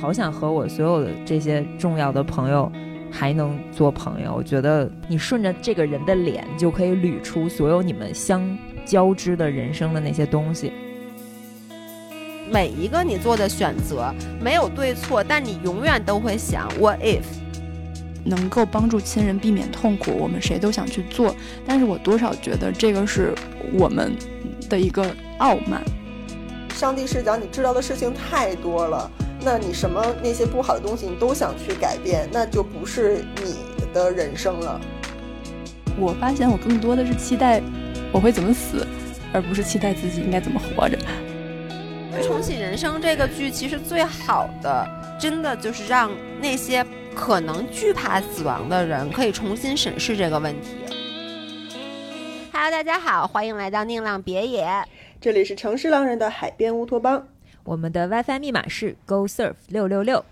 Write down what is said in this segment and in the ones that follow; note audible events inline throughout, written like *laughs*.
好想和我所有的这些重要的朋友还能做朋友。我觉得你顺着这个人的脸就可以捋出所有你们相交织的人生的那些东西。每一个你做的选择没有对错，但你永远都会想 What if？能够帮助亲人避免痛苦，我们谁都想去做。但是我多少觉得这个是我们的一个傲慢。上帝视角，你知道的事情太多了，那你什么那些不好的东西你都想去改变，那就不是你的人生了。我发现我更多的是期待我会怎么死，而不是期待自己应该怎么活着。重启人生这个剧其实最好的，真的就是让那些。可能惧怕死亡的人可以重新审视这个问题。Hello，大家好，欢迎来到宁浪别野，这里是城市狼人的海边乌托邦。我们的 WiFi 密码是 GoSurf 六六六。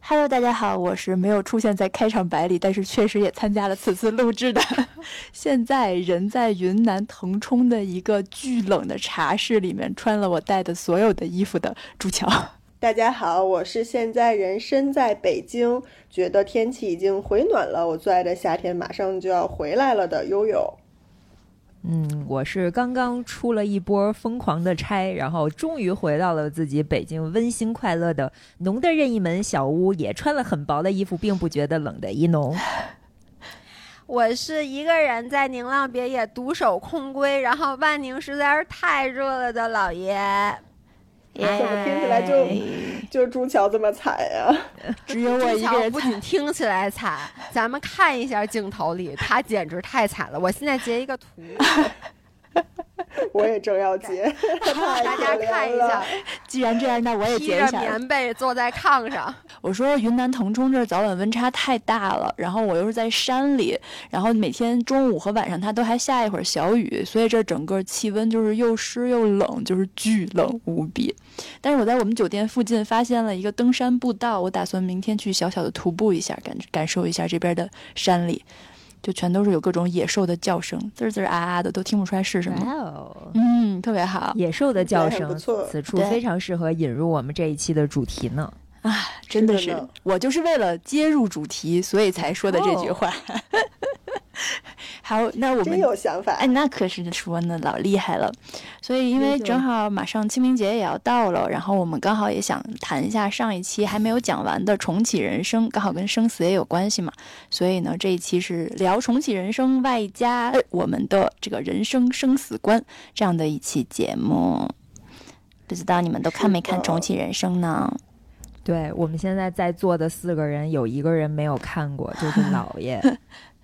Hello，大家好，我是没有出现在开场白里，但是确实也参加了此次录制的。*laughs* 现在人在云南腾冲的一个巨冷的茶室里面，穿了我带的所有的衣服的朱乔。大家好，我是现在人身在北京，觉得天气已经回暖了，我最爱的夏天马上就要回来了的悠悠。嗯，我是刚刚出了一波疯狂的差，然后终于回到了自己北京温馨快乐的农的任意门小屋，也穿了很薄的衣服，并不觉得冷的一农。我是一个人在宁浪别野独守空闺，然后万宁实在是太热了的老爷。怎么听起来就就朱桥这么惨呀？*laughs* 只有我一个人。不仅听起来惨，咱们看一下镜头里，他简直太惨了。我现在截一个图。*laughs* *laughs* 我也正要接，*laughs* 大家看一下。既然这样，那我也接一下。棉被坐在炕上。我说云南腾冲这儿早晚温差太大了，然后我又是在山里，然后每天中午和晚上它都还下一会儿小雨，所以这整个气温就是又湿又冷，就是巨冷无比。但是我在我们酒店附近发现了一个登山步道，我打算明天去小小的徒步一下，感感受一下这边的山里。就全都是有各种野兽的叫声，滋滋啊啊的，都听不出来是什么。嗯，特别好，野兽的叫声，此处非常适合引入我们这一期的主题呢。啊，真的是，我就是为了接入主题，所以才说的这句话。*laughs* 好，那我们真有想法，哎，那可是说呢，老厉害了。所以，因为正好马上清明节也要到了，然后我们刚好也想谈一下上一期还没有讲完的重启人生，刚好跟生死也有关系嘛。所以呢，这一期是聊重启人生，外加我们的这个人生生死观这样的一期节目。不知道你们都看没看重启人生呢？对我们现在在座的四个人，有一个人没有看过，就是 *laughs* 姥爷。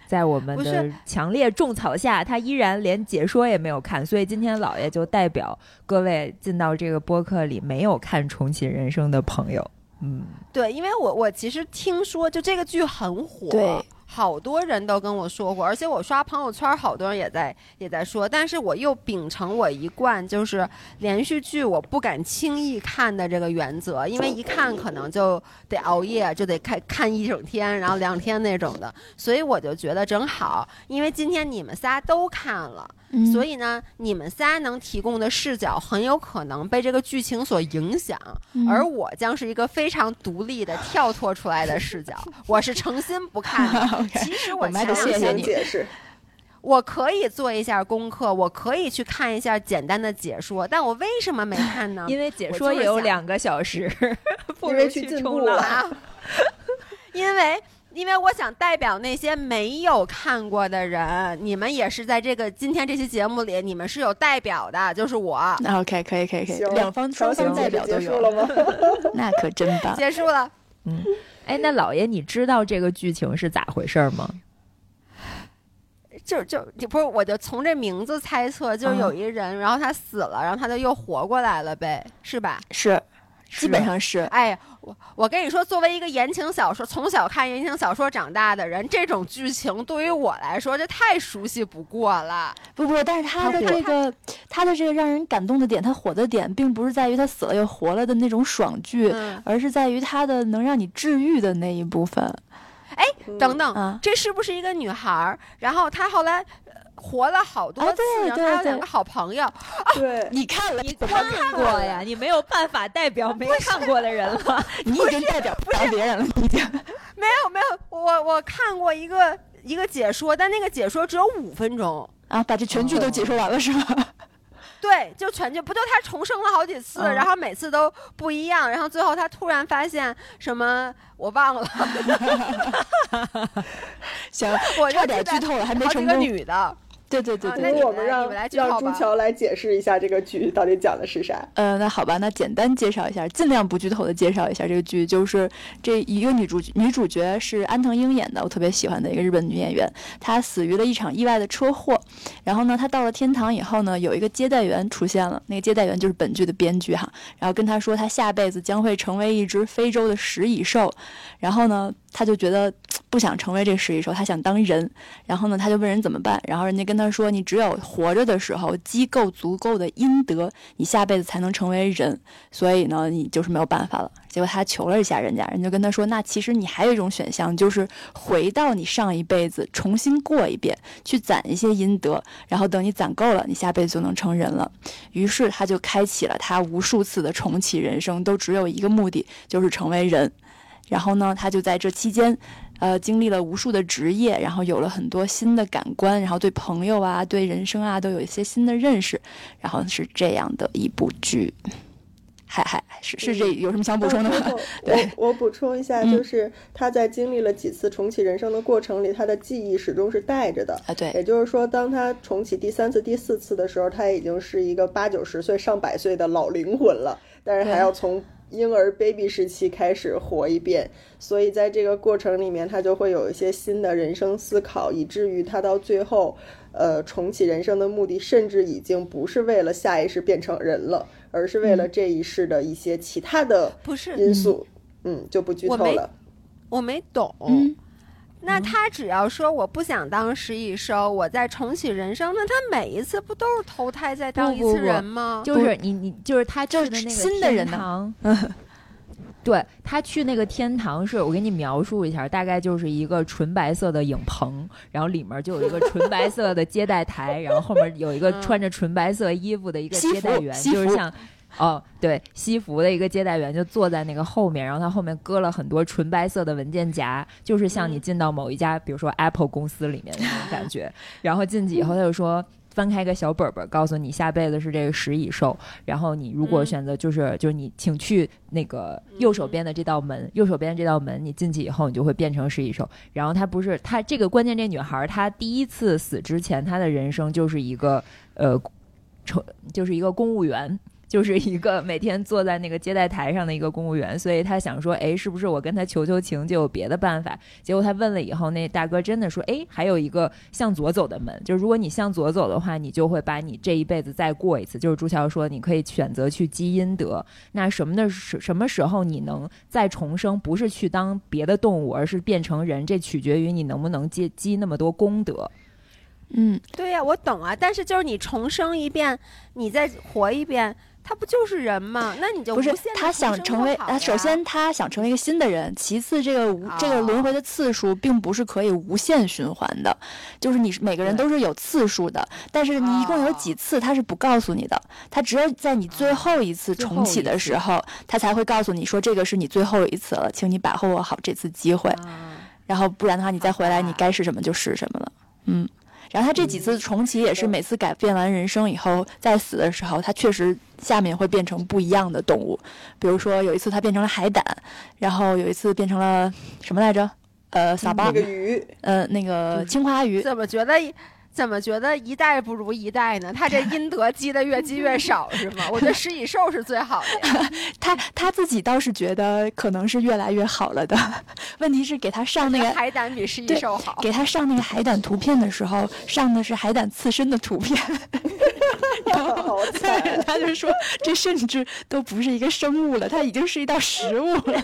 在我们的强烈种草下，他依然连解说也没有看，所以今天老爷就代表各位进到这个播客里没有看《重启人生》的朋友，嗯，对，因为我我其实听说就这个剧很火，对。好多人都跟我说过，而且我刷朋友圈，好多人也在也在说。但是我又秉承我一贯就是连续剧我不敢轻易看的这个原则，因为一看可能就得熬夜，就得看看一整天，然后两天那种的。所以我就觉得正好，因为今天你们仨都看了。所以呢，你们仨能提供的视角很有可能被这个剧情所影响，而我将是一个非常独立的跳脱出来的视角。我是诚心不看的。*laughs* 其实我前两天解释，*laughs* 我可以做一下功课，我可以去看一下简单的解说，但我为什么没看呢？*laughs* 因为解说也有两个小时，不如去冲浪。*laughs* 因为。因为我想代表那些没有看过的人，你们也是在这个今天这期节目里，你们是有代表的，就是我。OK，可以，可以，可以，两方双方代表都有了吗？那可真棒。结束了。嗯，哎，那老爷，你知道这个剧情是咋回事吗？就就你不是，我就从这名字猜测，就是有一人，然后他死了，然后他就又活过来了呗，是吧？是。基本上是，哎，我我跟你说，作为一个言情小说从小看言情小说长大的人，这种剧情对于我来说，这太熟悉不过了。不不，但是他的这个，他的这个让人感动的点，他火的点，并不是在于他死了又活了的那种爽剧，而是在于他的能让你治愈的那一部分。哎，等等，啊这是不是一个女孩儿？然后她后来呃活了好多啊次，然后还有两个好朋友。*laughs* 对，你看了，你看过呀？你没有办法代表没看过的人了。*laughs* 你已经代表不了别人了，已经。*laughs* 没有没有，我我看过一个一个解说，但那个解说只有五分钟。啊，把这全剧都解说完了是吧？对，就全剧不就他重生了好几次，嗯然后每次都不一样，然后最后他突然发现什么我忘了，*laughs* 行，我就差点记得剧透了，还没好几个成功。女的，对对对啊对。对那我们让你们让朱透吧。乔来解释一下这个剧到底讲的是啥。呃，那好吧，那简单介绍一下，尽量不剧透的介绍一下这个剧，就是这一个女主女主角是安藤英演的，我特别喜欢的一个日本女演员，她死于了一场意外的车祸，然后呢，她到了天堂以后呢，有一个接待员出现了，那个接待员就是本剧的编剧哈，然后跟她说她下辈子将会成为一只非洲的食蚁兽，然后呢，她就觉得不想成为这食蚁兽，他想当人，然后呢，他就问人怎么办，然后人家跟他说，你只有活着的时候积够足够的阴德，你下辈子才能成为人，所以呢，你就是没有办法了。结果他求了一下人家，人家跟他说，那其实你还有一种选项，就是回到你上一辈子，重新过一遍，去攒一些阴德，然后等你攒够了，你下辈子就能成人了。于是他就开启了他无数次的重启人生，都只有一个目的，就是成为人。然后呢，他就在这期间，呃，经历了无数的职业，然后有了很多新的感官，然后对朋友啊、对人生啊都有一些新的认识，然后是这样的一部剧。还还是是这有什么想补充的吗？*laughs* 哦对我我补充一下，嗯就是他在经历了几次重启人生的过程里，他的记忆始终是带着的。啊，对，也就是说，当他重启第三次、第四次的时候，他已经是一个八九十岁、上百岁的老灵魂了，但是还要从婴儿 baby 时期开始活一遍。所以在这个过程里面，他就会有一些新的人生思考，以至于他到最后，呃，重启人生的目的，甚至已经不是为了下一世变成人了，而是为了这一世的一些其他的不是因素。嗯，就不剧我没透了。我没懂。嗯，那他只要说我不想当食蚁兽，我再重启人生，那他每一次不都是投胎再当一次不不不人吗？就是你你就是他去就是的那个新的人天呢堂。*laughs* 对他去那个天堂是，我给你描述一下，大概就是一个纯白色的影棚，然后里面就有一个纯白色的接待台，*laughs* 然后后面有一个嗯穿着纯白色衣服的一个接待员，就是像。哦，对，西服的一个接待员就坐在那个后面，然后他后面搁了很多纯白色的文件夹，就是像你进到某一家，比如说 Apple 公司里面的那种感觉。*laughs* 然后进去以后，他就说。翻开一个小本本，告诉你下辈子是这个食蚁兽，然后你如果嗯选择就是、就是你请去那个右手边的这道门，右手边这道门，你进去以后你就会变成食蚁兽。然后她不是她这个关键这女孩儿她第一次死之前，她的人生就是一个呃，成就是一个公务员。就是一个每天坐在那个接待台上的一个公务员，所以他想说，哎，是不是我跟他求求情就有别的办法？结果他问了以后，那大哥真的说，哎，还有一个向左走的门，就是如果你向左走的话，你就会把你这一辈子再过一次。就是朱桥说，你可以选择去积阴德。那什么的什什么时候你能再重生？不是去当别的动物，而是变成人，这取决于你能不能积积那么多功德。嗯，对呀、我懂啊，但是就是你重生一遍，你再活一遍，他不就是人吗？那你就不是他想成为首先他想成为一个新的人，其次这个无这个哦轮回的次数并不是可以无限循环的，就是你每个人都是有次数的，但是你一共有几哦次他是不告诉你的，他只有在你最后一次重启的时候，他才会告诉你说这个是你最后一次了，请你把握好这次机会。啊然后不然的话，你再回来，你该是什么就是什么了。嗯，然后他这几次重启也是每次改变完人生以后，在死的时候，他确实下面会变成不一样的动物。比如说有一次他变成了海胆，然后有一次变成了什么来着？呃，撒巴那，个鱼，呃，那个青花鱼。怎么觉得怎么觉得一代不如一代呢？他这阴德积的越积越少是吗？我觉得食蚁兽是最好的呀。*laughs* 他他自己倒是觉得可能是越来越好了的，*laughs* 问题是给他上那个海胆比食蚁兽好。给他上那个海胆图片的时候，上的是海胆刺身的图片。*laughs* 然后。他就说这甚至都不是一个生物了，它已经是一道食物了，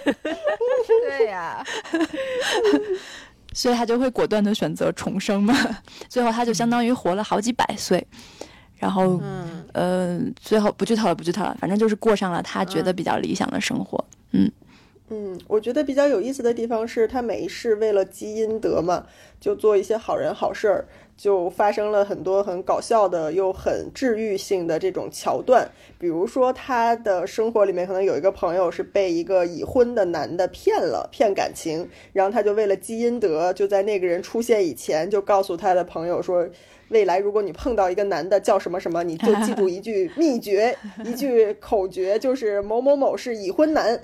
对呀、所以他就会果断的选择重生嘛。*laughs* 最后他就相当于活了好几百岁，然后嗯，呃，最后不剧透了，不剧透了，反正就是过上了他觉得比较理想的生活。嗯，嗯，我觉得比较有意思的地方是，他每一世为了积阴德嘛，就做一些好人好事儿，就发生了很多很搞笑的又很治愈性的这种桥段。比如说，他的生活里面可能有一个朋友是被一个已婚的男的骗了，骗感情，然后他就为了积阴德，就在那个人出现以前，就告诉他的朋友说。未来，如果你碰到一个男的叫什么什么，你就记住一句秘诀，*laughs* 一句口诀，就是某某某是已婚男，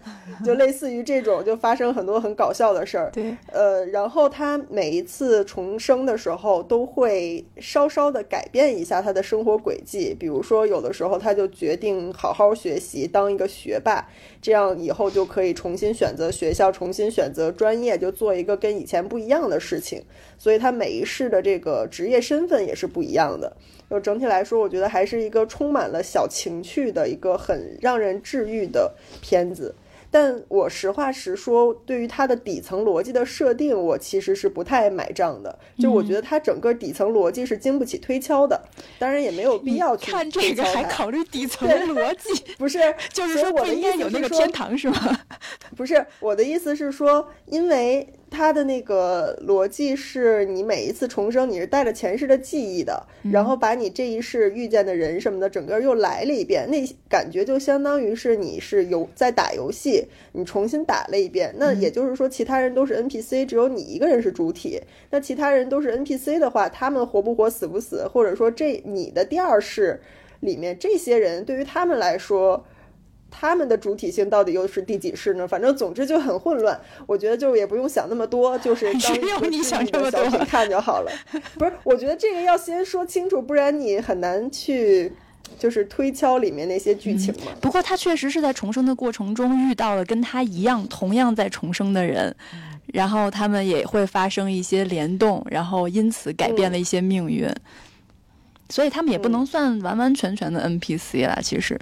就类似于这种，就发生很多很搞笑的事儿。对，呃，然后他每一次重生的时候，都会稍稍的改变一下他的生活轨迹，比如说有的时候他就决定好好学习，当一个学霸，这样以后就可以重新选择学校，重新选择专业，就做一个跟以前不一样的事情。所以他每一世的这个职业身份也是不一样的。就整体来说，我觉得还是一个充满了小情趣的一个很让人治愈的片子。但我实话实说，对于它的底层逻辑的设定，我其实是不太买账的。就我觉得它整个底层逻辑是经不起推敲的，当然也没有必要去看这个还考虑底层逻辑，不是？*laughs* 就是说不应该有那个天堂是吗？*laughs* 不是，我的意思是说，因为。它的那个逻辑是你每一次重生，你是带着前世的记忆的，然后把你这一世遇见的人什么的，整个又来了一遍，那感觉就相当于是你是游在打游戏，你重新打了一遍。那也就是说，其他人都是 NPC，只有你一个人是主体。那其他人都是 NPC 的话，他们活不活、死不死，或者说这你的第二世里面这些人，对于他们来说。他们的主体性到底又是第几世呢？反正总之就很混乱。我觉得就也不用想那么多，就是 *laughs* 当一个你想这么多看就好了。*laughs* 不是，我觉得这个要先说清楚，不然你很难去就是推敲里面那些剧情嘛。不过他确实是在重生的过程中遇到了跟他一样同样在重生的人，然后他们也会发生一些联动，然后因此改变了一些命运。所以他们也不能算完完全全的 NPC 啦，其实。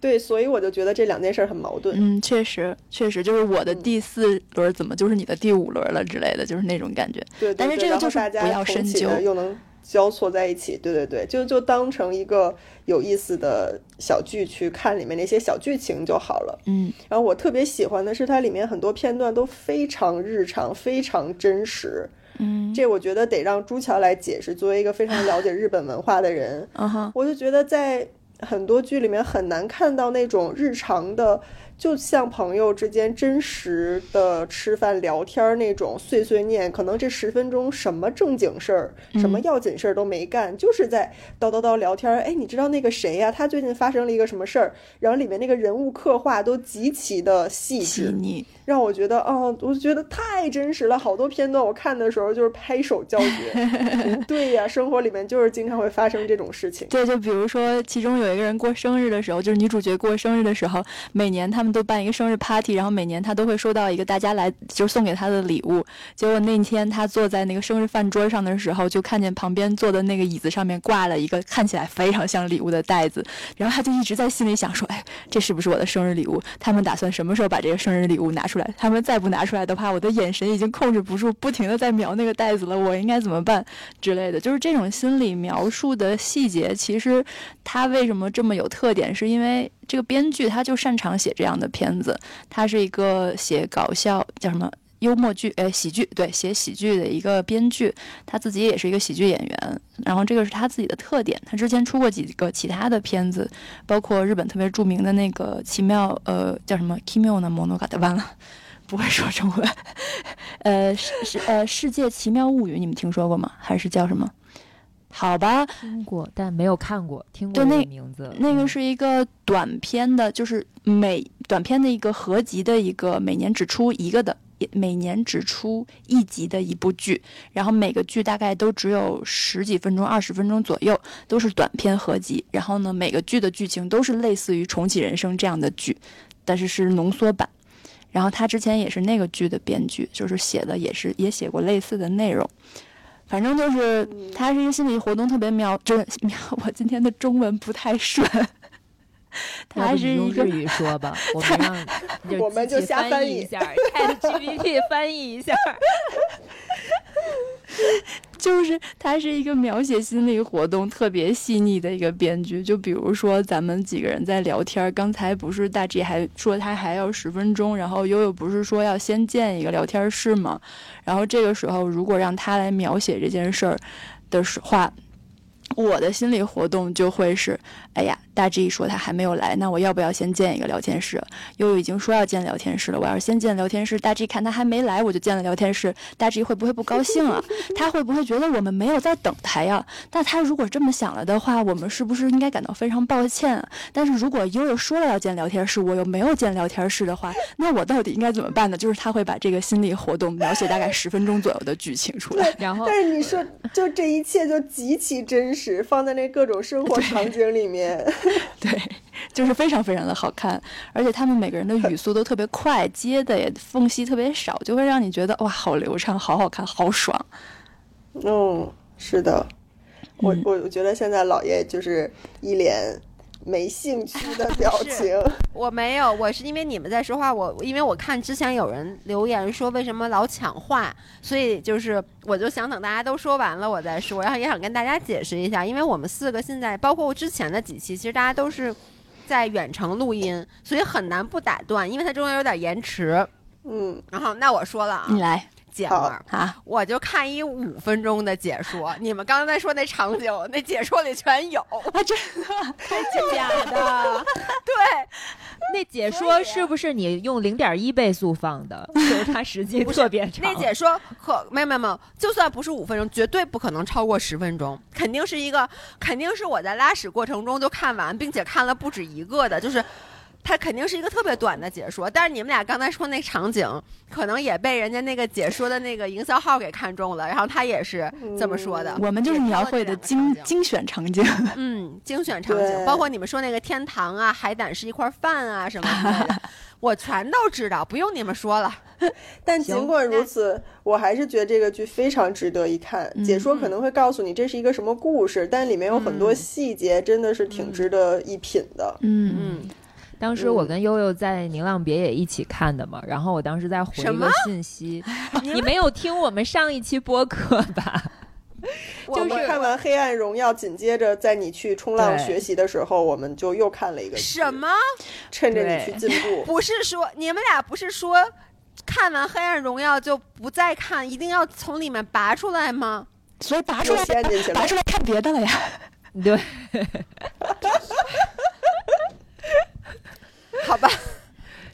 对，所以我就觉得这两件事很矛盾。嗯，确实，确实就是我的第四轮怎么就是你的第五轮了之类的，就是那种感觉。对，但是这个就是不要深究，又能交错在一起。对对对，就就当成一个有意思的小剧去看里面那些小剧情就好了。嗯，然后我特别喜欢的是它里面很多片段都非常日常，非常真实。嗯，这我觉得得让朱桥来解释。作为一个非常了解日本文化的人，嗯哼，我就觉得在。很多剧里面很难看到那种日常的。就像朋友之间真实的吃饭聊天那种碎碎念，可能这十分钟什么正经事儿、什么要紧事儿都没干，就是在叨叨叨聊天。哎，你知道那个谁呀？他最近发生了一个什么事儿？然后里面那个人物刻画都极其的细致，让我觉得，哦，我觉得太真实了。好多片段我看的时候就是拍手叫绝。*laughs* 对呀，生活里面就是经常会发生这种事情。对，就比如说其中有一个人过生日的时候，就是女主角过生日的时候，每年他们。都办一个生日 party，然后每年他都会收到一个大家来就送给他的礼物。结果那天他坐在那个生日饭桌上的时候，就看见旁边坐的那个椅子上面挂了一个看起来非常像礼物的袋子。然后他就一直在心里想说：“哎，这是不是我的生日礼物？他们打算什么时候把这个生日礼物拿出来？他们再不拿出来的话，我的眼神已经控制不住，不停的在瞄那个袋子了。我应该怎么办之类的？就是这种心理描述的细节，其实他为什么这么有特点？是因为。这个编剧他就擅长写这样的片子，他是一个写搞笑叫什么幽默剧，哎，喜剧对，写喜剧的一个编剧，他自己也是一个喜剧演员，然后这个是他自己的特点。他之前出过几个其他的片子，包括日本特别著名的那个奇妙，呃，叫什么《奇妙的摩诺嘎》的完了，不会说中文，*laughs* 呃，是呃，《世界奇妙物语》，你们听说过吗？还是叫什么？好吧，听过但没有看过，听过那个名字。那个是一个短片的，就是每短片的一个合集的一个，每年只出一个的，每年只出一集的一部剧。然后每个剧大概都只有十几分钟、二十分钟左右，都是短片合集。然后呢，每个剧的剧情都是类似于《重启人生》这样的剧，但是是浓缩版。然后他之前也是那个剧的编剧，就是写的也是也写过类似的内容。反正就是，他是一个心理活动，特别妙。就是 *laughs* 妙，我今天的中文不太顺。*laughs* 它是一个日语说吧 *laughs* *laughs* 我们让我们就瞎翻译一下，看 GPT 翻译一下。就是他是一个描写心理活动特别细腻的一个编剧。就比如说咱们几个人在聊天，刚才不是大 G 还说他还要十分钟，然后悠悠不是说要先建一个聊天室吗？然后这个时候如果让他来描写这件事儿的话，我的心理活动就会是，哎呀。大 G 说他还没有来，那我要不要先建一个聊天室？悠悠已经说要建聊天室了，我要是先建聊天室，大 G 看他还没来，我就建了聊天室，大 G 会不会不高兴啊？*laughs* 他会不会觉得我们没有在等他呀？那他如果这么想了的话，我们是不是应该感到非常抱歉？但是如果悠悠说了要建聊天室，我又没有建聊天室的话，*laughs* 那我到底应该怎么办呢？就是他会把这个心理活动描写大概十分钟左右的剧情出来，然后但是你说就这一切就极其真实，放在那各种生活场景里面。*laughs* 对，就是非常非常的好看，而且他们每个人的语速都特别快，接的也缝隙特别少，就会让你觉得哇，好流畅，好好看，好爽。嗯，是的，我我我觉得现在老爷就是一脸没兴趣的 *laughs* 表情。我没有，我是因为你们在说话，我因为我看之前有人留言说为什么老抢话，所以就是我就想等大家都说完了我再说，然后也想跟大家解释一下，因为我们四个现在包括我之前的几期，其实大家都是在远程录音，所以很难不打断，因为它中间有点延迟。嗯，然后那我说了啊，你来。姐们儿啊，我就看一五分钟的解说，你们刚才说那场景，那解说里全有，啊，真的，*laughs* 太假的。*laughs* 对，那解说是不是你用零点一倍速放的？就是它实际特别长。那解说可没有没有没有，就算不是五分钟，绝对不可能超过十分钟，肯定是一个，肯定是我在拉屎过程中就看完，并且看了不止一个的，就是。它肯定是一个特别短的解说，但是你们俩刚才说那场景，可能也被人家那个解说的那个营销号给看中了，然后他也是这么说的。我们就是描绘的精精选场景，嗯，精选场景，包括你们说那个天堂啊，海胆是一块饭啊什么的，*laughs* 我全都知道，不用你们说了。*laughs* 但尽管如此，我还是觉得这个剧非常值得一看。解说可能会告诉你这是一个什么故事，但里面有很多细节，真的是挺值得一品的。嗯嗯。当时我跟悠悠在宁浪别野一起看的嘛，然后我当时在回一个信息，*laughs* 你没有听我们上一期播客吧？*laughs* 就是看完《黑暗荣耀》，紧接着在你去冲浪学习的时候，我们就又看了一个什么？趁着你去进步，*laughs* 不是说你们俩不是说看完《黑暗荣耀》就不再看，一定要从里面拔出来吗？所以拔出来，拔出来看别的了呀？对。*laughs* 好吧，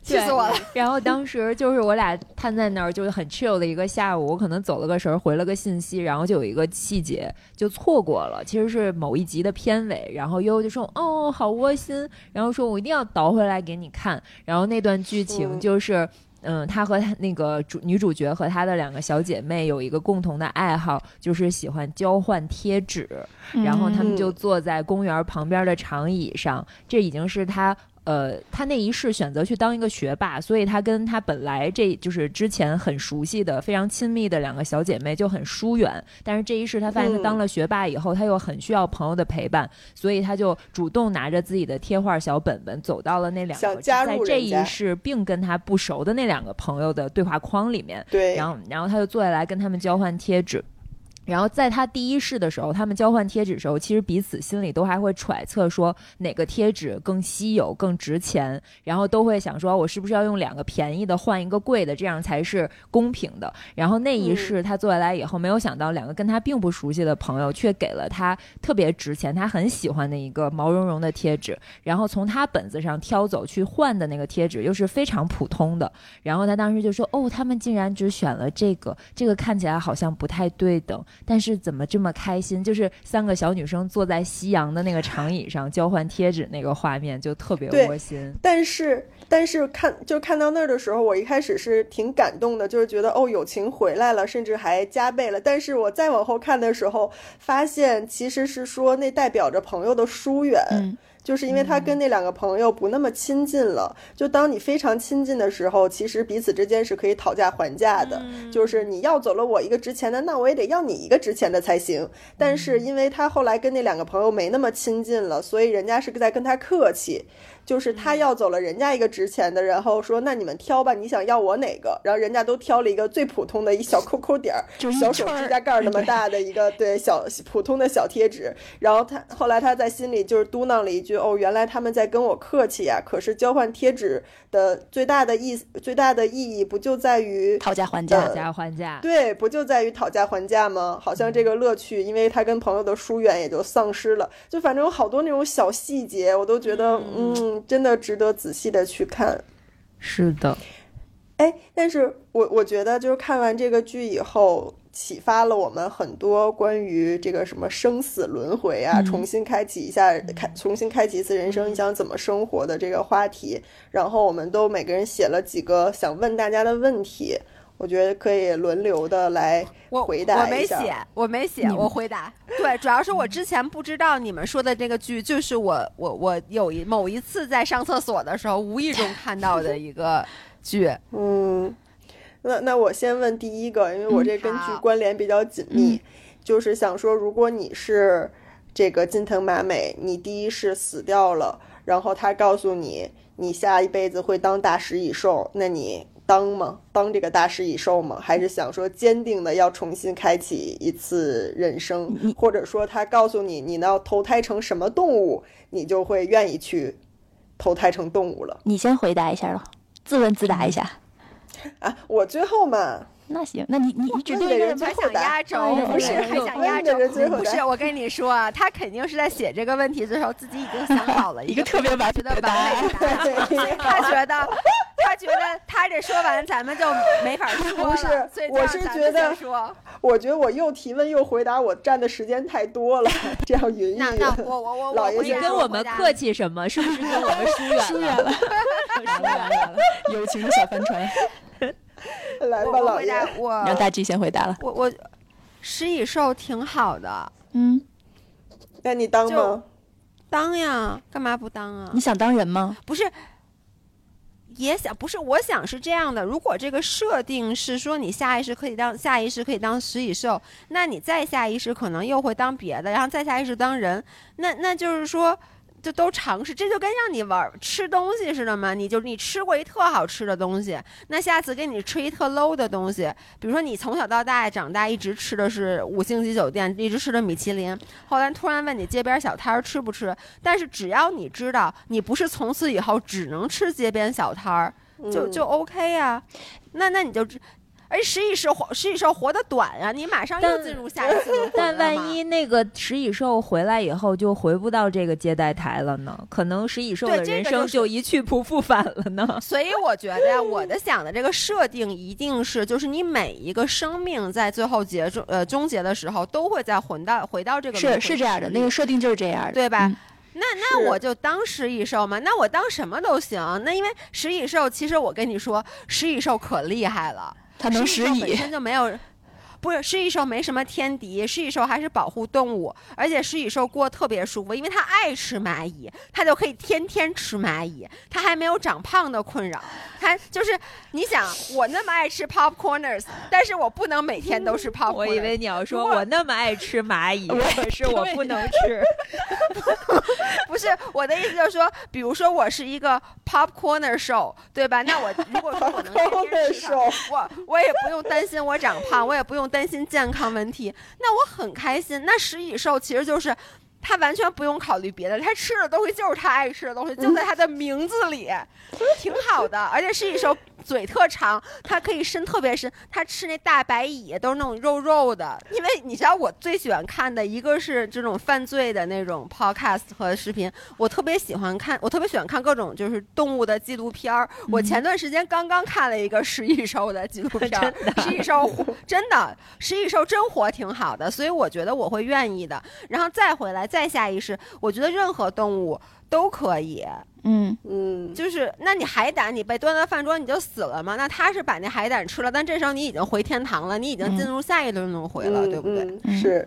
气死我了。*laughs* 然后当时就是我俩瘫在那儿，就是很 chill 的一个下午。我可能走了个神，回了个信息，然后就有一个细节就错过了。其实是某一集的片尾，然后悠悠就说：“哦，好窝心。”然后说：“我一定要倒回来给你看。”然后那段剧情就是，嗯，他和他那个主女主角和他的两个小姐妹有一个共同的爱好，就是喜欢交换贴纸。然后他们就坐在公园旁边的长椅上，这已经是他。呃，他那一世选择去当一个学霸，所以他跟他本来这就是之前很熟悉的、非常亲密的两个小姐妹就很疏远。但是这一世他发现他当了学霸以后，他又很需要朋友的陪伴，所以他就主动拿着自己的贴画小本本，走到了那两个在这一世并跟他不熟的那两个朋友的对话框里面。对，然后然后他就坐下来跟他们交换贴纸。然后在他第一世的时候，他们交换贴纸的时候，其实彼此心里都还会揣测说哪个贴纸更稀有、更值钱，然后都会想说，我是不是要用两个便宜的换一个贵的，这样才是公平的。然后那一世他坐下来以后，没有想到两个跟他并不熟悉的朋友却给了他特别值钱、他很喜欢的一个毛茸茸的贴纸，然后从他本子上挑走去换的那个贴纸又是非常普通的。然后他当时就说：“哦，他们竟然只选了这个，这个看起来好像不太对等。”但是怎么这么开心？就是三个小女生坐在夕阳的那个长椅上交换贴纸那个画面，就特别窝心。但是，但是看就看到那儿的时候，我一开始是挺感动的，就是觉得哦，友情回来了，甚至还加倍了。但是我再往后看的时候，发现其实是说那代表着朋友的疏远。就是因为他跟那两个朋友不那么亲近了。就当你非常亲近的时候，其实彼此之间是可以讨价还价的。就是你要走了我一个值钱的，那我也得要你一个值钱的才行。但是因为他后来跟那两个朋友没那么亲近了，所以人家是在跟他客气。就是他要走了人家一个值钱的，然后说那你们挑吧，你想要我哪个？然后人家都挑了一个最普通的一小扣扣点儿，小手指甲盖那么大的一个对小普通的小贴纸。然后他后来他在心里就是嘟囔了一句：“哦，原来他们在跟我客气呀。”可是交换贴纸的最大的意最大的意义不就在于讨价还价？讨价还价，对，不就在于讨价还价吗？好像这个乐趣，因为他跟朋友的疏远也就丧失了。就反正有好多那种小细节，我都觉得嗯。真的值得仔细的去看，是的，哎，但是我我觉得就是看完这个剧以后，启发了我们很多关于这个什么生死轮回啊，重新开启一下，开重新开启一次人生，你想怎么生活的这个话题，然后我们都每个人写了几个想问大家的问题。我觉得可以轮流的来回答我没写，我没写，我回答。对，主要是我之前不知道你们说的这个剧，就是我我我有一某一次在上厕所的时候无意中看到的一个剧。*laughs* 嗯，那那我先问第一个，因为我这跟剧关联比较紧密，就是想说，如果你是这个金藤麻美，你第一是死掉了，然后他告诉你你下一辈子会当大食蚁兽，那你？当吗？当这个大食蚁兽吗？还是想说坚定的要重新开启一次人生？或者说他告诉你，你要投胎成什么动物，你就会愿意去投胎成动物了？你先回答一下了，自问自答一下。啊，我最后嘛。那行，那你你你指定人还想压轴，不是还想压轴？不是，我跟你说啊，他肯定是在写这个问题的时候，自己已经想好了 *laughs* 一个特别完美的答案。*laughs* 他觉得，他觉得他这说完，咱们就没法说了。*laughs* 不是，我是觉得，我觉得我又提问又回答，我占的时间太多了，*laughs* 这样云云。那那我我我老爷跟我们客气什么？是不是跟我们疏远 *laughs* 疏远了？疏远了，友情的小帆船。来吧，老爷，我让大 G 先回答了。我我食蚁兽挺好的，嗯，那你当吗？当呀，干嘛不当啊？你想当人吗？不是，也想不是。我想是这样的，如果这个设定是说你下意识可以当下意识可以当食蚁兽，那你再下意识可能又会当别的，然后再下意识当人，那那就是说。就都尝试，这就跟让你玩吃东西似的嘛。你就你吃过一特好吃的东西，那下次给你吃一特 low 的东西。比如说你从小到大长大一直吃的是五星级酒店，一直吃的米其林，后来突然问你街边小摊儿吃不吃？但是只要你知道你不是从此以后只能吃街边小摊儿，就就 OK 呀。那那你就。而食蚁兽活食蚁兽活得短呀，你马上又进入下一次但万一那个食蚁兽回来以后就回不到这个接待台了呢？可能食蚁兽的人生就一去不复返了呢。*laughs* 所以我觉得呀，我的想的这个设定一定是，就是你每一个生命在最后结终呃终结的时候，都会再回到回到这个是是这样的，那个设定就是这样的，对吧？那那我就当食蚁兽嘛，那我当什么都行。那因为食蚁兽，其实我跟你说，食蚁兽可厉害了。它能食蚁，本身就没有。不是食蚁兽没什么天敌，食蚁兽还是保护动物，而且食蚁兽过特别舒服，因为它爱吃蚂蚁，它就可以天天吃蚂蚁，它还没有长胖的困扰。它就是你想，我那么爱吃 *laughs* popcorners，但是我不能每天都是 pop。我以为你要说我那么爱吃蚂蚁，可是我不能吃。*laughs* 不是我的意思，就是说，比如说我是一个 popcorner 兽，对吧？那我如果说我能天天吃它，*laughs* 我我也不用担心我长胖，我也不用。担心健康问题，那我很开心。那食蚁兽其实就是，他完全不用考虑别的，他吃的东西就是他爱吃的东西，就在他的名字里，*laughs* 挺好的。而且食蚁兽。嘴特长，它可以伸特别深。它吃那大白蚁都是那种肉肉的。因为你知道，我最喜欢看的一个是这种犯罪的那种 podcast 和视频。我特别喜欢看，我特别喜欢看各种就是动物的纪录片儿。我前段时间刚刚看了一个食蚁兽的纪录 *laughs* 片儿，食蚁兽 *laughs* 真的，食蚁兽真活挺好的，所以我觉得我会愿意的。然后再回来，再下意识，我觉得任何动物。都可以，嗯嗯，就是那你海胆，你被端到饭桌你就死了吗？那他是把那海胆吃了，但这时候你已经回天堂了，你已经进入下一轮轮回了，对不对？是，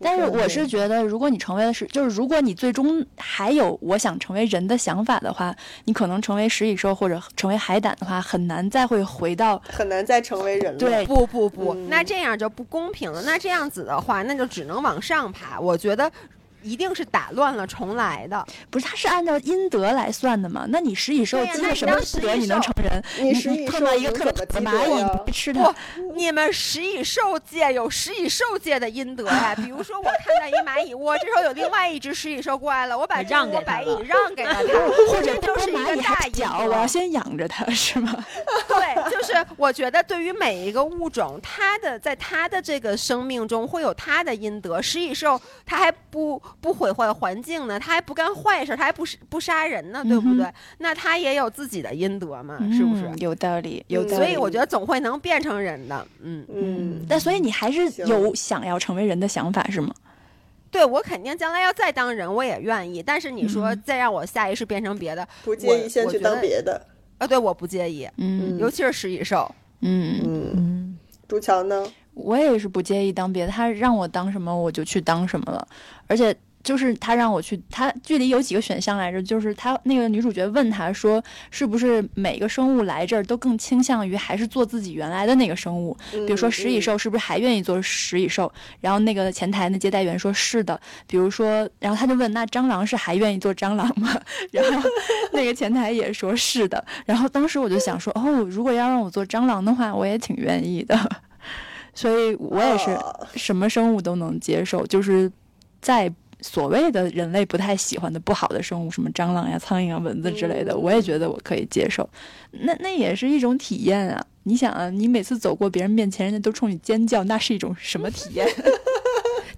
但是我是觉得，如果你成为的是，就是如果你最终还有我想成为人的想法的话，你可能成为食蚁兽或者成为海胆的话，很难再会回到很难再成为人了。对不不不，嗯那这样就不公平了。那这样子的话，那就只能往上爬。我觉得一定是打乱了重来的。不是，它是按照阴德来算的嘛？那你食蚁兽积了什么你当食蚁德你能成人？你食蚁兽碰到一个你特别蚂蚁，你别吃不它。，你们食蚁兽界有食蚁兽界的阴德呀。比如说，我看到一蚂蚁窝，这时候有另外一只食蚁兽过来了，我把这让给白蚁让给了它，或者这就是一蚂蚁个大阴还小，我要先养着它，是吗？*laughs* 对，就是我觉得对于每一个物种，它的在它的这个生命中会有它的阴德。食蚁兽它还不不毁坏环境呢，他还不干坏事，他还不是不杀人呢，对不对？那他也有自己的阴德嘛，是不是？嗯有道理，有嗯道理。所以我觉得总会能变成人的，嗯。嗯，但所以你还是有想要成为人的想法，是吗？对我肯定将来要再当人，我也愿意。但是你说嗯再让我下意识变成别的，不介意先去当别的。啊，对，我不介意，嗯尤其是食蚁兽。嗯，嗯，嗯，朱乔呢？我也是不介意当别的，他让我当什么我就去当什么了，而且。就是他让我去，他剧里有几个选项来着，就是他那个女主角问他说，是不是每个生物来这儿都更倾向于还是做自己原来的那个生物？比比如说食蚁兽是不是还愿意做食蚁兽？然后那个前台的接待员说是的。比如说，然后他就问那蟑螂是还愿意做蟑螂吗？*laughs* 然后那个前台也说是的。然后当时我就想说，哦，如果要让我做蟑螂的话，我也挺愿意的。*laughs* 所以我也是哦什么生物都能接受，就是在。所谓的人类不太喜欢的不好的生物，什么蟑螂呀、苍蝇啊、蚊子之类的，嗯我也觉得我可以接受。那那也是一种体验啊！你想啊，你每次走过别人面前，人家都冲你尖叫，那是一种什么体验？*laughs*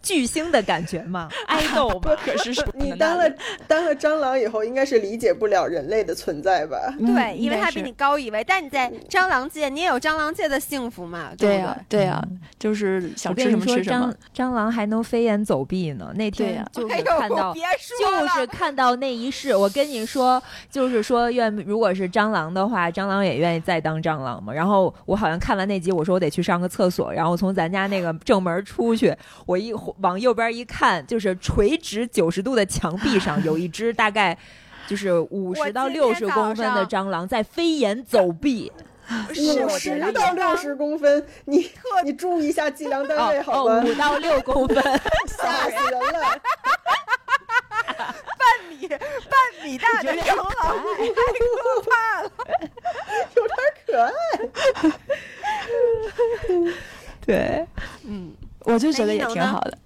巨星的感觉嘛，*laughs* 爱豆嘛，可是你当了当了蟑螂以后，应该是理解不了人类的存在吧？嗯对，因为应该是它比你高一位，但你在蟑螂界，你也有蟑螂界的幸福嘛，对呀、对呀、就是我想吃什么吃什么蟑。蟑螂还能飞檐走壁呢。那天就是看到，就是看到那一世，我跟你说，就是说愿如果是蟑螂的话，蟑螂也愿意再当蟑螂嘛。然后我好像看完那集，我说我得去上个厕所，然后从咱家那个正门出去，我一往右边一看，就是垂直九十度的墙壁上 *laughs* 有一只大概。就是五十到六十公分的蟑螂在飞檐走壁，*laughs* 五十到六十公分，你你注意一下计量单位好吗哦，？五到六公分，*laughs* 吓死人了！半米半米大的蟑螂，太可怕了。有点可爱。对，嗯我就觉得也挺好的。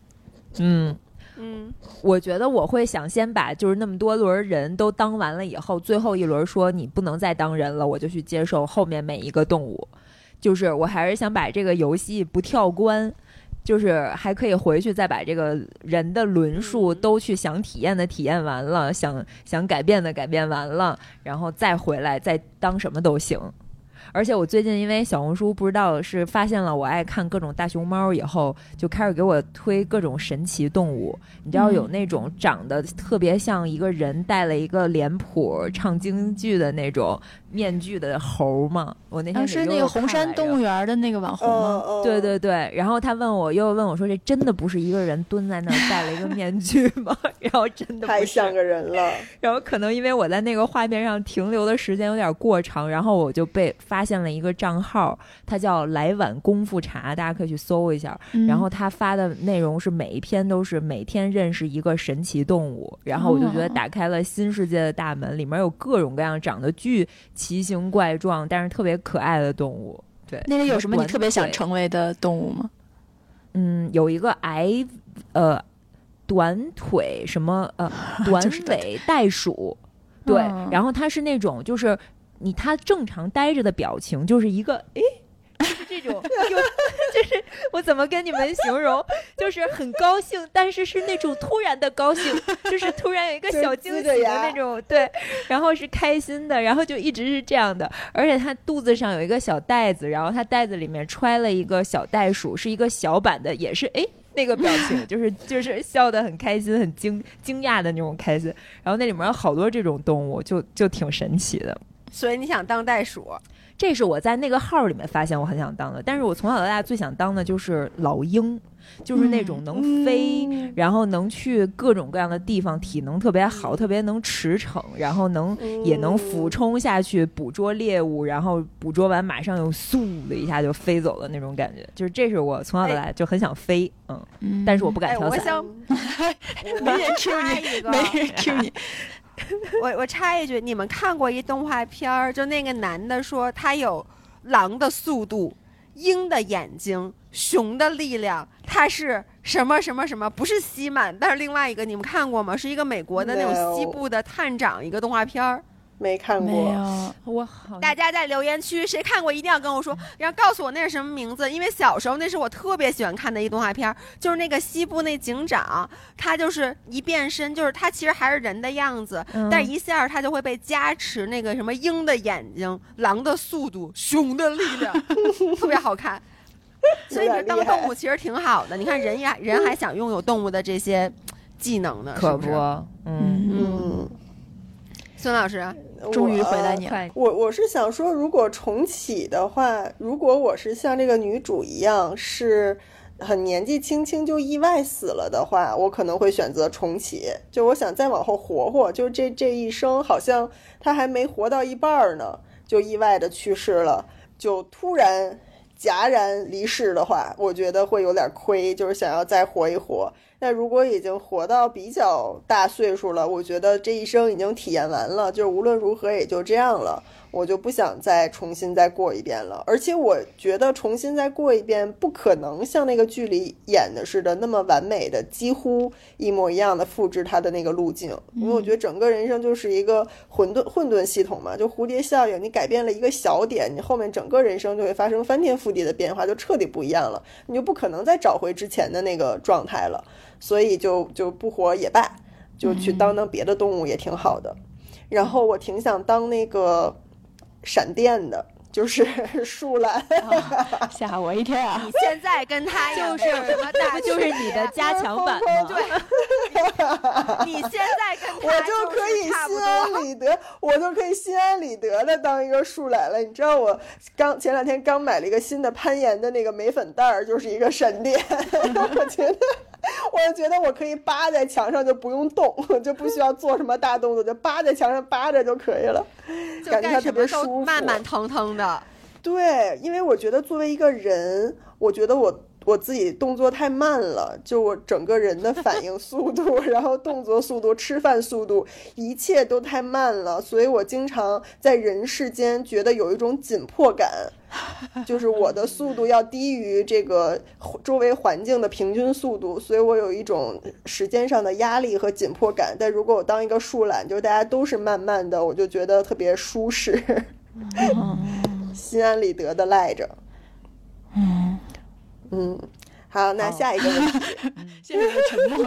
嗯。嗯，我觉得我会想先把就是那么多轮人都当完了以后，最后一轮说你不能再当人了，我就去接受后面每一个动物。就是我还是想把这个游戏不跳关，就是还可以回去再把这个人的轮数嗯都去想体验的体验完了，想想改变的改变完了，然后再回来再当什么都行。而且我最近因为小红书不知道是发现了我爱看各种大熊猫以后，就开始给我推各种神奇动物。你知道有那种长得特别像一个人戴了一个脸谱唱京剧的那种面具的猴吗？我那天啊，是那个红山动物物。园的那个网红吗？嗯对对对，然后他问我，又问我说：“这真的不是一个人蹲在那儿戴了一个面具吗？” *laughs* 然后真的太像个人了。然后可能因为我在那个画面上停留的时间有点过长，然后我就被发现了一个账号，它叫“来碗功夫茶”，大家可以去搜一下。嗯然后他发的内容是每一篇都是每天认识一个神奇动物，然后我就觉得哦打开了新世界的大门，里面有各种各样长得巨奇形怪状，但是特别可爱的动物。对，那里有什么你特别想？成为的动物吗？嗯，有一个矮呃短腿什么呃 *laughs* 短尾袋鼠，对，嗯然后它是那种就是你它正常呆着的表情就是一个诶。就是这种，有就是我怎么跟你们形容？就是很高兴，但是是那种突然的高兴，就是突然有一个小惊喜的那种，对，然后是开心的，然后就一直是这样的，而且它肚子上有一个小袋子，然后它袋子里面揣了一个小袋鼠，是一个小版的，也是诶。那个表情就是就是笑得很开心、很惊惊讶的那种开心，然后那里面有好多这种动物，就就挺神奇的。所以你想当袋鼠？这是我在那个号里面发现我很想当的，但是我从小到大最想当的就是老鹰，就是那种能飞，嗯然后能去各种各样的地方，体能特别好，特别能驰骋，然后能也能俯冲下去捕捉猎物，然后捕捉完马上又嗖的一下就飞走的那种感觉，就是这是我从小到大就很想飞，嗯，嗯但是我不敢哎，跳伞。我想 *laughs* *laughs* 没人 Q 你没人 Q 你。*laughs* 我我插一句，你们看过一动画片儿？就那个男的说他有狼的速度、鹰的眼睛、熊的力量，他是什么什么什么？不是西满，但是另外一个你们看过吗？是一个美国的那种西部的探长一个动画片儿。没看没过，有，我好大家在留言区谁看过一定要跟我说，然后告诉我那是什么名字，因为小时候那是我特别喜欢看的一动画片儿，就是那个西部那警长，他就是一变身，就是他其实还是人的样子，嗯。但是一下他就会被加持那个什么鹰的眼睛、狼的速度、熊的力量，*laughs* 特别好看。*laughs* 所以你当动物其实挺好的，你看人呀，人还想拥有动物的这些技能呢，可不？嗯，嗯，嗯，孙老师，终于我回来你了。我我是想说，如果重启的话，如果我是像这个女主一样，是很年纪轻轻就意外死了的话，我可能会选择重启。就我想再往后活活，就这这一生好像她还没活到一半儿呢，就意外的去世了，就突然戛然离世的话，我觉得会有点亏，就是想要再活一活。但如果已经活到比较大岁数了，我觉得这一生已经体验完了，就是无论如何也就这样了，我就不想再重新再过一遍了。而且我觉得重新再过一遍，不可能像那个剧里演的似的那么完美的，几乎一模一样的复制它的那个路径，因为我觉得整个人生就是一个混沌混沌系统嘛，就蝴蝶效应，你改变了一个小点，你后面整个人生就会发生翻天覆地的变化，就彻底不一样了，你就不可能再找回之前的那个状态了。所以就就不活也罢，就去当当别的动物也挺好的。然后我挺想当那个闪电的，就是 *laughs* 树懒。吓我一跳啊！你现在跟他就是什么大 *laughs* 就是你的加强版吗？*laughs* 你现在跟他我就可以心安多。理得，我就可以心安理得的当一个树懒了。你知道我刚前两天刚买了一个新的攀岩的那个眉粉袋儿，就是一个闪电。我觉得，我觉得我可以扒在墙上就不用动，就不需要做什么大动作，就扒在墙上扒着就可以了。感觉它特别舒服慢慢腾腾的。对，因为我觉得作为一个人，我觉得我我自己动作太慢了，就我整个人的反应速度，*laughs* 然后动作速度、吃饭速度，一切都太慢了，所以我经常在人世间觉得有一种紧迫感，*laughs* 就是我的速度要低于这个周围环境的平均速度，所以我有一种时间上的压力和紧迫感。但如果我当一个树懒，就是大家都是慢慢的，我就觉得特别舒适。*laughs* 心安理得的赖着。嗯，嗯，好，那下一个问题，*laughs* 现在沉默。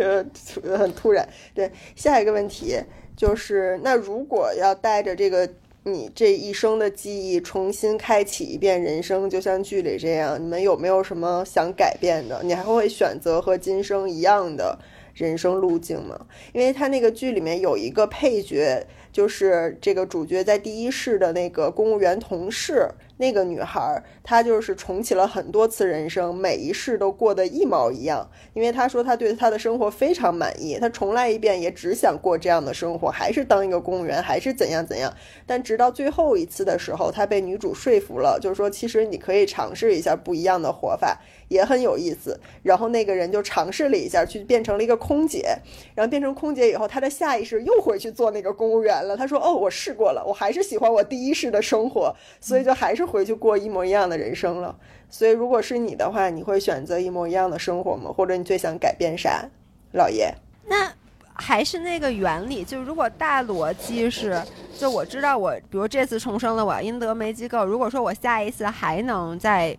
呃，突很突然。对，下一个问题就是，那如果要带着这个你这一生的记忆重新开启一遍人生，就像剧里这样，你们有没有什么想改变的？你还会选择和今生一样的人生路径吗？因为他那个剧里面有一个配角，就是这个主角在第一世的那个公务员同事。那个女孩儿，她就是重启了很多次人生，每一世都过得一毛一样。因为她说她对她的生活非常满意，她重来一遍也只想过这样的生活，还是当一个公务员，还是怎样怎样。但直到最后一次的时候，她被女主说服了，就是说其实你可以尝试一下不一样的活法，也很有意思。然后那个人就尝试了一下，去变成了一个空姐。然后变成空姐以后，她的下意识又回去做那个公务员了。她说：“哦，我试过了，我还是喜欢我第一世的生活，所以就还是回去过一模一样的人生了。”所以如果是你的话，你会选择一模一样的生活吗？或者你最想改变啥？老爷，那还是那个原理，就如果大逻辑是，就我知道我，比如这次重生了，我要阴德没机构。如果说我下一次还能再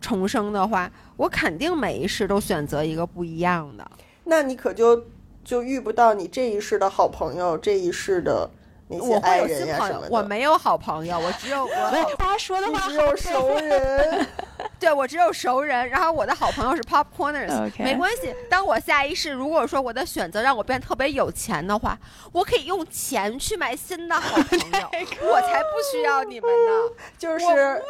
重生的话，我肯定每一世都选择一个不一样的。那你可就就遇不到你这一世的好朋友，这一世的我会有新朋友。我没有好朋友，我只有我大家说的话你只有熟人。*laughs* 对我只有熟人，然后我的好朋友是 popcorners，没关系。当我下一世如果说我的选择让我变得特别有钱的话，我可以用钱去买新的好朋友，*laughs* 我才不需要你们呢。*laughs* 就是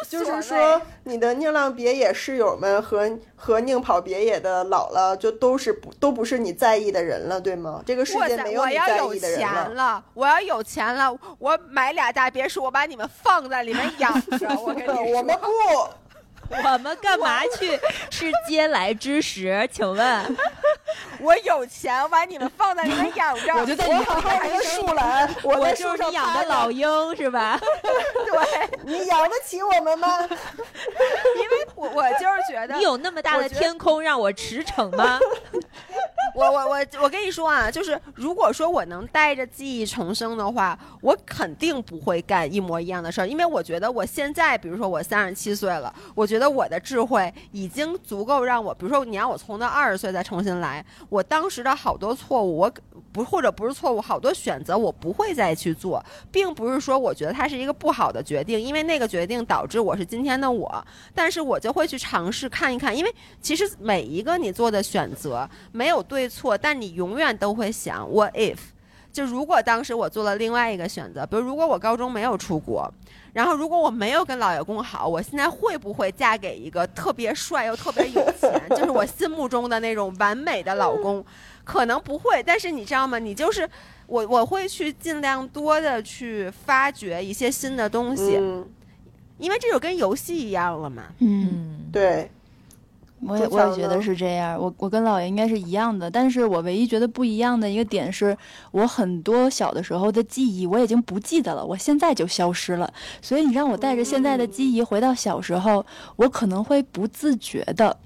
就是说，你的宁浪别野室友们和和宁跑别野的姥姥，就都是不都不是你在意的人了，对吗？这个世界没有我你在要有意的人钱了，我要有钱了，我买俩大别墅，我把你们放在里面养着。我跟你 *laughs* 说，我们不，*laughs* 我们干嘛去吃嗟来之食？*laughs* 请问，*laughs* 我有钱，我把你们放在里面养着。我就在我好好一个树懒，我我在树就是养上趴着的老鹰是吧？对，你养得起我们吗？因为我我就是觉得你有那么大的天空让我驰骋吗？我我我我跟你说啊，就是如果说我能带着记忆重生的话，我肯定不会干一模一样的事儿，因为我觉得我现在，比如说我三十七岁了，我觉得我的智慧已经足够让我，比如说你让我从那二十岁再重新来，我当时的好多错误，我不或者不是错误，好多选择我不会再去做，并不是说我觉得它是一个不好的决定，因为那个决定导致我是今天的我，但是我就会去尝试看一看，因为其实每一个你做的选择没有对错，但你永远都会想 what if。就如果当时我做了另外一个选择，比如如果我高中没有出国，然后如果我没有跟老爷公好，我现在会不会嫁给一个特别帅又特别有钱，就是我心目中的那种完美的老公？可能不会，但是你知道吗？你就是我，我会去尽量多的去发掘一些新的东西，嗯，因为这就跟游戏一样了嘛。嗯，嗯，对，我也我也觉得是这样，我我跟姥爷应该是一样的，但是我唯一觉得不一样的一个点是，我很多小的时候的记忆我已经不记得了，我现在就消失了，所以你让我带着现在的记忆回到小时候，我可能会不自觉的。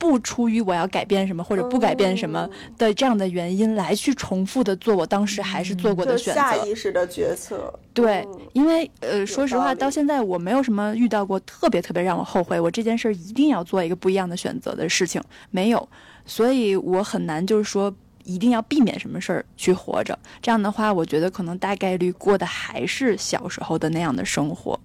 不出于我要改变什么或者不改变什么的这样的原因来去重复的做我当时还是做过的选择，下意识的决策。对嗯，因为呃，说实话，到现在我没有什么遇到过特别特别让我后悔，我这件事儿一定要做一个不一样的选择的事情，没有，所以我很难就是说一定要避免什么事儿去活着。这样的话，我觉得可能大概率过的还是小时候的那样的生活，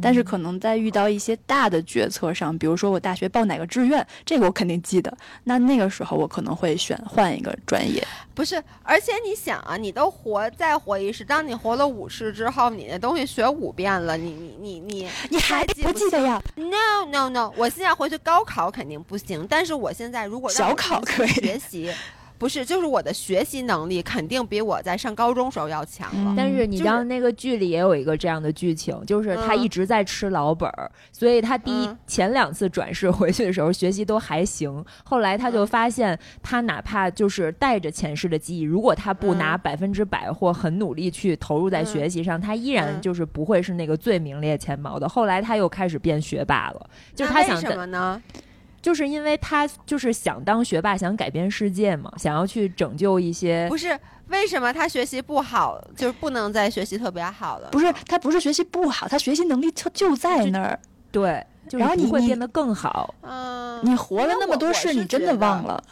但是可能在遇到一些大的决策上，比如说我大学报哪个志愿，这个我肯定记得，那那个时候我可能会选换一个专业。不是，而且你想啊，你都活再活一世，当你活了五世之后，你那东西学五遍了，你你你 *laughs* 你你还记不记得呀？？No No No，我现在回去高考肯定不行，但是我现在如果让小考可以学习。*laughs* 不是，就是我的学习能力肯定比我在上高中时候要强了。嗯但是你知道那个剧里也有一个这样的剧情，就是他嗯一直在吃老本儿，所以他第一、嗯前两次转世回去的时候学习都还行，后来他就发现他哪怕就是带着前世的记忆，如果他不拿嗯百分之百或很努力去投入在学习上，他依然嗯就是不会是那个最名列前茅的。后来他又开始变学霸了，就是他想什么呢？就是因为他就是想当学霸，想改变世界嘛，想要去拯救一些不是为什么他学习不好，就是不能再学习特别好了？不是，他不是学习不好，他学习能力就就在那儿。对，就是然后你会变得更好。嗯，你活了那么多事，你真的忘了。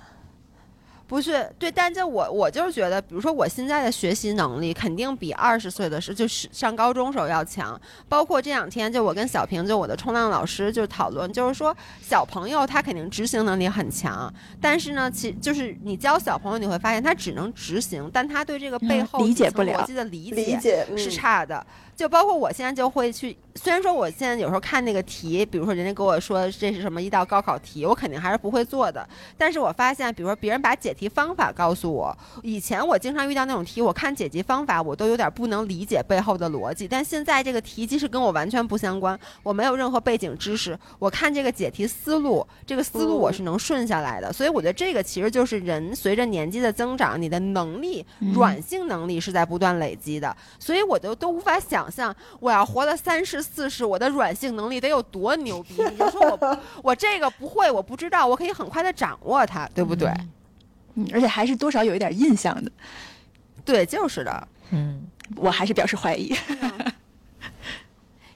了。不是对，但这我我就是觉得，比如说我现在的学习能力肯定比二十岁的时候就是上高中时候要强。包括这两天，就我跟小平，就我的冲浪老师就讨论，就是说小朋友他肯定执行能力很强，但是呢，其就是你教小朋友，你会发现他只能执行，但他对这个背嗯后底层理解不了逻辑的理理解嗯是差的。就包括我现在就会去，虽然说我现在有时候看那个题，比如说人家给我说这是什么一道高考题，我肯定还是不会做的。但是我发现，比如说别人把解题方法告诉我，以前我经常遇到那种题，我看解题方法我都有点不能理解背后的逻辑。但现在这个题即使跟我完全不相关，我没有任何背景知识，我看这个解题思路，这个思路我是能顺下来的。所以我觉得这个其实就是人随着年纪的增长，你的能力、嗯软性能力是在不断累积的。所以我就都无法想象，我要活到三十四世，我的软性能力得有多牛逼。你就说我 *laughs* 我这个不会，我不知道，我可以很快的掌握它，对不对？嗯，而且还是多少有一点印象的。对，就是的。嗯，我还是表示怀疑。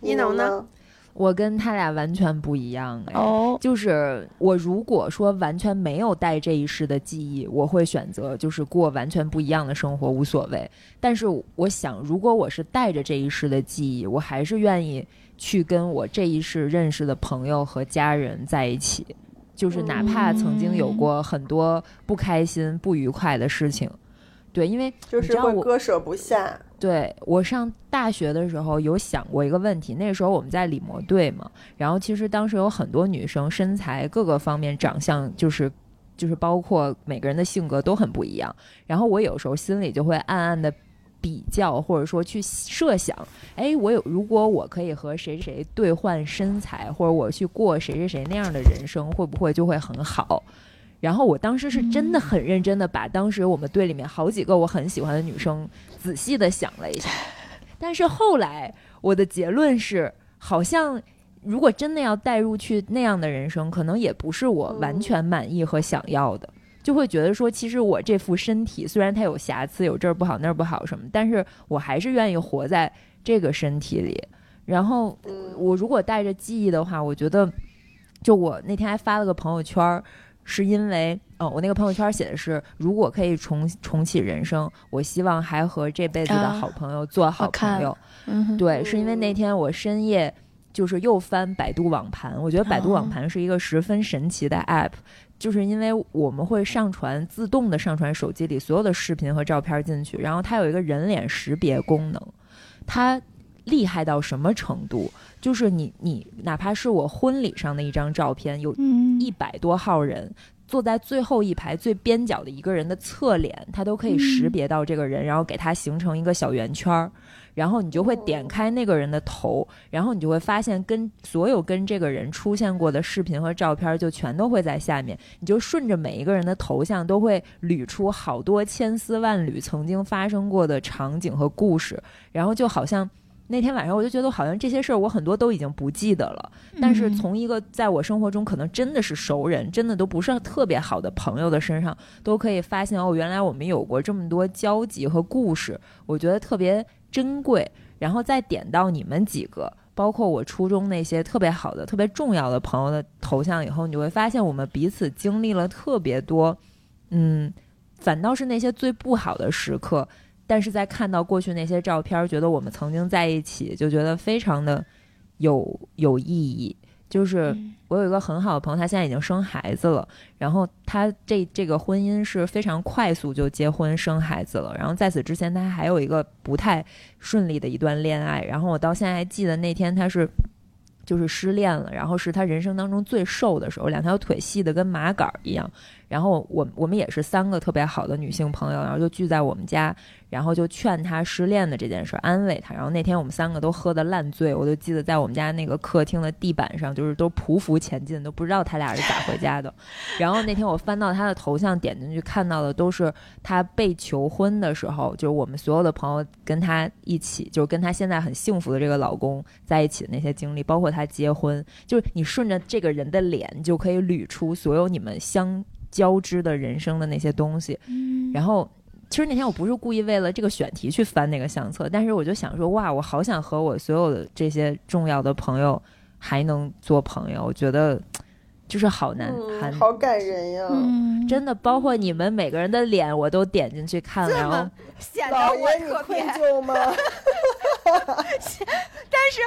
一农呢？我跟他俩完全不一样哎。哦，就是我如果说完全没有带这一世的记忆，我会选择就是过完全不一样的生活，无所谓。但是我想，如果我是带着这一世的记忆，我还是愿意去跟我这一世认识的朋友和家人在一起，就是哪怕曾经有过很多不开心、不愉快的事情。对，因为就是会割舍不下。对我上大学的时候有想过一个问题，那个时候我们在理模队嘛，然后其实当时有很多女生身材各个方面长相就是就是包括每个人的性格都很不一样，然后我有时候心里就会暗暗的比较或者说去设想，哎，我有如果我可以和谁谁兑换身材，或者我去过谁谁谁那样的人生，会不会就会很好？然后我当时是真的很认真的把当时我们队里面好几个我很喜欢的女生仔细的想了一下，*laughs* 但是后来我的结论是，好像如果真的要带入去那样的人生，可能也不是我完全满意和想要的，就会觉得说，其实我这副身体虽然它有瑕疵，有这儿不好那儿不好什么，但是我还是愿意活在这个身体里。然后我如果带着记忆的话，我觉得，就我那天还发了个朋友圈儿。是因为哦，我那个朋友圈写的是，如果可以重重启人生，我希望还和这辈子的好朋友做好朋友。嗯，对，是因为那天我深夜就是又翻百度网盘，我觉得百度网盘是一个十分神奇的 app，就是因为我们会上传自动的上传手机里所有的视频和照片进去，然后它有一个人脸识别功能，它厉害到什么程度？就是你，你哪怕是我婚礼上的一张照片，有一百多号人坐在最后一排最边角的一个人的侧脸，他都可以识别到这个人，然后给他形成一个小圆圈儿，然后你就会点开那个人的头，然后你就会发现跟所有跟这个人出现过的视频和照片就全都会在下面，你就顺着每一个人的头像都会捋出好多千丝万缕曾经发生过的场景和故事，然后就好像。那天晚上我就觉得好像这些事儿我很多都已经不记得了，但是从一个在我生活中可能真的是熟人，真的都不是特别好的朋友的身上，都可以发现哦，原来我们有过这么多交集和故事，我觉得特别珍贵。然后再点到你们几个，包括我初中那些特别好的、特别重要的朋友的头像以后，你会发现我们彼此经历了特别多，嗯，反倒是那些最不好的时刻。但是在看到过去那些照片，觉得我们曾经在一起，就觉得非常的有有意义。就是我有一个很好的朋友，他现在已经生孩子了，然后他这这个婚姻是非常快速就结婚生孩子了。然后在此之前，他还有一个不太顺利的一段恋爱。然后我到现在还记得那天他是就是失恋了，然后是他人生当中最瘦的时候，两条腿细的跟麻杆一样。然后我我们也是三个特别好的女性朋友，然后就聚在我们家。然后就劝她失恋的这件事，安慰她。然后那天我们三个都喝得烂醉，我就记得在我们家那个客厅的地板上，就是都匍匐前进，都不知道他俩是咋回家的。然后那天我翻到他的头像，点进去看到的都是他被求婚的时候，就是我们所有的朋友跟他一起，就是跟他现在很幸福的这个老公在一起的那些经历，包括他结婚，就是你顺着这个人的脸就可以捋出所有你们相交织的人生的那些东西。然后。其实那天我不是故意为了这个选题去翻那个相册，但是我就想说，哇，我好想和我所有的这些重要的朋友还能做朋友。我觉得就是好难，好感人呀！真的，包括你们每个人的脸，我都点进去看了。然后，老爷，你愧疚吗？*laughs* 但是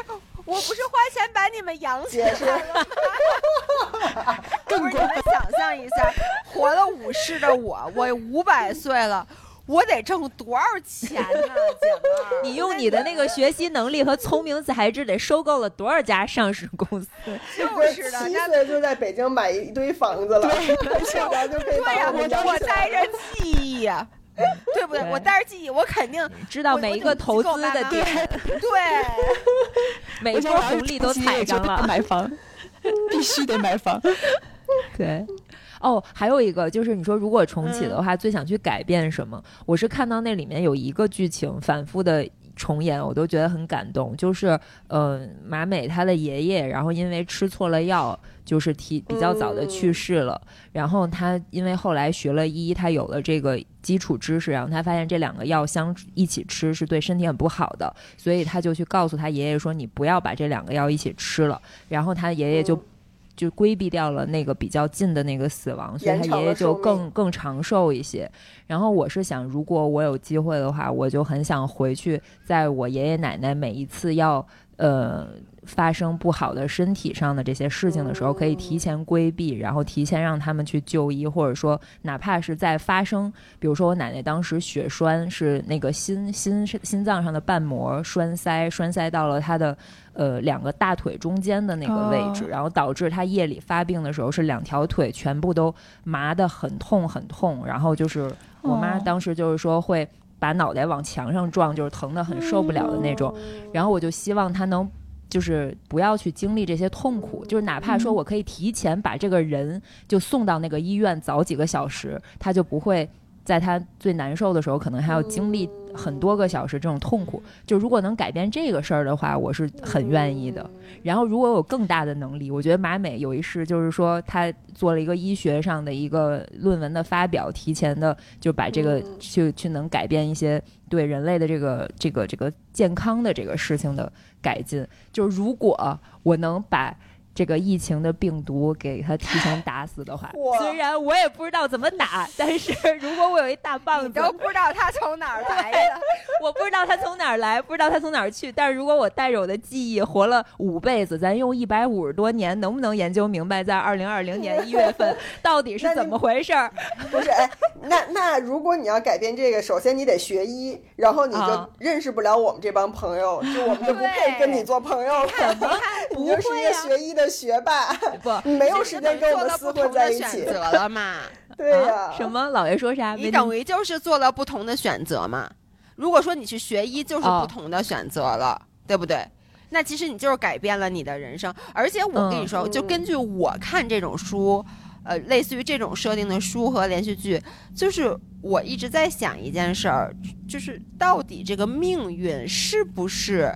我不是花钱把你们养起来了吗？不是你们想象一下，活了五世的我，我五百岁了。我得挣多少钱呢，姐妹？你用你的那个学习能力和聪明才智，得收购了多少家上市公司？就是的，七岁就在北京买一堆房子了，现在 *laughs* 就可以对呀，我我带着记忆，*laughs* 对不对？我带着记忆，我肯定知道每一个投资的点，*laughs* 对，每一波红利都踩上了，买房 *laughs* 必须得买房，对。哦，还有一个就是，你说如果重启的话，最想去改变什么？我是看到那里面有一个剧情反复的重演，我都觉得很感动。就是呃，马美她的爷爷，然后因为吃错了药，就是提比较早的去世了。然后他因为后来学了医，他有了这个基础知识，然后他发现这两个药相一起吃是对身体很不好的，所以他就去告诉他爷爷说：“你不要把这两个药一起吃了。”然后他爷爷就。就规避掉了那个比较近的那个死亡，所以他爷爷就更更长寿一些。然后我是想，如果我有机会的话，我就很想回去，在我爷爷奶奶每一次要呃。发生不好的身体上的这些事情的时候，可以提前规避，然后提前让他们去就医，或者说哪怕是在发生，比如说我奶奶当时血栓是那个心心心脏上的瓣膜栓塞，栓塞到了她的呃两个大腿中间的那个位置，然后导致她夜里发病的时候是两条腿全部都麻的很痛很痛，然后就是我妈当时就是说会把脑袋往墙上撞，就是疼的很受不了的那种，然后我就希望他能。就是不要去经历这些痛苦，就是哪怕说我可以提前把这个人就送到那个医院早几个小时，他就不会在他最难受的时候，可能还要经历很多个小时这种痛苦。就如果能改变这个事儿的话，我是很愿意的。然后如果有更大的能力，我觉得马美有一事，就是说他做了一个医学上的一个论文的发表，提前的就把这个去去能改变一些对人类的这个这个这个健康的这个事情的。改进就是，如果我能把。这个疫情的病毒给他提前打死的话，虽然我也不知道怎么打，但是如果我有一大棒子，都不知道他从哪儿来的，*laughs* 我不知道他从哪儿来，不知道他从哪儿去。但是如果我带着我的记忆活了五辈子，咱用一百五十多年，能不能研究明白，在二零二零年一月份 *laughs* 到底是怎么回事儿？不是，哎，那那如果你要改变这个，首先你得学医，然后你就认识不了我们这帮朋友，就我们就不配跟你做朋友了。*laughs* 你就是一个学医的。学霸 *laughs* 不，你没有时间跟我们厮混在一起了嘛？*laughs* 对呀，什么老爷说啥？你等于就是做了不同的选择嘛？如果说你去学医，就是不同的选择了，对不对？那其实你就是改变了你的人生。而且我跟你说，就根据我看这种书，呃，类似于这种设定的书和连续剧，就是我一直在想一件事儿，就是到底这个命运是不是？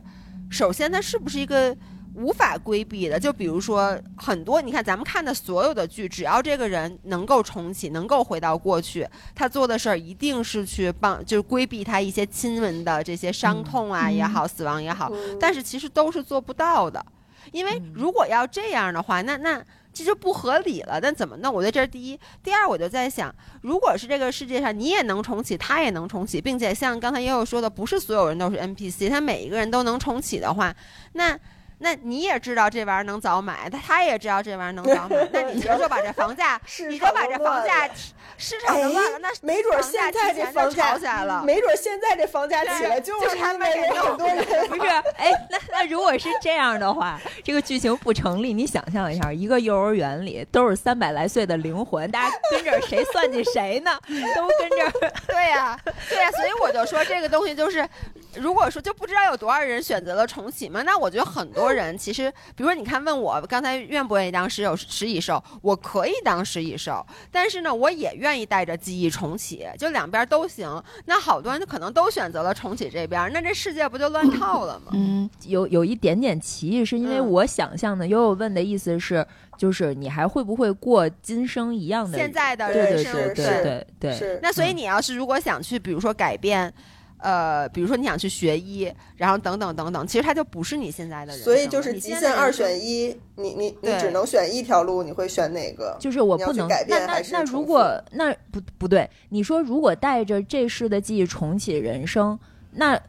首先，它是不是一个？无法规避的，就比如说很多，你看咱们看的所有的剧，只要这个人能够重启，能够回到过去，他做的事儿一定是去帮，就是规避他一些亲人的这些伤痛啊也好，死亡也好，但是其实都是做不到的，因为如果要这样的话，那那这就不合理了。那怎么弄？我觉得这是第一，第二，我就在想，如果是这个世界上你也能重启，他也能重启，并且像刚才悠悠说的，不是所有人都是 NPC，他每一个人都能重启的话，那。那你也知道这玩意儿能早买，他他也知道这玩意儿能早买，那你就说把这房价，*laughs* 你就把这房价市场乱了，那没准现在这房价起来了，没准现在这房价起来就是他们有很多人 *laughs* 不是？哎，那那如果是这样的话，这个剧情不成立。你想象一下，一个幼儿园里都是三百来岁的灵魂，大家跟着谁算计谁呢？*laughs* 都跟着。对呀，对呀，所以我就说这个东西就是。如果说就不知道有多少人选择了重启嘛，那我觉得很多人其实，比如说你看问我刚才愿不愿意当食有食蚁兽，我可以当食蚁兽，但是呢，我也愿意带着记忆重启，就两边都行。那好多人可能都选择了重启这边，那这世界不就乱套了吗？嗯，有有一点点歧义，是因为我想象的悠悠问的意思是，就是你还会不会过今生一样的现在的人生？对对对对。那所以你要是如果想去，比如说改变。呃，比如说你想去学医，然后等等等等，其实他就不是你现在的人。所以就是极限二选一，你你你只能选一条路，你会选哪个？就是我不能改变那那那如果那不不对，你说如果带着这世的记忆重启人生，那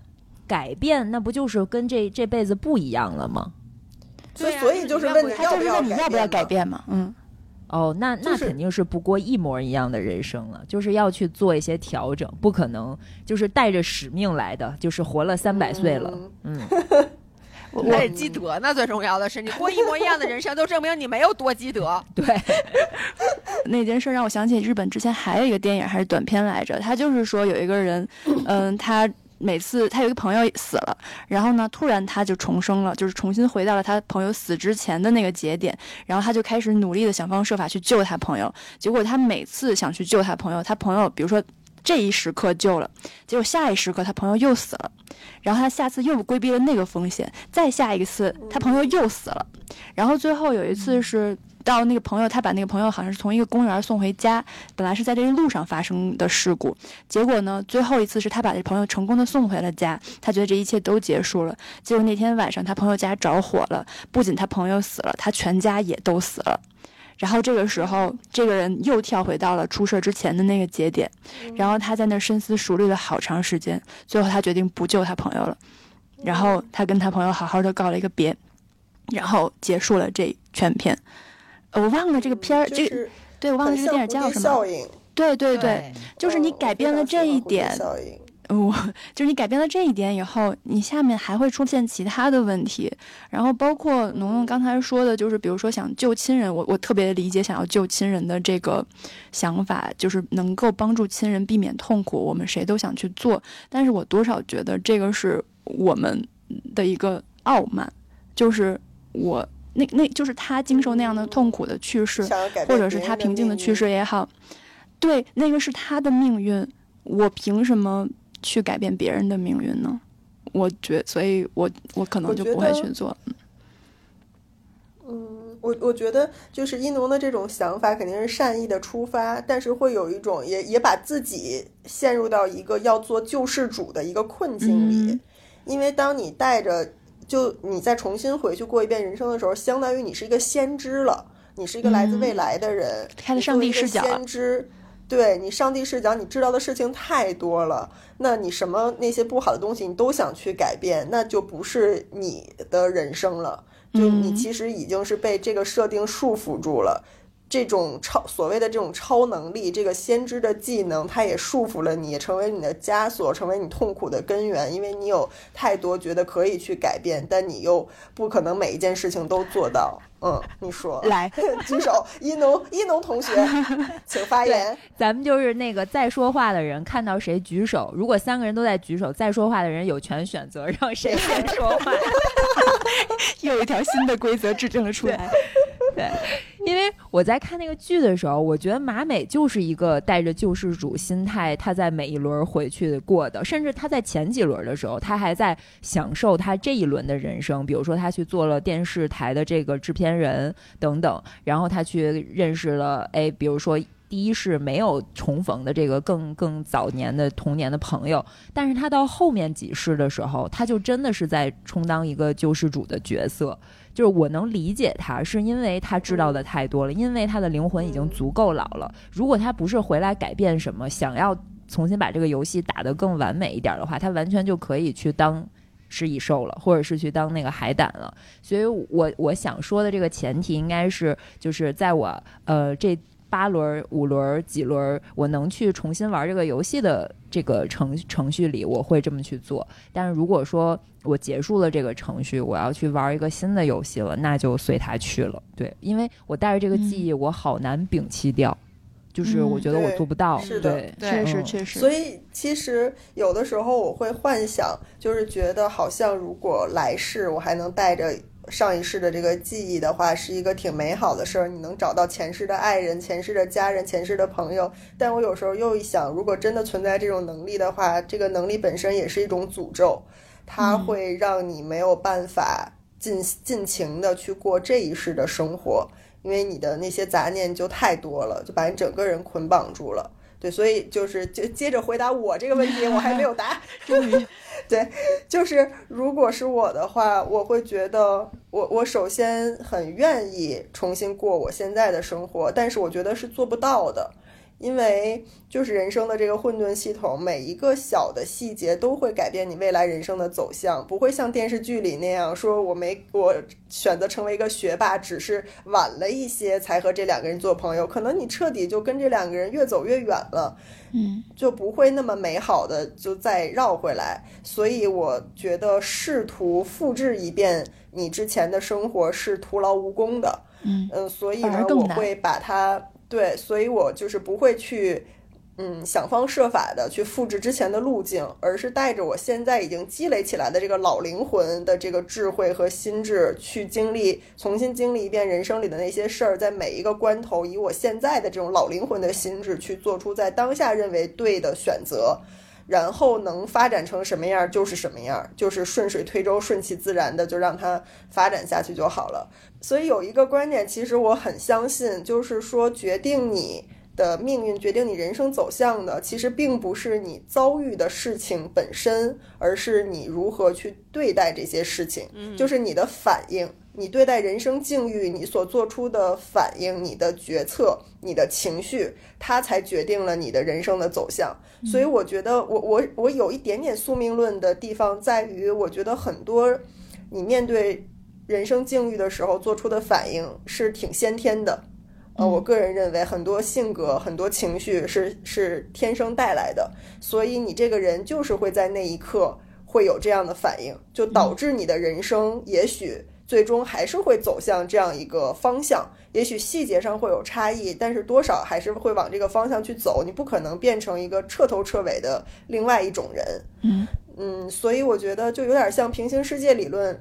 改变那不就是跟这这辈子不一样了吗？所以所以就是问你要不要你要不要改变嘛？嗯。哦，那那肯定是不过一模一样的人生了，就是要去做一些调整，不可能就是带着使命来的，就是活了三百岁了，嗯，*laughs* 还得积德呢，最重要的是你过一模一样的人生，都证明你没有多积德。*laughs* 对，*laughs* 那件事让我想起日本之前还有一个电影还是短片来着，他就是说有一个人，嗯，他。每次他有一个朋友死了，然后呢，突然他就重生了，就是重新回到了他朋友死之前的那个节点，然后他就开始努力的想方设法去救他朋友。结果他每次想去救他朋友，他朋友比如说这一时刻救了，结果下一时刻他朋友又死了，然后他下次又规避了那个风险，再下一次他朋友又死了，然后最后有一次是到那个朋友，他把那个朋友好像是从一个公园送回家，本来是在这个路上发生的事故，结果呢，最后一次是他把这朋友成功的送回了家，他觉得这一切都结束了，结果那天晚上他朋友家着火了，不仅他朋友死了，他全家也都死了。然后这个时候，这个人又跳回到了出事之前的那个节点，然后他在那深思熟虑了好长时间，最后他决定不救他朋友了，然后他跟他朋友好好的告了一个别，然后结束了这全片。我忘了这个片儿，这个对我忘了这个电影叫什么？对对对，就是你改变了这一点。我就是你改变了这一点以后，你下面还会出现其他的问题，然后包括农农刚才说的，就是比如说想救亲人，我我特别理解想要救亲人的这个想法，就是能够帮助亲人避免痛苦，我们谁都想去做。但是我多少觉得这个是我们的一个傲慢，就是我那那就是他经受那样的痛苦的去世，或者是他平静的去世也好，对，那个是他的命运，我凭什么？去改变别人的命运呢？我觉，所以我我可能就不会去做。嗯，我我觉得就是一农的这种想法肯定是善意的出发，但是会有一种也也把自己陷入到一个要做救世主的一个困境里。因为当你带着就你再重新回去过一遍人生的时候，相当于你是一个先知了，你是一个来自未来的人，开了上帝视角，先知。对你，上帝视角，你知道的事情太多了。那你什么那些不好的东西，你都想去改变，那就不是你的人生了。就你其实已经是被这个设定束缚住了。这种超所谓的这种超能力，这个先知的技能，它也束缚了你，成为你的枷锁，成为你痛苦的根源。因为你有太多觉得可以去改变，但你又不可能每一件事情都做到。嗯，你说来 *laughs* 举手，一农一农同学，*laughs* 请发言。咱们就是那个在说话的人，看到谁举手，如果三个人都在举手，在说话的人有权选择让谁先说话。*laughs* 又一条新的规则制定了出来。对，因为我在看那个剧的时候，我觉得马美就是一个带着救世主心态，他在每一轮回去过的，甚至他在前几轮的时候，他还在享受他这一轮的人生。比如说，他去做了电视台的这个制片人等等，然后他去认识了，哎，比如说第一是没有重逢的这个更更早年的童年的朋友，但是他到后面几世的时候，他就真的是在充当一个救世主的角色。就是我能理解他，是因为他知道的太多了，因为他的灵魂已经足够老了。如果他不是回来改变什么，想要重新把这个游戏打得更完美一点的话，他完全就可以去当食蚁兽了，或者是去当那个海胆了。所以，我我想说的这个前提应该是，就是在我呃这。八轮、五轮、几轮，我能去重新玩这个游戏的这个程程序里，我会这么去做。但是如果说我结束了这个程序，我要去玩一个新的游戏了，那就随他去了。对，因为我带着这个记忆，我好难摒弃掉，就是我觉得我做不到。是的，确实确实。所以其实有的时候我会幻想，就是觉得好像如果来世我还能带着。上一世的这个记忆的话，是一个挺美好的事儿。你能找到前世的爱人、前世的家人、前世的朋友。但我有时候又一想，如果真的存在这种能力的话，这个能力本身也是一种诅咒，它会让你没有办法尽尽情的去过这一世的生活，因为你的那些杂念就太多了，就把你整个人捆绑住了。对，所以就是就接着回答我这个问题，我还没有答。*laughs* 对，就是如果是我的话，我会觉得我我首先很愿意重新过我现在的生活，但是我觉得是做不到的。因为就是人生的这个混沌系统，每一个小的细节都会改变你未来人生的走向，不会像电视剧里那样说，我没我选择成为一个学霸，只是晚了一些才和这两个人做朋友，可能你彻底就跟这两个人越走越远了，嗯，就不会那么美好的就再绕回来。所以我觉得试图复制一遍你之前的生活是徒劳无功的，嗯嗯，所以呢，我会把它。对，所以我就是不会去，嗯，想方设法的去复制之前的路径，而是带着我现在已经积累起来的这个老灵魂的这个智慧和心智，去经历，重新经历一遍人生里的那些事儿，在每一个关头，以我现在的这种老灵魂的心智去做出在当下认为对的选择，然后能发展成什么样就是什么样，就是顺水推舟、顺其自然的就让它发展下去就好了。所以有一个观点，其实我很相信，就是说决定你。的命运决定你人生走向的，其实并不是你遭遇的事情本身，而是你如何去对待这些事情，就是你的反应，你对待人生境遇，你所做出的反应，你的决策，你的情绪，它才决定了你的人生的走向。所以，我觉得，我我我有一点点宿命论的地方在于，我觉得很多你面对人生境遇的时候做出的反应是挺先天的。呃，我个人认为，很多性格、很多情绪是是天生带来的，所以你这个人就是会在那一刻会有这样的反应，就导致你的人生也许最终还是会走向这样一个方向。也许细节上会有差异，但是多少还是会往这个方向去走。你不可能变成一个彻头彻尾的另外一种人。嗯嗯，所以我觉得就有点像平行世界理论。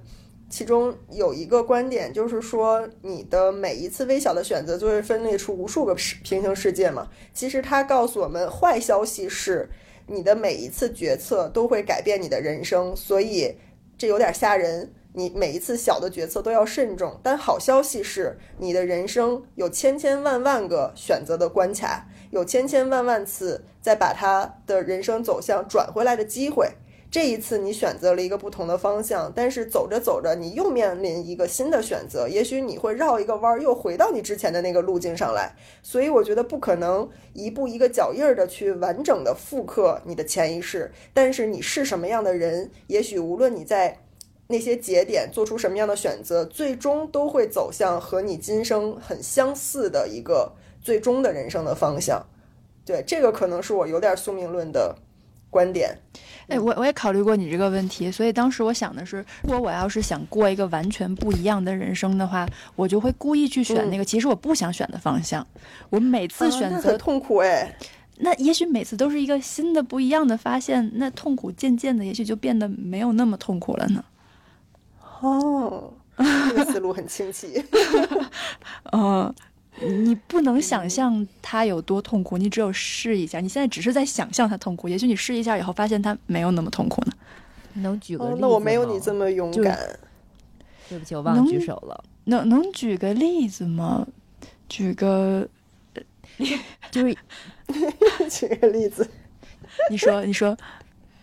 其中有一个观点，就是说你的每一次微小的选择，就会分裂出无数个平行世界嘛。其实它告诉我们，坏消息是你的每一次决策都会改变你的人生，所以这有点吓人。你每一次小的决策都要慎重。但好消息是，你的人生有千千万万个选择的关卡，有千千万万次再把他的人生走向转回来的机会。这一次你选择了一个不同的方向，但是走着走着你又面临一个新的选择，也许你会绕一个弯儿又回到你之前的那个路径上来。所以我觉得不可能一步一个脚印儿的去完整的复刻你的前一世，但是你是什么样的人，也许无论你在那些节点做出什么样的选择，最终都会走向和你今生很相似的一个最终的人生的方向。对，这个可能是我有点宿命论的观点。哎，我我也考虑过你这个问题，所以当时我想的是，如果我要是想过一个完全不一样的人生的话，我就会故意去选那个其实我不想选的方向。我每次选择痛苦哎，那也许每次都是一个新的不一样的发现，那痛苦渐渐的也许就变得没有那么痛苦了呢。哦，这个思路很清晰。嗯。*laughs* 你不能想象他有多痛苦，你只有试一下。你现在只是在想象他痛苦，也许你试一下以后发现他没有那么痛苦呢。能举个例子吗？那我没有你这么勇敢。对不起，我忘了举手了。能能举个例子吗？举个，*laughs* 就是 *laughs* 举个例子。你说，你说，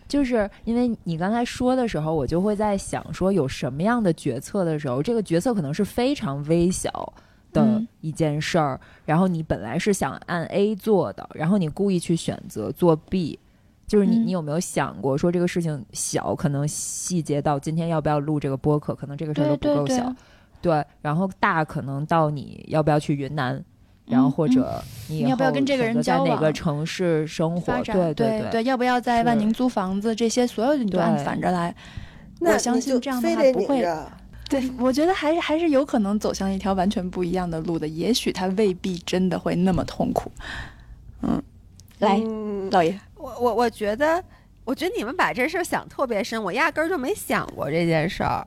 就是因为你刚才说的时候，我就会在想说，有什么样的决策的时候，这个决策可能是非常微小。的一件事儿，然后你本来是想按 A 做的，然后你故意去选择做 B，就是你你有没有想过说这个事情小，可能细节到今天要不要录这个播客，可能这个事儿都不够小，对，然后大可能到你要不要去云南，然后或者你要不要跟这个人在哪个城市生活，对对对，要不要在万宁租房子，这些所有的你都按反着来，我相信这样的话不会。*laughs* 对，我觉得还是还是有可能走向一条完全不一样的路的。也许他未必真的会那么痛苦。嗯，来，老爷，我我我觉得，我觉得你们把这事儿想特别深，我压根儿就没想过这件事儿。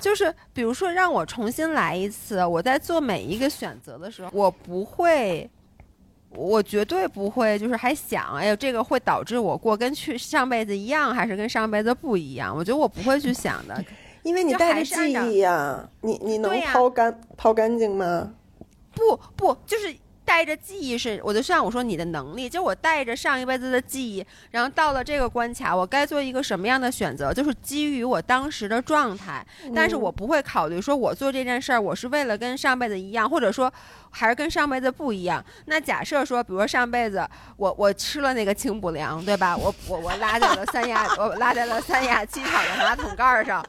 就是比如说，让我重新来一次，我在做每一个选择的时候，我不会，我绝对不会，就是还想，哎呦，这个会导致我过跟去上辈子一样，还是跟上辈子不一样？我觉得我不会去想的。*laughs* 因为你带着记忆呀，你你能抛干抛干净吗？不不，就是带着记忆是，我就像我说你的能力，就我带着上一辈子的记忆，然后到了这个关卡，我该做一个什么样的选择？就是基于我当时的状态，但是我不会考虑说我做这件事儿，我是为了跟上辈子一样，或者说还是跟上辈子不一样。那假设说，比如说上辈子我我吃了那个清补凉，对吧？我我我拉在了三亚，我拉在了三亚机场的马桶盖上。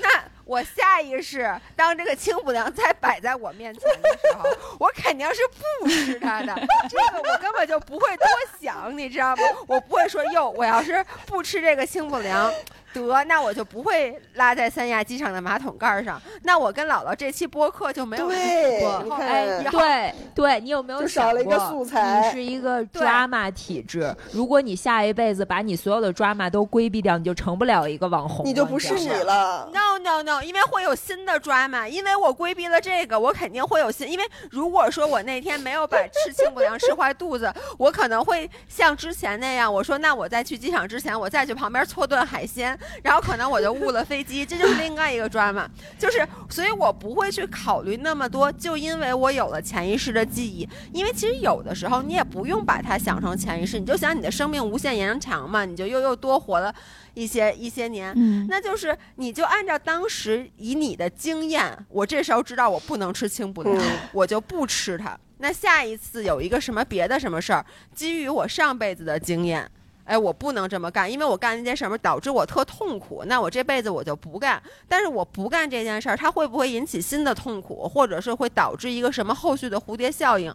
那我下意识，当这个清补凉菜摆在我面前的时候，我肯定是不吃它的。*laughs* 这个我根本就不会多想，你知道吗？我不会说哟，我要是不吃这个清补凉，得，那我就不会拉在三亚机场的马桶盖上。那我跟姥姥这期播客就没有对，你看，哎，*laughs* 对对，你有没有少了一个素材？你是一个 drama 体质，如果你下一辈子把你所有的 drama 都规避掉，你就成不了一个网红，你就不是你了。No No No，因为会有新的 drama，因为我规避了这个，我肯定会有新。因为如果说我那天没有把吃清补凉吃坏肚子，我可能会像之前那样，我说那我在去机场之前，我再去旁边搓顿海鲜，然后可能我就误了飞机，这就是另外一个 drama。就是，所以我不会去考虑那么多，就因为我有了潜意识的记忆。因为其实有的时候你也不用把它想成潜意识，你就想你的生命无限延长嘛，你就又又多活了一些一些年。嗯，那就是你就按照当时以你的经验，我这时候知道我不能吃清补凉，我就不吃它。那下一次有一个什么别的什么事儿，基于我上辈子的经验。哎，我不能这么干，因为我干那件事儿导致我特痛苦，那我这辈子我就不干。但是我不干这件事儿，它会不会引起新的痛苦，或者是会导致一个什么后续的蝴蝶效应？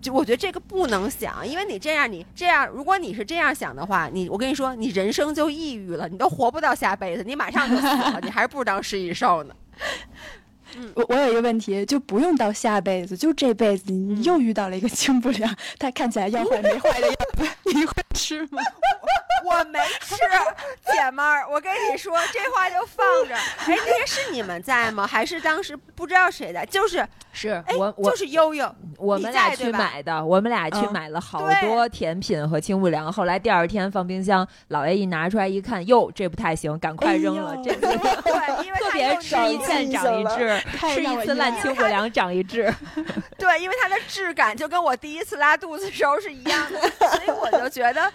就我觉得这个不能想，因为你这样，你这样，如果你是这样想的话，你我跟你说，你人生就抑郁了，你都活不到下辈子，你马上就死了，你还是不如当食蚁兽呢。我我有一个问题，就不用到下辈子，就这辈子你又遇到了一个清不凉，他看起来要坏没坏的样子，你会吃吗？*laughs* 我没吃，姐们儿，我跟你说这话就放着。哎，那天是你们在吗？还是当时不知道谁在？就是是我，我就是悠悠，我们俩去买的，我们俩去买了好多甜品和清补凉。后来第二天放冰箱，姥爷一拿出来一看，哟，这不太行，赶快扔了。这对，因为特别吃一堑长一智，*laughs* 吃一次烂秋不良长一智。*laughs* 对，因为它的质感就跟我第一次拉肚子时候是一样的，所以我就觉得。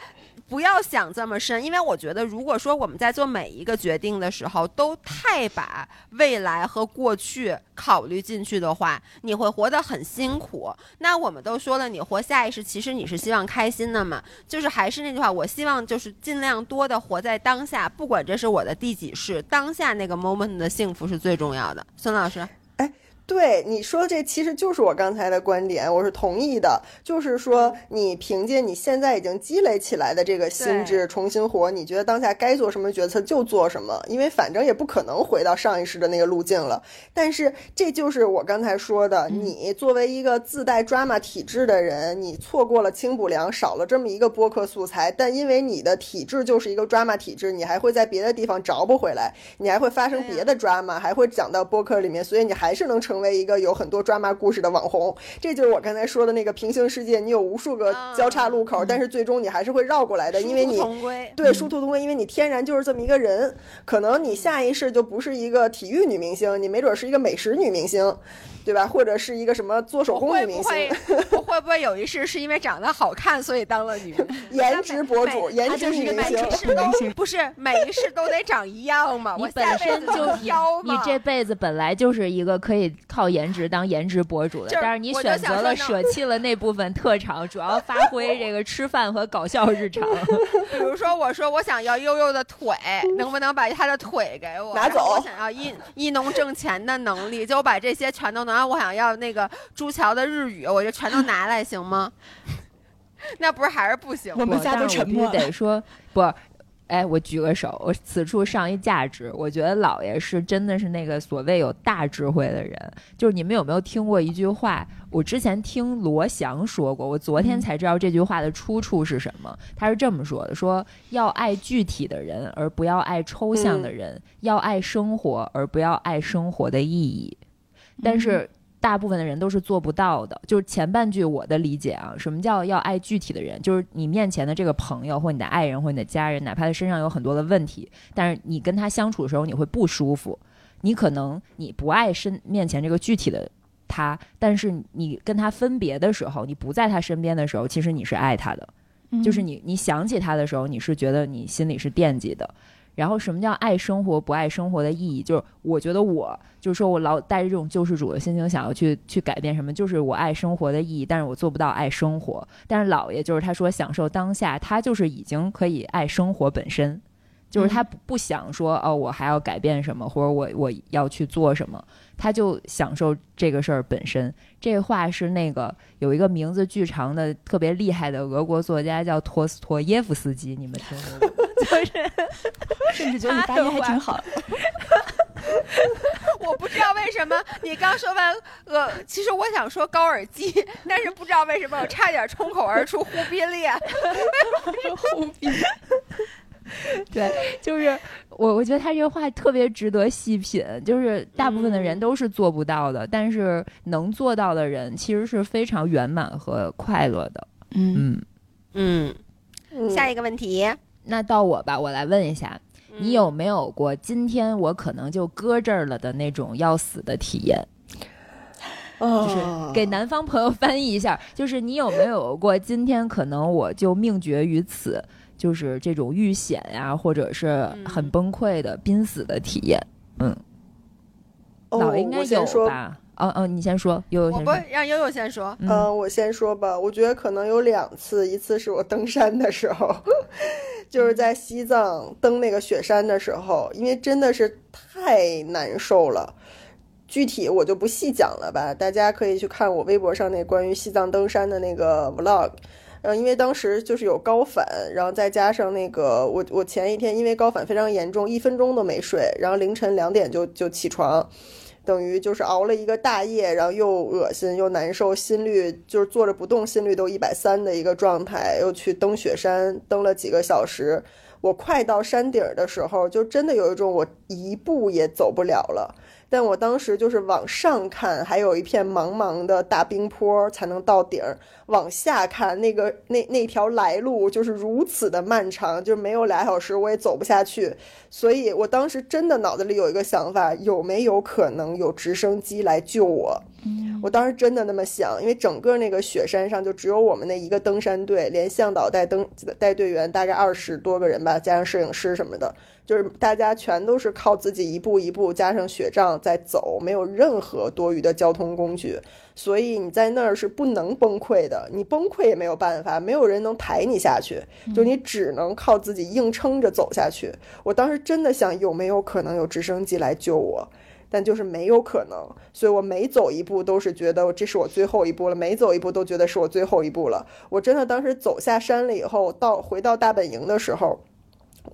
不要想这么深，因为我觉得，如果说我们在做每一个决定的时候，都太把未来和过去考虑进去的话，你会活得很辛苦。那我们都说了，你活下意识，其实你是希望开心的嘛？就是还是那句话，我希望就是尽量多的活在当下，不管这是我的第几世，当下那个 moment 的幸福是最重要的。孙老师。对你说这其实就是我刚才的观点，我是同意的。就是说，你凭借你现在已经积累起来的这个心智重新活，你觉得当下该做什么决策就做什么，因为反正也不可能回到上一世的那个路径了。但是这就是我刚才说的，你作为一个自带 drama 体质的人，你错过了清补凉，少了这么一个播客素材。但因为你的体质就是一个 drama 体质，你还会在别的地方找不回来，你还会发生别的 drama，还会讲到播客里面，所以你还是能成。成为一个有很多 drama 故事的网红，这就是我刚才说的那个平行世界。你有无数个交叉路口，但是最终你还是会绕过来的，因为你对殊途同归，因为你天然就是这么一个人。可能你下一世就不是一个体育女明星，你没准是一个美食女明星。对吧？或者是一个什么做手工女明星？我会不会有一世是因为长得好看，所以当了女 *laughs* 颜值博主？颜值女明星？不是每一世都得长一样吗？你本身就挑你这辈子本来就是一个可以靠颜值当颜值博主的，但是你选择了舍弃了那部分特长，主要发挥这个吃饭和搞笑日常。*laughs* 比如说，我说我想要悠悠的腿，能不能把他的腿给我拿走？我想要一一农挣钱的能力，就把这些全都能。啊，我想要那个朱桥的日语，我就全都拿来，行吗？*laughs* 那不是还是不行？我们家都沉默。得 *laughs* 说不，哎，我举个手，我此处上一价值。我觉得老爷是真的是那个所谓有大智慧的人。就是你们有没有听过一句话？我之前听罗翔说过，我昨天才知道这句话的出处是什么。他是这么说的：说要爱具体的人，而不要爱抽象的人；要爱生活，而不要爱生活的意义。但是大部分的人都是做不到的。就是前半句我的理解啊，什么叫要爱具体的人？就是你面前的这个朋友或你的爱人或你的家人，哪怕他身上有很多的问题，但是你跟他相处的时候你会不舒服。你可能你不爱身面前这个具体的他，但是你跟他分别的时候，你不在他身边的时候，其实你是爱他的。就是你你想起他的时候，你是觉得你心里是惦记的。然后什么叫爱生活不爱生活的意义？就是我觉得我就是说我老带着这种救世主的心情，想要去去改变什么，就是我爱生活的意义，但是我做不到爱生活。但是姥爷就是他说享受当下，他就是已经可以爱生活本身，就是他不不想说哦我还要改变什么，或者我我要去做什么，他就享受这个事儿本身。这话是那个有一个名字巨长的特别厉害的俄国作家叫托斯托耶夫斯基，你们听过吗？*laughs* 就是 *laughs* 甚至觉得你发音还挺好。*laughs* 我不知道为什么你刚说完呃，其实我想说高尔基，但是不知道为什么我差点冲口而出忽必烈。忽必，*laughs* 对，就是我，我觉得他这个话特别值得细品。就是大部分的人都是做不到的，但是能做到的人其实是非常圆满和快乐的。嗯嗯，嗯，下一个问题，那到我吧，我来问一下，你有没有过今天我可能就搁这儿了的那种要死的体验？就是啊，给南方朋友 *laughs* 翻译一下，就是你有没有过今天可能我就命绝于此，就是这种遇险呀、或者是很崩溃的濒死的体验？嗯，哦老应该先说吧？哦哦，你先说，悠悠我不先。让悠悠先说。嗯嗯，我先说吧，我觉得可能有两次，一次是我登山的时候，*laughs* 就是在西藏登那个雪山的时候，因为真的是太难受了。具体我就不细讲了吧，大家可以去看我微博上那关于西藏登山的那个 vlog。嗯，因为当时就是有高反，然后再加上那个我我前一天因为高反非常严重，一分钟都没睡，然后凌晨两点就就起床，等于就是熬了一个大夜，然后又恶心又难受，心率就是坐着不动，心率都一百三的一个状态，又去登雪山，登了几个小时。我快到山顶的时候，就真的有一种我一步也走不了了。但我当时就是往上看，还有一片茫茫的大冰坡才能到顶儿；往下看，那个那那条来路就是如此的漫长，就是没有俩小时我也走不下去。所以我当时真的脑子里有一个想法：有没有可能有直升机来救我？我当时真的那么想，因为整个那个雪山上就只有我们那一个登山队，连向导带登带队员大概二十多个人吧，加上摄影师什么的，就是大家全都是靠自己一步一步加上雪杖在走，没有任何多余的交通工具，所以你在那儿是不能崩溃的，你崩溃也没有办法，没有人能抬你下去，就你只能靠自己硬撑着走下去。我当时真的想，有没有可能有直升机来救我？但就是没有可能，所以我每走一步都是觉得这是我最后一步了，每走一步都觉得是我最后一步了。我真的当时走下山了以后，到回到大本营的时候，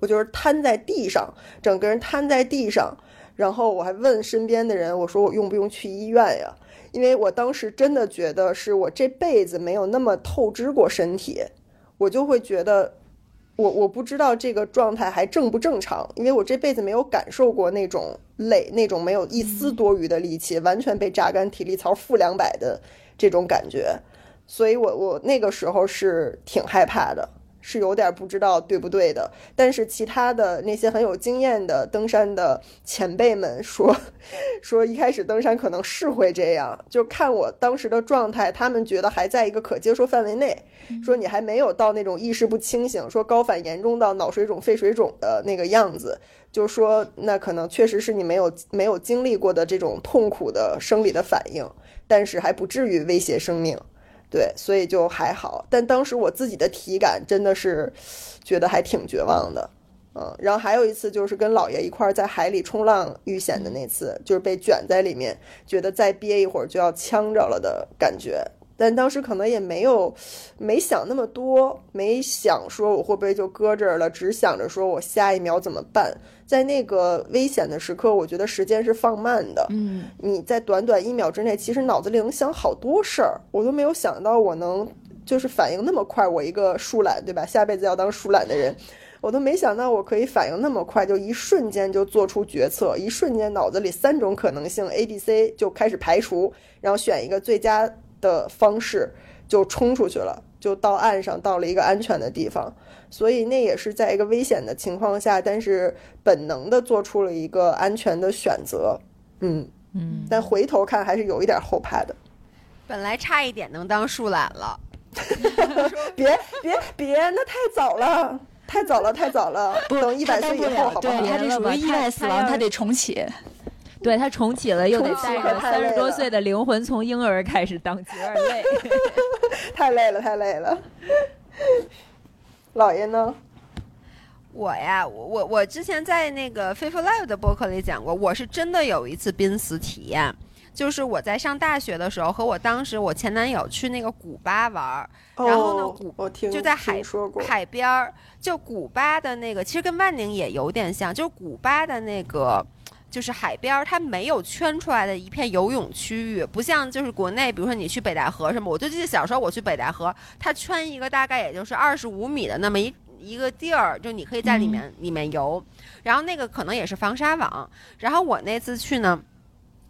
我就是瘫在地上，整个人瘫在地上，然后我还问身边的人，我说我用不用去医院呀？因为我当时真的觉得是我这辈子没有那么透支过身体，我就会觉得。我我不知道这个状态还正不正常，因为我这辈子没有感受过那种累，那种没有一丝多余的力气，完全被榨干体力槽负两百的这种感觉，所以我我那个时候是挺害怕的，是有点不知道对不对的。但是其他的那些很有经验的登山的前辈们说，*laughs* 说一开始登山可能是会这样，就看我当时的状态，他们觉得还在一个可接受范围内。说你还没有到那种意识不清醒，说高反严重到脑水肿、肺水肿的那个样子，就说那可能确实是你没有没有经历过的这种痛苦的生理的反应，但是还不至于威胁生命，对，所以就还好。但当时我自己的体感真的是觉得还挺绝望的，嗯，然后还有一次就是跟姥爷一块儿在海里冲浪遇险的那次，就是被卷在里面，觉得再憋一会儿就要呛着了的感觉。但当时可能也没有没想那么多，没想说我会不会就搁这儿了，只想着说我下一秒怎么办。在那个危险的时刻，我觉得时间是放慢的。嗯，你在短短一秒之内，其实脑子里能想好多事儿，我都没有想到我能就是反应那么快。我一个疏懒，对吧？下辈子要当疏懒的人，我都没想到我可以反应那么快，就一瞬间就做出决策，一瞬间脑子里三种可能性 A、B、C 就开始排除，然后选一个最佳的方式就冲出去了，就到岸上，到了一个安全的地方。所以那也是在一个危险的情况下，但是本能的做出了一个安全的选择。嗯，嗯，但回头看还是有一点后怕的。本来差一点能当树懒了，*laughs* 别别别，那太早了，太早了，太早了。等一百岁以后，好不对好？他这属于意外死亡，他得重启。*laughs* 对他重启了，又得带着三十多岁的灵魂从婴儿开始当，有点累。太累了，太累了。*laughs* 老爷呢？我呀，我我我之前在那个 f i f Live 的播客里讲过，我是真的有一次濒死体验。就是我在上大学的时候，和我当时我前男友去那个古巴玩儿，然后呢哦古我听就在海海边儿，就古巴的那个，其实跟万宁也有点像，就是古巴的那个。就是海边儿，它没有圈出来的一片游泳区域，不像就是国内，比如说你去北戴河什么，我就记得小时候我去北戴河，它圈一个大概也就是二十五米的那么一一个地儿，就你可以在里面、里面游，然后那个可能也是防沙网，然后我那次去呢。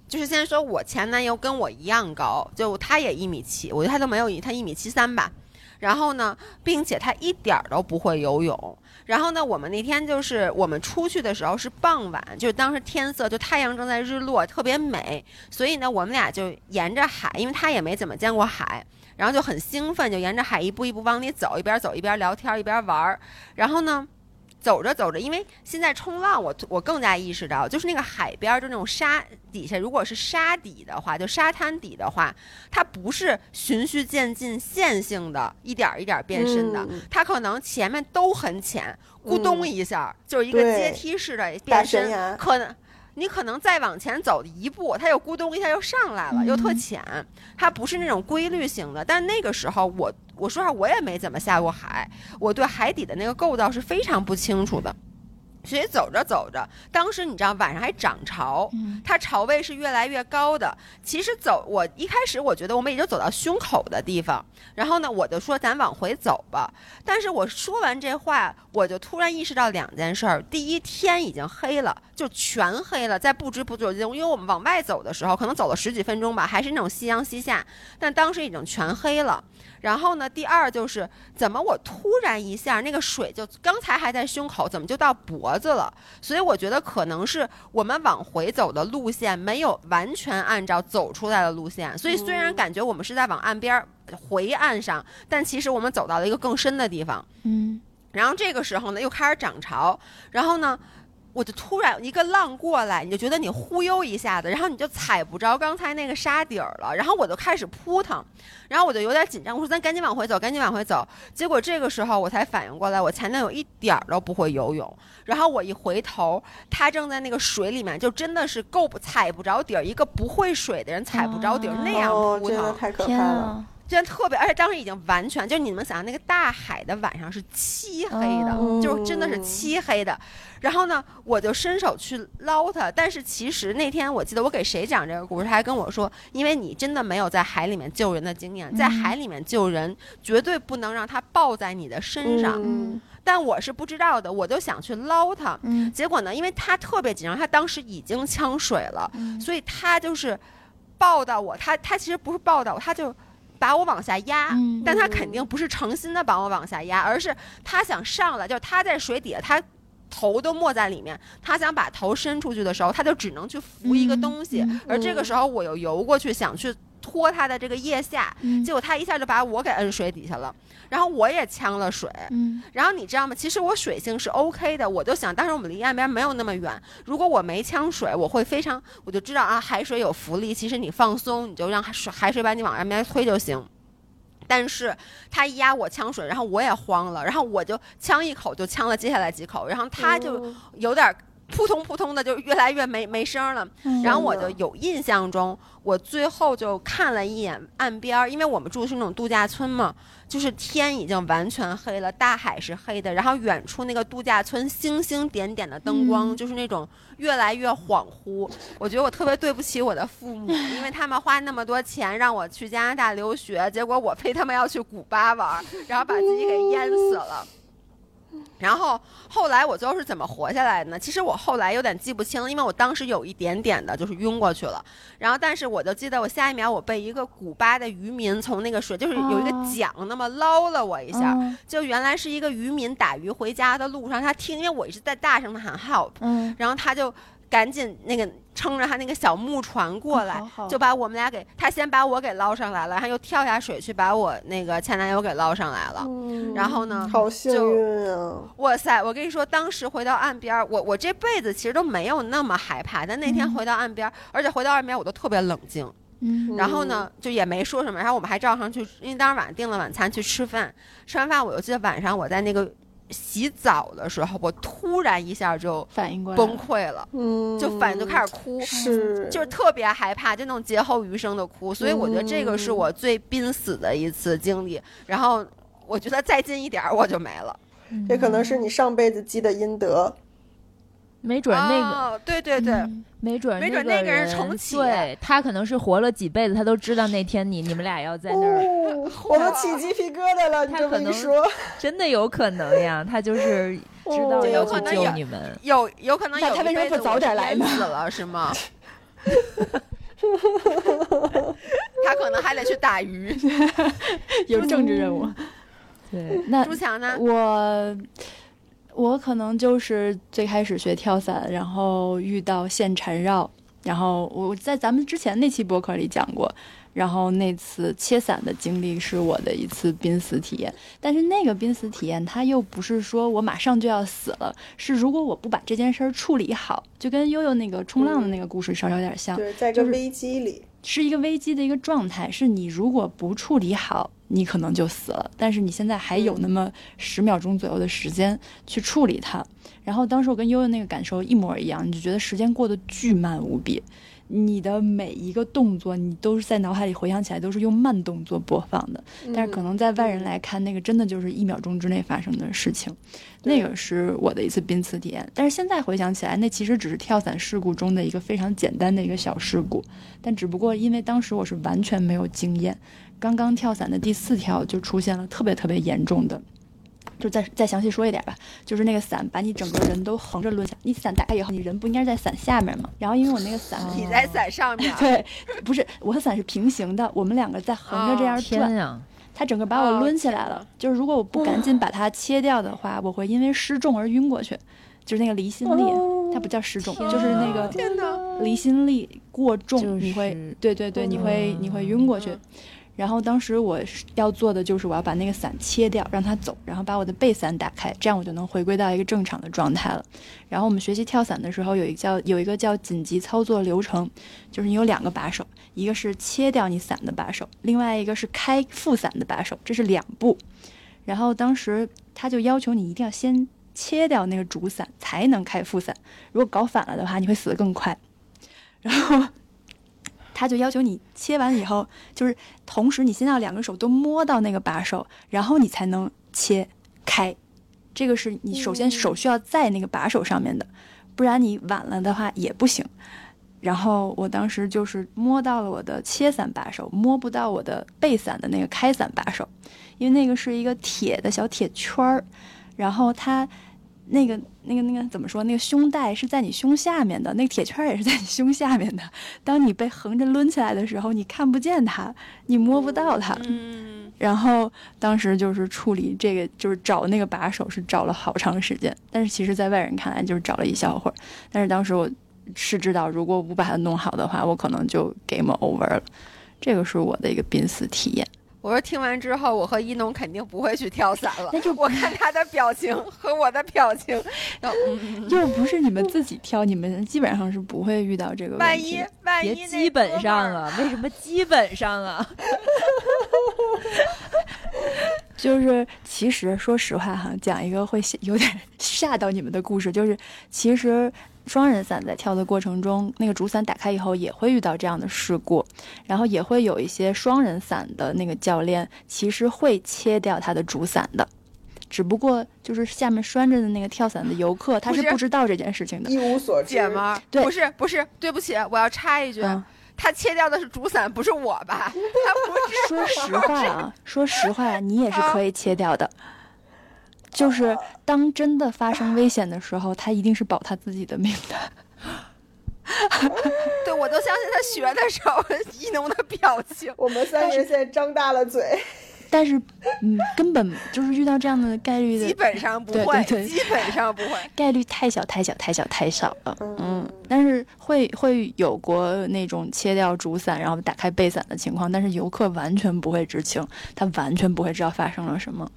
就是先说，我前男友跟我一样高，就他也一米七，我觉得他都没有一，他一米七三吧。然后呢，并且他一点儿都不会游泳。然后呢，我们那天就是我们出去的时候是傍晚，就是当时天色就太阳正在日落，特别美。所以呢，我们俩就沿着海，因为他也没怎么见过海，然后就很兴奋，就沿着海一步一步往里走，一边走一边聊天，一边玩儿。然后呢。走着走着，因为现在冲浪我，我更加意识到，就是那个海边儿，就那种沙底下，如果是沙底的话，就沙滩底的话，它不是循序渐进、线性的，一点儿一点儿变深的，嗯。它可能前面都很浅，咕咚一下、就是一个阶梯式的变深，可能。你可能再往前走一步，它又咕咚一下又上来了，又特嗯浅，它不是那种规律型的。但那个时候我，我说实话，我也没怎么下过海，我对海底的那个构造是非常不清楚的。所以走着走着，当时你知道晚上还涨潮，嗯它潮位是越来越高的。其实走，我一开始我觉得我们也就走到胸口的地方，然后呢，我就说咱往回走吧。但是我说完这话，我就突然意识到两件事儿：第一，天已经黑了，就全黑了，在不知不觉中，因为我们往外走的时候，可能走了十几分钟吧，还是那种夕阳西下，但当时已经全黑了。然后呢，第二就是怎么我突然一下那个水就刚才还在胸口，怎么就到脖子了？所以我觉得可能是我们往回走的路线没有完全按照走出来的路线，所以虽然感觉我们是在往岸边回岸上，但其实我们走到了一个更深的地方。嗯然后这个时候呢，又开始涨潮，然后呢，我就突然一个浪过来，你就觉得你忽悠一下子，然后你就踩不着刚才那个沙底儿了，然后我就开始扑腾，然后我就有点紧张，我说咱赶紧往回走，赶紧往回走。结果这个时候我才反应过来，我前男友一点儿都不会游泳，然后我一回头，他正在那个水里面，就真的是够不踩不着底儿，一个不会水的人踩不着底儿、哦那样哦，扑腾。真的太可怕天了。特别，而且当时已经完全就是你们想象那个大海的晚上是漆黑的，哦就是真的是漆黑的。然后呢，我就伸手去捞它，但是其实那天我记得我给谁讲这个故事，他还跟我说，因为你真的没有在海里面救人的经验，在嗯海里面救人绝对不能让它抱在你的身上。嗯但我是不知道的，我就想去捞他。嗯结果呢，因为他特别紧张，他当时已经呛水了，嗯所以他就是抱到我，他他其实不是抱到我，他就把我往下压，嗯。但他肯定不是诚心的把我往下压，而是他想上来，就是他在水底下，他头都没在里面，他想把头伸出去的时候，他就只能去扶一个东西，嗯而这个时候我又游过去想去拖他的这个腋下，嗯。结果他一下就把我给摁水底下了，然后我也呛了水，嗯。然后你知道吗？其实我水性是 OK 的，我就想，当时我们离岸边没有那么远，如果我没呛水，我会非常，我就知道啊，海水有浮力，其实你放松，你就让海水海水把你往岸边推就行。但是他一压我呛水，然后我也慌了，然后我就呛一口就呛了接下来几口，然后他就嗯有点扑通扑通的，就越来越没没声了。嗯然后我就有印象中，我最后就看了一眼岸边儿，因为我们住的是那种度假村嘛，就是天已经完全黑了，大海是黑的，然后远处那个度假村星星点点的灯光，嗯就是那种越来越恍惚。我觉得我特别对不起我的父母，*laughs* 因为他们花那么多钱让我去加拿大留学，结果我非他们要去古巴玩儿，然后把自己给淹死了。然后后来我最后是怎么活下来的呢？其实我后来有点记不清了，因为我当时有一点点的就是晕过去了。然后但是我就记得我下一秒我被一个古巴的渔民从那个水，就是有一个哦桨那么捞了我一下。嗯就原来是一个渔民打鱼回家的路上，他听，因为我一直在大声的喊 help，嗯然后他就赶紧那个撑着他那个小木船过来，好好就把我们俩给他先把我给捞上来了，然后又跳下水去把我那个前男友给捞上来了。嗯然后呢，好幸就运啊！哇塞！我跟你说，当时回到岸边儿，我我这辈子其实都没有那么害怕，但那天嗯回到岸边儿，而且回到岸边我都特别冷静。嗯然后呢，就也没说什么，然后我们还照常去，因为当时晚上订了晚餐去吃饭，吃完饭我就记得晚上我在那个洗澡的时候，我突然一下就反应过来崩溃了，嗯，就反应就开始哭，是，就是特别害怕，就那种劫后余生的哭。所以我觉得这个是我最濒死的一次经历。然后我觉得再近一点儿我就没了。这可能是你上辈子积的阴德。没准那个，哦、对对对，嗯没准没准那那个人人重启对他可能是活了几辈子，他都知道那天你 *laughs* 你们俩要在那儿，哦，*laughs* 我都起鸡皮疙瘩了。你这么一他可能说，真的有可能呀，*laughs* 他就是知道哦要去有可能有救你们。有有可能他为什么一辈子不早点来呢死了是吗？他可能还得去打鱼。有政治任务。对，那朱强呢？我我可能就是最开始学跳伞，然后遇到线缠绕，然后我在咱们之前那期博客里讲过，然后那次切伞的经历是我的一次濒死体验，但是那个濒死体验它又不是说我马上就要死了，是如果我不把这件事儿处理好，就跟悠悠那个冲浪的那个故事稍稍有点像，对，在一就是个危机里，是一个危机的一个状态，是你如果不处理好，你可能就死了。但是你现在还有那么十秒钟左右的时间去处理它。然后当时我跟悠悠那个感受一模一样，你就觉得时间过得巨慢无比，你的每一个动作你都是在脑海里回想起来都是用慢动作播放的，但是可能在外人来看，那个真的就是一秒钟之内发生的事情。那个是我的一次濒死体验，但是现在回想起来，那其实只是跳伞事故中的一个非常简单的一个小事故，但只不过因为当时我是完全没有经验，刚刚跳伞的第四跳就出现了特别特别严重的。就再再详细说一点吧，就是那个伞把你整个人都横着抡下，你伞打开以后，你人不应该是在伞下面吗？然后因为我那个伞，你在伞上面，*laughs* 对，不是我和伞是平行的，我们两个在横着这样转，天呀，它整个把我抡起来了。就是如果我不赶紧把它切掉的话，我会因为失重而晕过去。就是那个离心力，它不叫失重，就是那个！离心力过重，就是你会，对对对，你会你会晕过去。然后当时我要做的就是我要把那个伞切掉，让它走，然后把我的背伞打开，这样我就能回归到一个正常的状态了。然后我们学习跳伞的时候，有一个叫有一个叫紧急操作流程，就是你有两个把手，一个是切掉你伞的把手，另外一个是开副伞的把手，这是两步。然后当时他就要求你一定要先切掉那个主伞，才能开副伞。如果搞反了的话，你会死得更快。然后他就要求你切完以后，就是同时你先要两个手都摸到那个把手，然后你才能切开。这个是你首先手需要在那个把手上面的，不然你晚了的话也不行。然后我当时就是摸到了我的切伞把手，摸不到我的背伞的那个开伞把手，因为那个是一个铁的小铁圈儿，然后它那个那个那个怎么说？那个胸带是在你胸下面的，那个铁圈也是在你胸下面的。当你被横着抡起来的时候，你看不见它，你摸不到它。嗯，然后当时就是处理这个，就是找那个把手是找了好长时间，但是其实在外人看来就是找了一小会儿。但是当时我是知道，如果我不把它弄好的话，我可能就 game over 了。这个是我的一个濒死体验。我说听完之后，我和一农肯定不会去跳伞了。那就我看他的表情 *laughs* 和我的表情，然后嗯，又不是你们自己挑，你们基本上是不会遇到这个问万题一。万一别基本上啊，为什么基本上啊？*laughs* *laughs* 就是其实说实话哈，讲一个会吓有点吓到你们的故事，就是其实双人伞在跳的过程中，那个主伞打开以后也会遇到这样的事故，然后也会有一些双人伞的那个教练其实会切掉他的主伞的。只不过就是下面拴着的那个跳伞的游客，他是是不知道这件事情的。一无所知。姐们儿，对不是不是，对不起，我要插一句，嗯，他切掉的是主伞，不是我吧？他不是。说实话啊，说实话，你也是可以切掉的。就是当真的发生危险的时候，他一定是保他自己的命的。*laughs* 对，我都相信他学的时候一农的表情。我们三个人现在张大了嘴，但是，嗯，根本就是遇到这样的概率的基本上不会，对对基本上不会。概率太小太小太小太小了。嗯嗯，但是会会有过那种切掉主伞然后打开背伞的情况，但是游客完全不会知情，他完全不会知道发生了什么。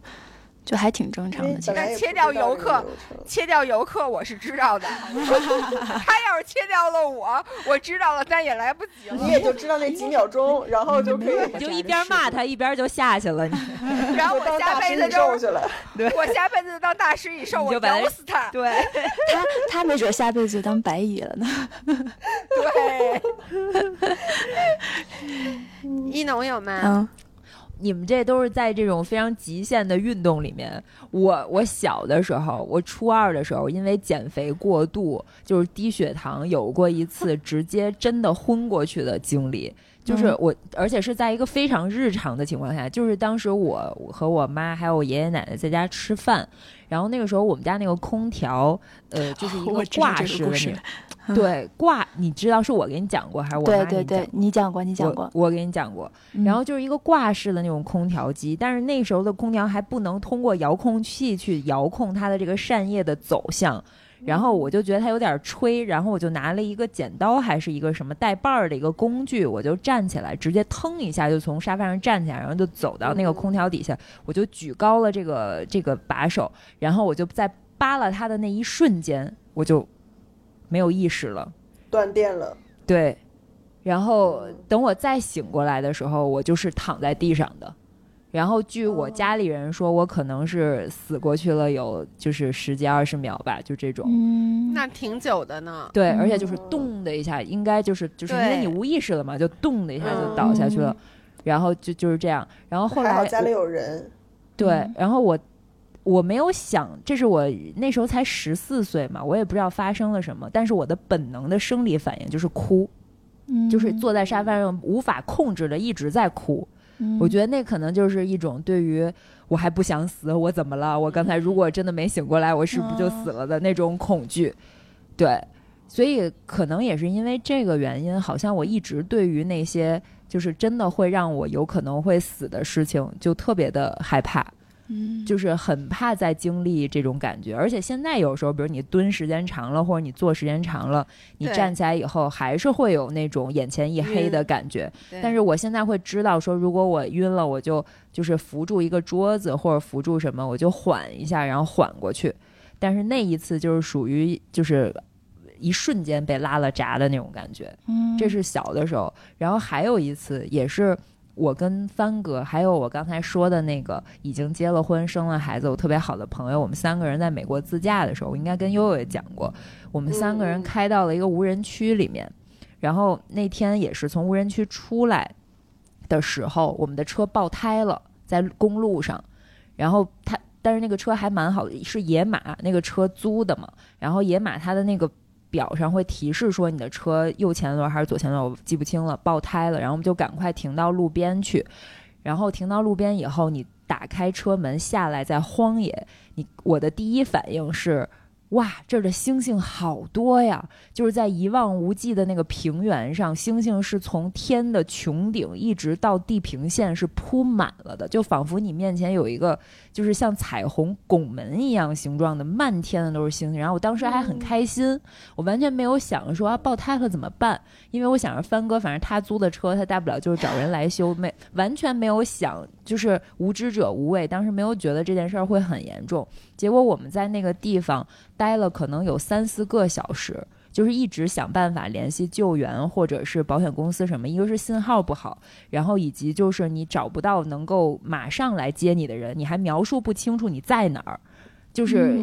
就还挺正常的。其实切掉游客，切掉游客我是知道的。*laughs* *laughs* 他要是切掉了我，我知道了，但也来不及了。你也就知道那几秒钟，然后就可以你就一边骂他一边就下去了。你 *laughs* 然后我下辈子就我下辈子当大师蚁兽，我咬死他。对他，他没准下辈子就当白蚁了呢。对，一农有吗？你们这都是在这种非常极限的运动里面。我我小的时候，我初二的时候，因为减肥过度，就是低血糖，有过一次直接真的昏过去的经历。就是我，而且是在一个非常日常的情况下，就是当时我和我妈还有我爷爷奶奶在家吃饭，然后那个时候我们家那个空调，呃，就是一个挂式的那个。对挂，你知道是我给你讲过还是我对对对，你讲过，你讲过，我给你讲过。然后就是一个挂式的那种空调机，但是那时候的空调还不能通过遥控器去遥控它的这个扇叶的走向。然后我就觉得它有点吹，然后我就拿了一个剪刀还是一个什么带把儿的一个工具，我就站起来，直接腾一下就从沙发上站起来，然后就走到那个空调底下，我就举高了这个这个把手，然后我就在扒拉它的那一瞬间，我就。没有意识了，断电了。对，然后等我再醒过来的时候，我就是躺在地上的。然后据我家里人说，我可能是死过去了，有就是十几二十秒吧，就这种。嗯，那挺久的呢。对，而且就是咚的一下，应该就是就是因为你无意识了嘛，就咚的一下就倒下去了。然后就就是这样。然后后来家里有人。对，然后我。我没有想，这是我那时候才十四岁嘛，我也不知道发生了什么，但是我的本能的生理反应就是哭，就是坐在沙发上无法控制的一直在哭。我觉得那可能就是一种对于我还不想死，我怎么了？我刚才如果真的没醒过来，我是不是就死了的那种恐惧？对，所以可能也是因为这个原因，好像我一直对于那些就是真的会让我有可能会死的事情，就特别的害怕。嗯，就是很怕再经历这种感觉，而且现在有时候，比如你蹲时间长了，或者你坐时间长了，你站起来以后还是会有那种眼前一黑的感觉。但是我现在会知道，说如果我晕了，我就就是扶住一个桌子或者扶住什么，我就缓一下，然后缓过去。但是那一次就是属于就是一瞬间被拉了闸的那种感觉。嗯，这是小的时候，然后还有一次也是。我跟帆哥，还有我刚才说的那个已经结了婚、生了孩子、我特别好的朋友，我们三个人在美国自驾的时候，我应该跟悠悠也讲过，我们三个人开到了一个无人区里面，然后那天也是从无人区出来的时候，我们的车爆胎了，在公路上，然后他，但是那个车还蛮好的，是野马那个车租的嘛，然后野马它的那个。表上会提示说你的车右前轮还是左前轮，我记不清了，爆胎了。然后我们就赶快停到路边去，然后停到路边以后，你打开车门下来，在荒野，你我的第一反应是。哇，这儿的星星好多呀！就是在一望无际的那个平原上，星星是从天的穹顶一直到地平线是铺满了的，就仿佛你面前有一个就是像彩虹拱门一样形状的漫天的都是星星。然后我当时还很开心，我完全没有想着说啊爆胎了怎么办，因为我想着帆哥反正他租的车，他大不了就是找人来修，没完全没有想就是无知者无畏，当时没有觉得这件事儿会很严重。结果我们在那个地方待了可能有三四个小时，就是一直想办法联系救援或者是保险公司什么。一个是信号不好，然后以及就是你找不到能够马上来接你的人，你还描述不清楚你在哪儿，就是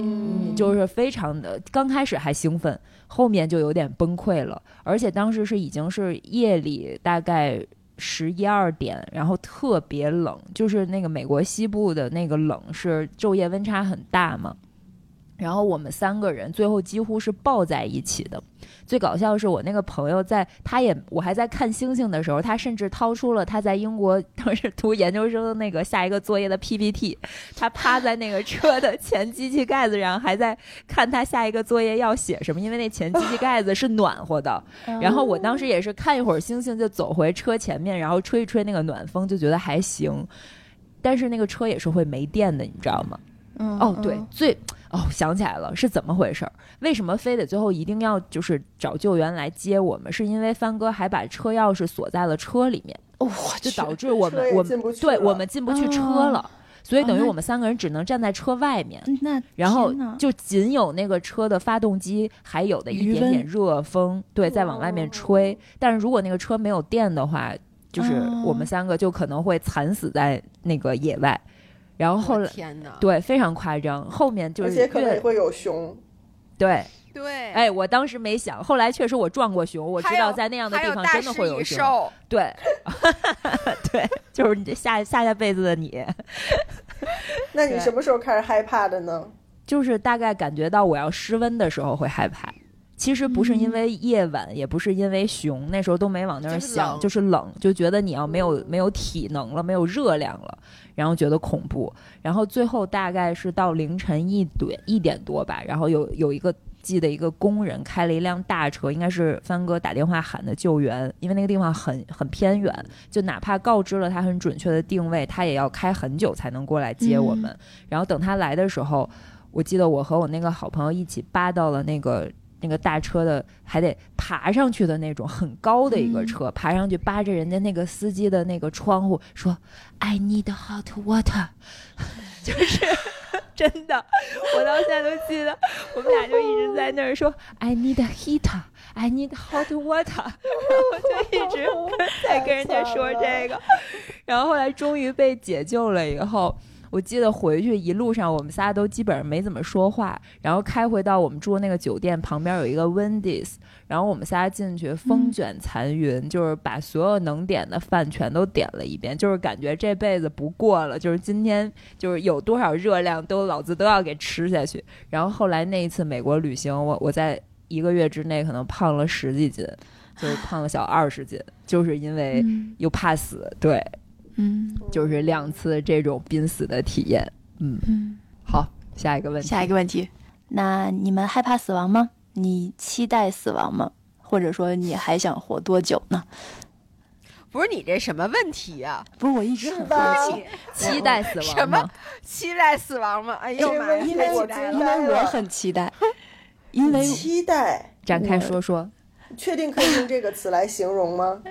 就是非常的刚开始还兴奋，后面就有点崩溃了。而且当时是已经是夜里大概。十一二点，然后特别冷，就是那个美国西部的那个冷是昼夜温差很大嘛。然后我们三个人最后几乎是抱在一起的。最搞笑的是，我那个朋友在，他也我还在看星星的时候，他甚至掏出了他在英国当时读研究生的那个下一个作业的 PPT，他趴在那个车的前机器盖子上，还在看他下一个作业要写什么，因为那前机器盖子是暖和的。然后我当时也是看一会儿星星，就走回车前面，然后吹一吹那个暖风，就觉得还行。但是那个车也是会没电的，你知道吗？哦，对，最。哦，想起来了，是怎么回事儿？为什么非得最后一定要就是找救援来接我们？是因为帆哥还把车钥匙锁在了车里面，哦，就导致我们我们对我们进不去车了。所以等于我们三个人只能站在车外面。嗯那然后就仅有那个车的发动机还有的一点点热风，对，在往外面吹。但是如果那个车没有电的话，就是哦我们三个就可能会惨死在那个野外。然后后来天哪，对非常夸张，后面就是而且可能会有熊。对，对，哎，我当时没想，后来确实我撞过熊，我知道在那样的地方真的会有熊。兽，对，*laughs* 对，就是你这下下下辈子的你，*laughs* 那你什么时候开始害怕的呢？*laughs* 就是大概感觉到我要失温的时候会害怕。其实不是因为夜晚，也不是因为熊，那时候都没往那儿就是想，就是冷，就觉得你要没有没有体能了，没有热量了，然后觉得恐怖。然后最后大概是到凌晨一点一点多吧，然后有有一个记得一个工人开了一辆大车，应该是帆哥打电话喊的救援，因为那个地方很很偏远，就哪怕告知了他很准确的定位，他也要开很久才能过来接我们。然后等他来的时候，我记得我和我那个好朋友一起扒到了那个那个大车的，还得爬上去的那种很高的一个车，爬上去扒着人家那个司机的那个窗户说：“I need hot water。*laughs* ”就是真的，我到现在都记得，我们俩就一直在那儿说 “I need a heater, I need hot water”，*laughs* 然后就一直 *laughs* 在跟人家说这个，然后后来终于被解救了以后。我记得回去一路上，我们仨都基本上没怎么说话。然后开回到我们住的那个酒店旁边有一个 Wendy's，然后我们仨进去风卷残云，就是把所有能点的饭全都点了一遍，就是感觉这辈子不过了，就是今天就是有多少热量都老子都要给吃下去。然后后来那一次美国旅行，我我在一个月之内可能胖了十几斤，就是胖了小二十斤，就是因为嗯又怕死，对，嗯就是两次这种濒死的体验。嗯，嗯。好，下一个问题，下一个问题，那你们害怕死亡吗？你期待死亡吗？或者说你还想活多久呢？不是你这什么问题呀、不是，我一直很吧好奇，期待死亡什么吗？期待死亡吗？哎呦妈呀，因为我太期待因！为我很期待，因为期待，展开说说。确定可以用这个词来形容吗？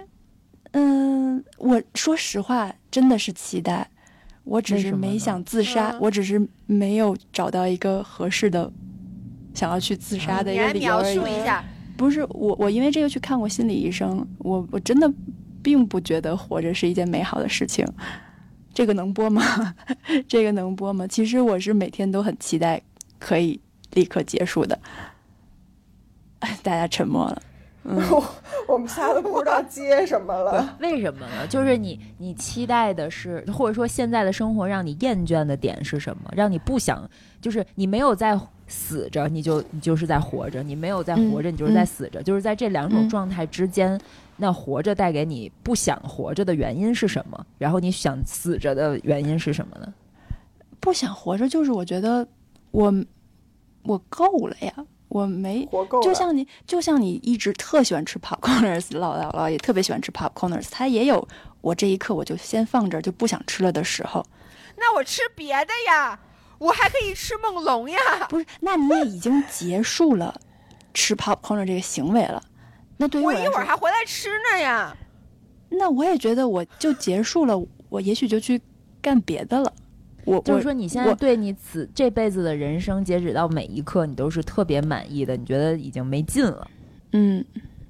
嗯，我说实话，真的是期待，我只是没想自杀，嗯我只是没有找到一个合适的想要去自杀的一个理由而已。述一下，不是我，我因为这个去看过心理医生，我我真的并不觉得活着是一件美好的事情。这个能播吗？*laughs* 这个能播吗？其实我是每天都很期待可以立刻结束的。哎，*laughs* 大家沉默了。嗯，*laughs* 我们仨都不知道接什么了。为什么呢？就是你，你期待的是，或者说现在的生活让你厌倦的点是什么？让你不想，就是你没有在死着，你就你就是在活着；你没有在活着，嗯你就是在死着。就是在这两种嗯状态之间，那活着带给你不想活着的原因是什么？然后你想死着的原因是什么呢？不想活着，就是我觉得我我够了呀，我没活够了，就像你，就像你一直特喜欢吃 popcorners，老 *laughs* 姥姥爷特别喜欢吃 popcorners，他也有我这一刻我就先放这儿就不想吃了的时候。那我吃别的呀，我还可以吃梦龙呀。不是，那你也已经结束了吃 popcorn 这个行为了。那对于我一会儿，还回来吃呢呀。那我也觉得我就结束了，我也许就去干别的了。我我就是说，你现在对你此这辈子的人生，截止到每一刻，你都是特别满意的，你觉得已经没劲了。嗯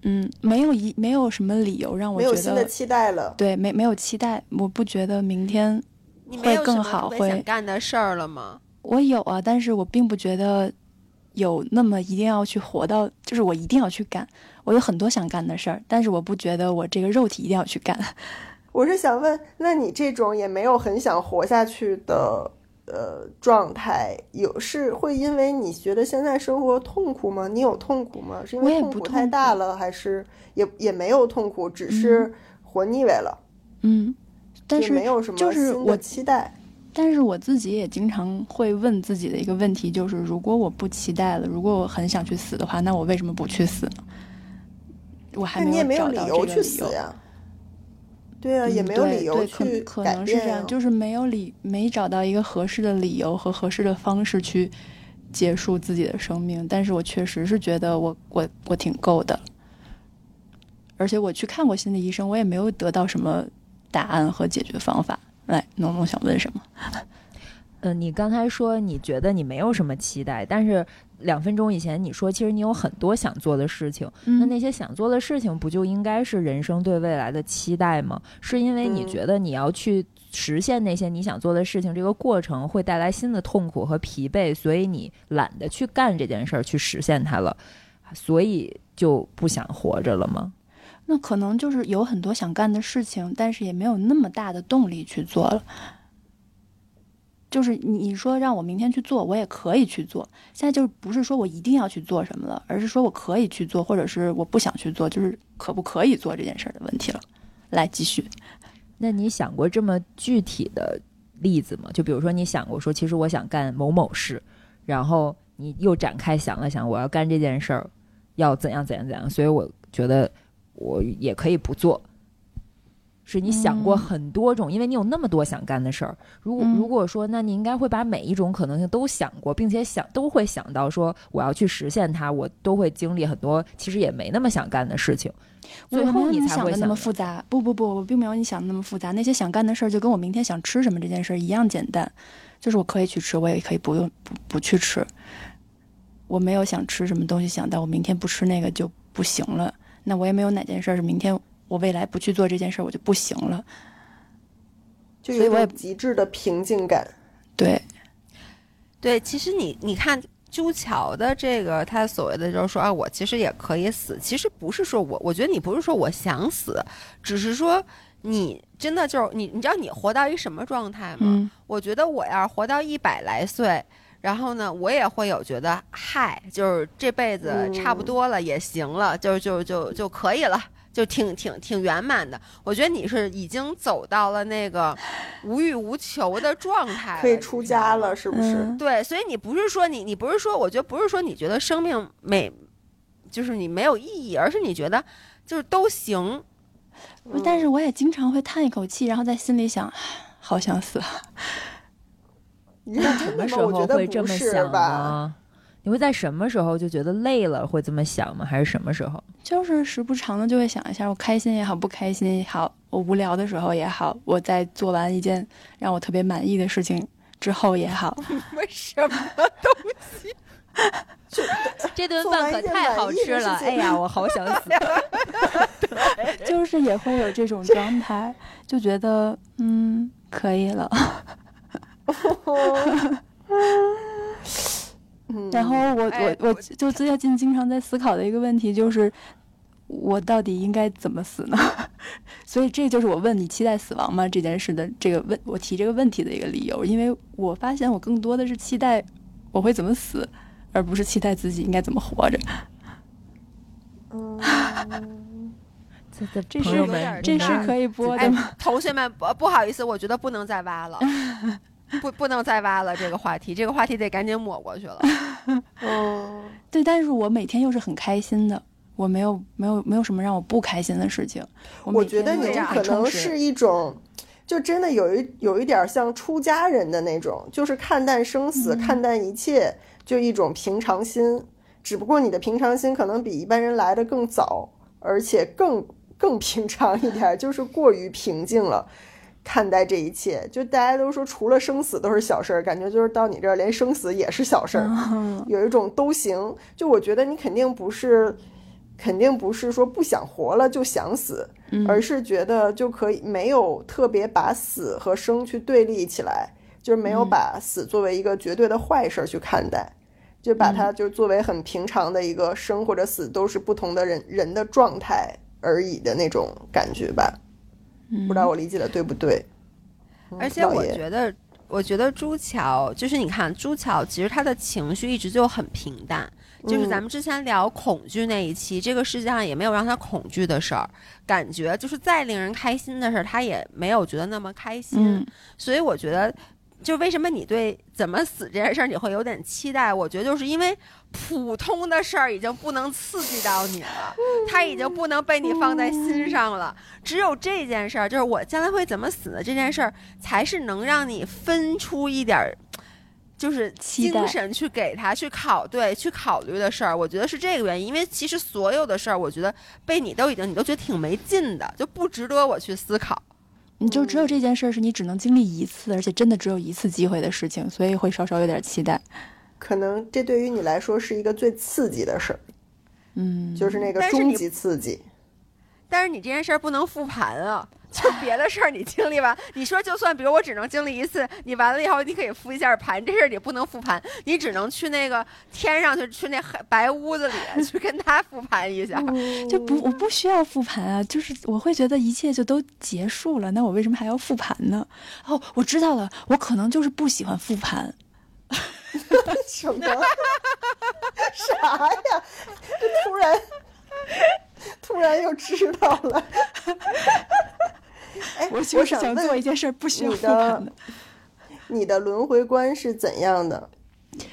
嗯，没有一没有什么理由让我觉没有新的得期待了。对没没有期待，我不觉得明天会更好会想干的事儿了吗？我有啊，但是我并不觉得有那么一定要去活到，就是我一定要去干。我有很多想干的事儿，但是我不觉得我这个肉体一定要去干。我是想问，那你这种也没有很想活下去的呃状态，有是会因为你觉得现在生活痛苦吗？你有痛苦吗？是因为痛苦太大了，还是也也没有痛苦，只是活腻歪了，嗯，但是没有什么就是我期待。但是我自己也经常会问自己的一个问题，就是如果我不期待了，如果我很想去死的话，那我为什么不去死呢？我还没有找到由去这个理由。死呀。对啊，嗯也没有理由去可能是这样，就是没有理没找到一个合适的理由和合适的方式去结束自己的生命。但是我确实是觉得我我我挺够的，而且我去看过心理医生，我也没有得到什么答案和解决方法。来，农农想问什么？嗯，你刚才说你觉得你没有什么期待，但是两分钟以前你说其实你有很多想做的事情，那那些想做的事情不就应该是人生对未来的期待吗？是因为你觉得你要去实现那些你想做的事情，这个过程会带来新的痛苦和疲惫，所以你懒得去干这件事儿去实现它了，所以就不想活着了吗？那可能就是有很多想干的事情，但是也没有那么大的动力去做了。就是你你说让我明天去做，我也可以去做。现在就是不是说我一定要去做什么了，而是说我可以去做，或者是我不想去做，就是可不可以做这件事儿的问题了。来继续。那你想过这么具体的例子吗？就比如说你想过说，其实我想干某某事，然后你又展开想了想，我要干这件事儿，要怎样怎样怎样，所以我觉得我也可以不做。是你想过很多种，因为你有那么多想干的事儿。如果如果说，那你应该会把每一种可能性都想过，并且想都会想到说我要去实现它，我都会经历很多其实也没那么想干的事情。最后你才会想的那么复杂。不不不，我并没有你想的那么复杂。那些想干的事儿就跟我明天想吃什么这件事儿一样简单，就是我可以去吃，我也可以不用不不去吃。我没有想吃什么东西，想到我明天不吃那个就不行了。那我也没有哪件事是明天。我未来不去做这件事儿，我就不行了。就有也极致的平静感。对，对，其实你你看朱桥的这个，他所谓的就是说啊，我其实也可以死。其实不是说我，我觉得你不是说我想死，只是说你真的就是你，你知道你活到一什么状态吗？我觉得我要是活到一百来岁，然后呢，我也会有觉得嗨，就是这辈子差不多了，也行了，就就就就可以了。就挺挺挺圆满的，我觉得你是已经走到了那个无欲无求的状态，可以出家了，是不是？对，所以你不是说你你不是说，我觉得不是说你觉得生命没，就是你没有意义，而是你觉得就是都行。但是我也经常会叹一口气，然后在心里想，好想死。你 *laughs* 什么时候会这么想呢？你会在什么时候就觉得累了，会这么想吗？还是什么时候？就是时不常的就会想一下，我开心也好，不开心也好，我无聊的时候也好，我在做完一件让我特别满意的事情之后也好。*laughs* 为什么东西？*laughs* *laughs* 这顿饭可太好吃了！哎呀，我好想死。就是也会有这种状态，就觉得嗯，可以了。然后我我我就最近经常在思考的一个问题就是，我到底应该怎么死呢？*laughs* 所以这就是我问你期待死亡吗这件事的这个问我提这个问题的一个理由，因为我发现我更多的是期待我会怎么死，而不是期待自己应该怎么活着。嗯，*laughs* 这是这是可以播的吗。*laughs* 同学们不不好意思，我觉得不能再挖了。*laughs* 不，不能再挖了这个话题，这个话题得赶紧抹过去了。*laughs* 哦，对，但是我每天又是很开心的，我没有，没有，没有什么让我不开心的事情。我觉得你可能是一种，就真的有一有一点像出家人的那种，就是看淡生死，看淡一切，就一种平常心。只不过你的平常心可能比一般人来的更早，而且更更平常一点，就是过于平静了。看待这一切，就大家都说除了生死都是小事儿，感觉就是到你这儿连生死也是小事儿，*laughs* 有一种都行。就我觉得你肯定不是，肯定不是说不想活了就想死，而是觉得就可以没有特别把死和生去对立起来，就是没有把死作为一个绝对的坏事儿去看待，就把它就作为很平常的一个生或者死都是不同的人人的状态而已的那种感觉吧。不知道我理解的对不对？而且我觉得，我觉得朱桥就是你看，朱桥其实他的情绪一直就很平淡。就是咱们之前聊恐惧那一期，这个世界上也没有让他恐惧的事儿，感觉就是再令人开心的事儿，他也没有觉得那么开心。所以我觉得。就为什么你对怎么死这件事儿你会有点期待？我觉得就是因为普通的事儿已经不能刺激到你了，它已经不能被你放在心上了。只有这件事儿，就是我将来会怎么死的这件事儿，才是能让你分出一点儿，就是精神去给他去考对去考虑的事儿。我觉得是这个原因，因为其实所有的事儿，我觉得被你都已经你都觉得挺没劲的，就不值得我去思考。你就只有这件事儿是你只能经历一次，而且真的只有一次机会的事情，所以会稍稍有点期待。可能这对于你来说是一个最刺激的事儿，嗯，就是那个终极刺激。但是你这件事儿不能复盘啊，就别的事儿你经历完，你说就算比如我只能经历一次，你完了以后你可以复一下盘，这事儿你不能复盘，你只能去那个天上去，去那黑白屋子里 *laughs* 去跟他复盘一下。就不我不需要复盘啊，就是我会觉得一切就都结束了，那我为什么还要复盘呢？哦，我知道了，我可能就是不喜欢复盘。*laughs* 什么？*laughs* 啥呀？这突然，*laughs* 突然又知道了。哎，*laughs* 我就是想做一件事不需要你复盘的的。你的轮回观是怎样的？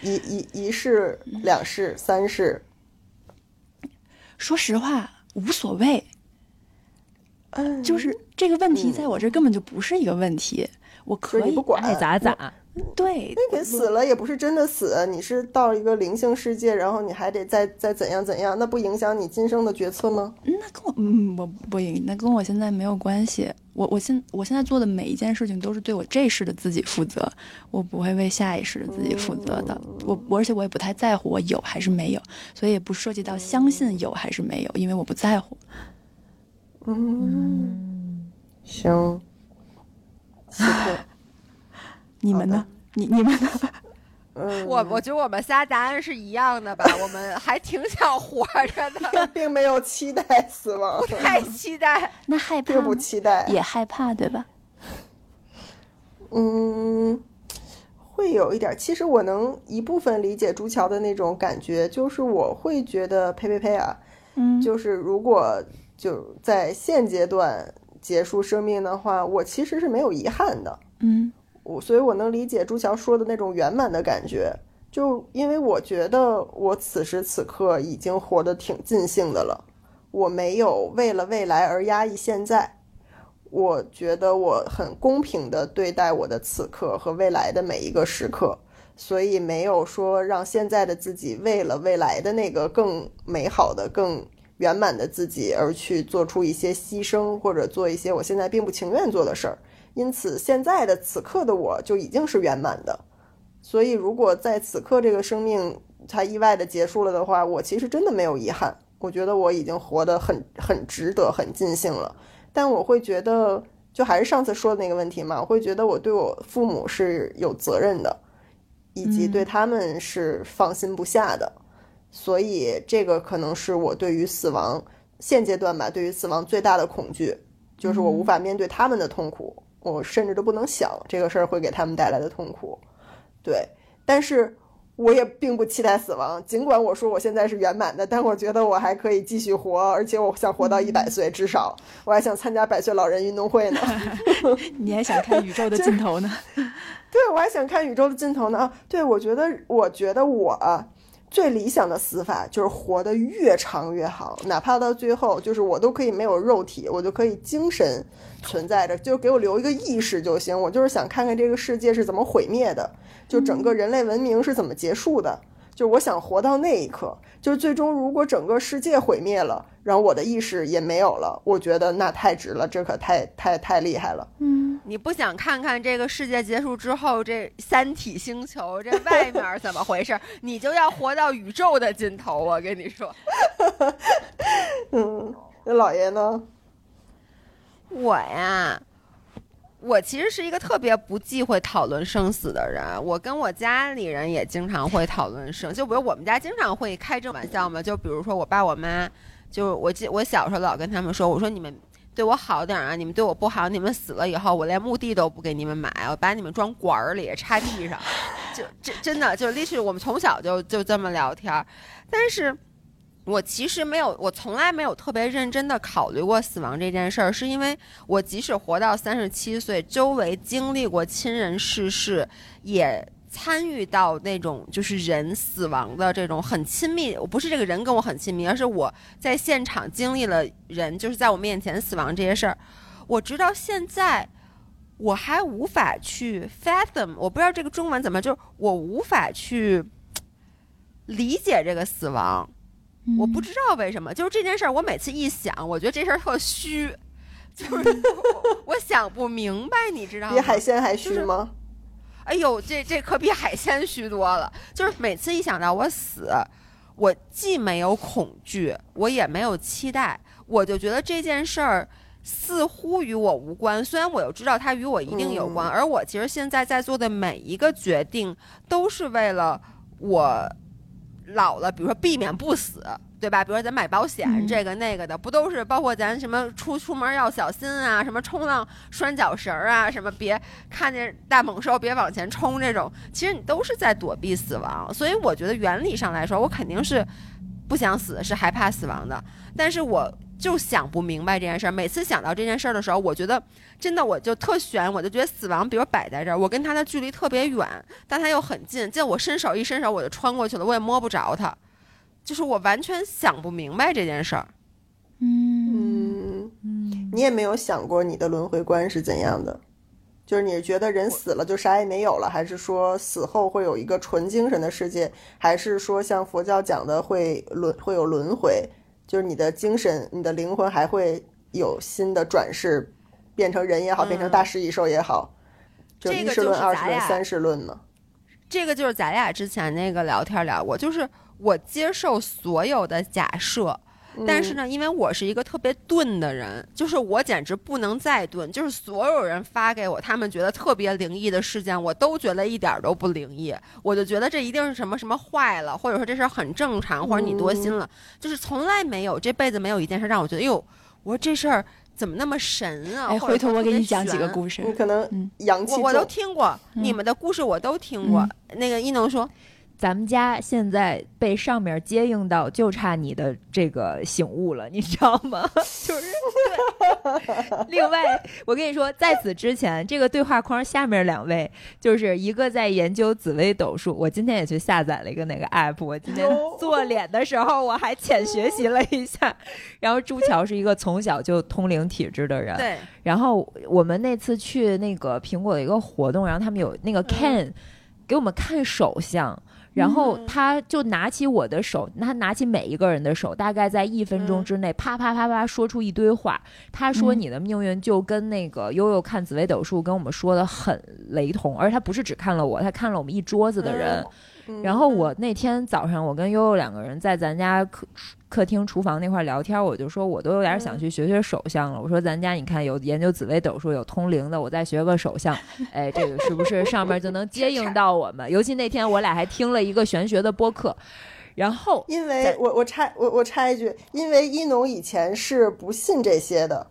一一一世、两世、三世，说实话，无所谓，嗯，就是这个问题在我这根本就不是一个问题，我可以爱咋咋。对，那个死了也不是真的死，你是到一个灵性世界，然后你还得再再怎样怎样，那不影响你今生的决策吗？那跟我嗯，我不影，那跟我现在没有关系。我我现我现在做的每一件事情都是对我这世的自己负责，我不会为下一世的自己负责的。我我而且我也不太在乎我有还是没有，所以也不涉及到相信有还是没有，因为我不在乎。嗯，行，奇特，你们呢？你你们呢？嗯，我我觉得我们仨答案是一样的吧，*laughs* 我们还挺想活着的，并没有期待死亡，太期待。那害怕并不期待，也害怕对吧？嗯，会有一点儿。其实我能一部分理解朱桥的那种感觉，就是我会觉得呸呸呸啊，嗯，就是如果就在现阶段结束生命的话，我其实是没有遗憾的。嗯我所以，我能理解朱桥说的那种圆满的感觉，就因为我觉得我此时此刻已经活得挺尽兴的了，我没有为了未来而压抑现在，我觉得我很公平的对待我的此刻和未来的每一个时刻，所以没有说让现在的自己为了未来的那个更美好的、更圆满的自己而去做出一些牺牲，或者做一些我现在并不情愿做的事儿。因此，现在的此刻的我就已经是圆满的。所以，如果在此刻这个生命它意外的结束了的话，我其实真的没有遗憾。我觉得我已经活得很很值得、很尽兴了。但我会觉得，就还是上次说的那个问题嘛，我会觉得我对我父母是有责任的，以及对他们是放心不下的。所以，这个可能是我对于死亡现阶段吧，对于死亡最大的恐惧，就是我无法面对他们的痛苦。我甚至都不能想这个事儿会给他们带来的痛苦，对，但是我也并不期待死亡。尽管我说我现在是圆满的，但我觉得我还可以继续活，而且我想活到一百岁，至少我还想参加百岁老人运动会呢。*laughs* 你 *laughs* 还想看宇宙的尽头呢？对，我还想看宇宙的尽头呢。啊，对，我觉得，我觉得我啊最理想的死法就是活得越长越好，哪怕到最后，就是我都可以没有肉体，我就可以精神存在着，就给我留一个意识就行。我就是想看看这个世界是怎么毁灭的，就整个人类文明是怎么结束的。就是我想活到那一刻，就是最终如果整个世界毁灭了，然后我的意识也没有了，我觉得那太值了，这可太太太厉害了。嗯，你不想看看这个世界结束之后，这三体星球这外面怎么回事？*laughs* 你就要活到宇宙的尽头。我跟你说，*laughs* 嗯，那老爷呢？我呀，我其实是一个特别不忌讳讨论生死的人。我跟我家里人也经常会讨论生，就比如我们家经常会开这种玩笑嘛。就比如说我爸我妈，就我记我小时候老跟他们说，我说你们对我好点啊，你们对我不好，你们死了以后，我连墓地都不给你们买，我把你们装管儿里插地上。就真真的就历史，我们从小就就这么聊天儿，但是。我其实没有，我从来没有特别认真的考虑过死亡这件事儿，是因为我即使活到三十七岁，周围经历过亲人逝世，也参与到那种就是人死亡的这种很亲密。我不是这个人跟我很亲密，而是我在现场经历了人就是在我面前死亡这些事儿。我直到现在，我还无法去 fathom，我不知道这个中文怎么，就是我无法去理解这个死亡。我不知道为什么，就是这件事儿，我每次一想，我觉得这事儿特虚，就 *laughs* 是我我想不明白，你知道吗？比海鲜还虚吗？哎呦，这这可比海鲜虚多了。就是每次一想到我死，我既没有恐惧，我也没有期待，我就觉得这件事儿似乎与我无关。虽然我又知道它与我一定有关，嗯而我其实现在在做的每一个决定，都是为了我老了，比如说避免不死。对吧？比如说咱买保险，嗯这个那个的，不都是包括咱什么出出门要小心啊，什么冲浪拴脚绳儿啊，什么别看见大猛兽别往前冲这种，其实你都是在躲避死亡。所以我觉得原理上来说，我肯定是不想死，是害怕死亡的。但是我就想不明白这件事儿。每次想到这件事儿的时候，我觉得真的我就特悬，我就觉得死亡，比如摆在这儿，我跟他的距离特别远，但他又很近，见我伸手一伸手我就穿过去了，我也摸不着他。就是我完全想不明白这件事儿。嗯，嗯，嗯，你也没有想过你的轮回观是怎样的？就是你觉得人死了就啥也没有了，还是说死后会有一个纯精神的世界，还是说像佛教讲的会轮会有轮回？就是你的精神、你的灵魂还会有新的转世，变成人也好，变成大食蚁兽也好，就一世论、二世论、三世论呢？这个就是咱俩之前那个聊天聊过，就是我接受所有的假设，但是呢，因为我是一个特别钝的人，就是我简直不能再钝，就是所有人发给我他们觉得特别灵异的事件，我都觉得一点儿都不灵异，我就觉得这一定是什么什么坏了，或者说这事儿很正常，或者你多心了，就是从来没有这辈子没有一件事让我觉得，哟，我说这事儿怎么那么神啊？哎，回头我给你讲几个故事你。可能嗯阳气我我都，听过，你们的故事我都听过。那个一农说，咱们家现在被上面接应到，就差你的这个醒悟了，你知道吗？*laughs* 就是对。*laughs* 另外，我跟你说，在此之前，这个对话框下面两位，就是一个在研究紫微斗数，我今天也去下载了一个那个 app，我今天做脸的时候我还浅学习了一下。然后朱桥是一个从小就通灵体质的人，对，然后我们那次去那个苹果的一个活动，然后他们有那个 Ken、给我们看手相，然后嗯他就拿起我的手，他拿起每一个人的手，大概在一分钟嗯之内，啪啪啪啪说出一堆话。他说嗯你的命运就跟那个悠悠看紫微斗数跟我们说的很雷同，而他不是只看了我，他看了我们一桌子的人。嗯然后我那天早上，我跟悠悠两个人在咱家客客厅厨房那块儿聊天，我就说我都有点想去学学手相了。我说咱家你看有研究紫微斗数，有通灵的，我再学个手相，*laughs* 哎，这个是不是上面就能接应到我们？尤其那天我俩还听了一个玄学的播客，然后因为我我插我我插一句，因为一农以前是不信这些的，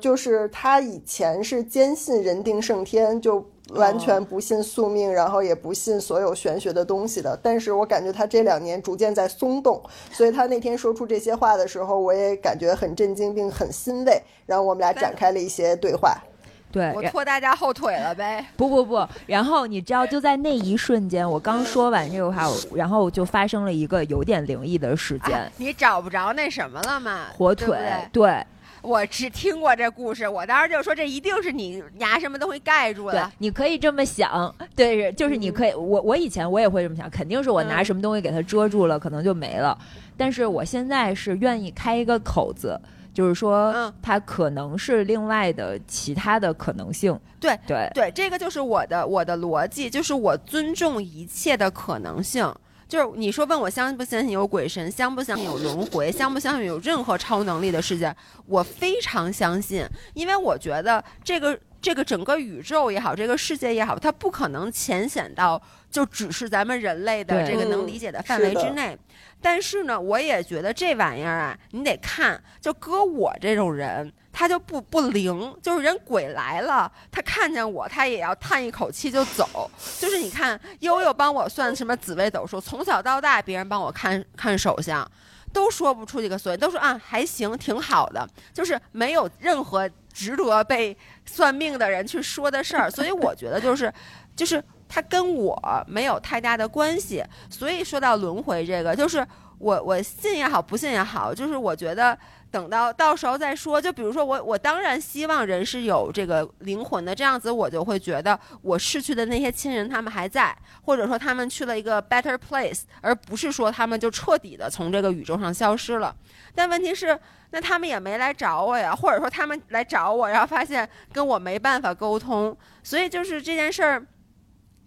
就是他以前是坚信人定胜天，就完全不信宿命，然后也不信所有玄学的东西的。但是我感觉他这两年逐渐在松动，所以他那天说出这些话的时候，我也感觉很震惊并很欣慰。然后我们俩展开了一些对话。对，我拖大家后腿了呗。*laughs* 不不不，然后你知道，就在那一瞬间，我刚说完这个话，然后就发生了一个有点灵异的事件，啊你找不着那什么了吗？火腿对对，对我只听过这故事，我当时就说这一定是你拿什么东西盖住对了。，你可以这么想，对，就是你可以，我我以前我也会这么想，肯定是我拿嗯什么东西给它遮住了，可能就没了。但是我现在是愿意开一个口子，就是说嗯，它可能是另外的其他的可能性。对对，对，这个就是我的我的逻辑，就是我尊重一切的可能性。就是你说问我相不相信有鬼神，相不相信有轮回，相不相信有任何超能力的世界，我非常相信，因为我觉得这个这个整个宇宙也好，这个世界也好，它不可能浅显到就只是咱们人类的这个能嗯理解的范围之内。但是呢，我也觉得这玩意儿啊，你得看，就搁我这种人，他就不不灵，就是人鬼来了，他看见我，他也要叹一口气就走。就是你看，悠悠帮我算什么紫微斗数，从小到大别人帮我看看手相，都说不出这个所以，都说啊还行，挺好的，就是没有任何值得被算命的人去说的事儿。所以我觉得就是就是。他跟我没有太大的关系，所以说到轮回这个，就是我我信也好，不信也好，就是我觉得等到到时候再说。就比如说我我当然希望人是有这个灵魂的，这样子我就会觉得我逝去的那些亲人他们还在，或者说他们去了一个 better place，而不是说他们就彻底的从这个宇宙上消失了。但问题是，那他们也没来找我呀，或者说他们来找我，然后发现跟我没办法沟通，所以就是这件事儿。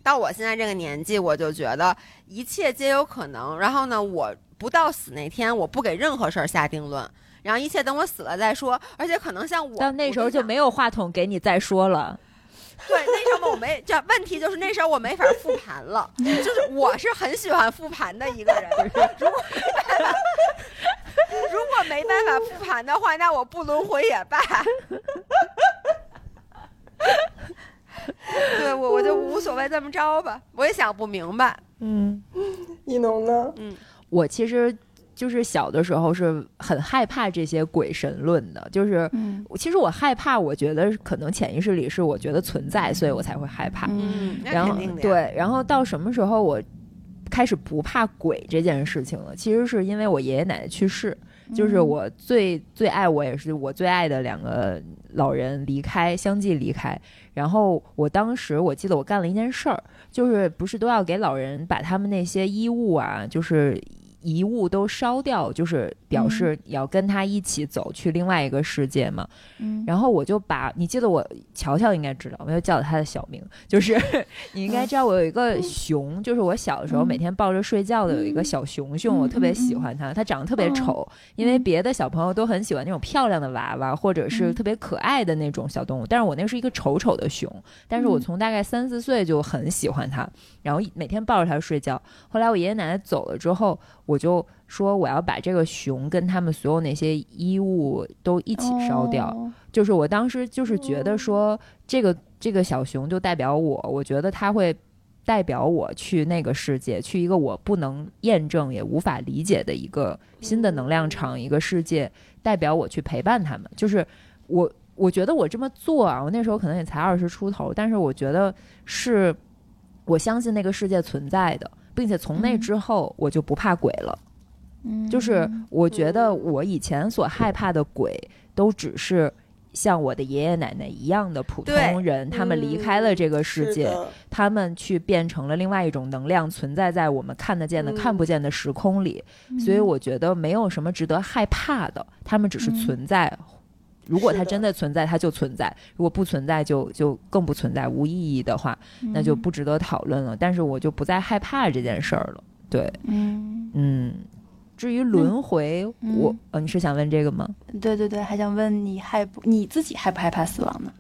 到我现在这个年纪，我就觉得一切皆有可能。然后呢，我不到死那天，我不给任何事儿下定论。然后一切等我死了再说。而且可能像我到那时候就没有话筒给你再说了。对，那时候我没这问题，就是那时候我没法复盘了。*laughs* 就是我是很喜欢复盘的一个人。*laughs* 如果没办法，如果没办法复盘的话，那我不轮回也罢。对我，我就无所谓这么着吧。我也想不明白。嗯，一农呢？嗯，我其实就是小的时候是很害怕这些鬼神论的，就是，其实我害怕，我觉得可能潜意识里是我觉得存在，所以我才会害怕。嗯，那然后肯定的。对，然后到什么时候我开始不怕鬼这件事情了？其实是因为我爷爷奶奶去世，就是我最最爱我也是我最爱的两个老人离开，相继离开。然后我当时我记得我干了一件事儿，就是不是都要给老人把他们那些衣物啊，就是。遗物都烧掉，就是表示要跟他一起走去另外一个世界嘛。嗯，然后我就把你记得我乔乔应该知道，我就叫了他的小名，就是 *laughs* 你应该知道我有一个熊，就是我小的时候每天抱着睡觉的有一个小熊熊，我特别喜欢它，它长得特别丑，因为别的小朋友都很喜欢那种漂亮的娃娃或者是特别可爱的那种小动物，但是我那是一个丑丑的熊，但是我从大概三四岁就很喜欢它，然后每天抱着它睡觉。后来我爷爷奶奶走了之后，我就说我要把这个熊跟他们所有那些衣物都一起烧掉。哦就是我当时就是觉得说，这个这个小熊就代表我，我觉得它会代表我去那个世界，去一个我不能验证也无法理解的一个新的能量场，一个世界，代表我去陪伴他们。就是我，我觉得我这么做啊，我那时候可能也才二十出头，但是我觉得是我相信那个世界存在的，并且从那之后我就不怕鬼了。嗯就是我觉得我以前所害怕的鬼，都只是像我的爷爷奶奶一样的普通人，他们离开了这个世界，他们去变成了另外一种能量，存在在我们看得见的、嗯看不见的时空里。所以我觉得没有什么值得害怕的，他们只是存在。如果它真的存在，它就存在；如果不存在就，就更不存在，无意义的话，那就不值得讨论了。但是我就不再害怕这件事儿了。对，嗯，嗯。至于轮回，嗯我呃，你是想问这个吗？对对对，还想问你害不你自己害不害怕死亡呢？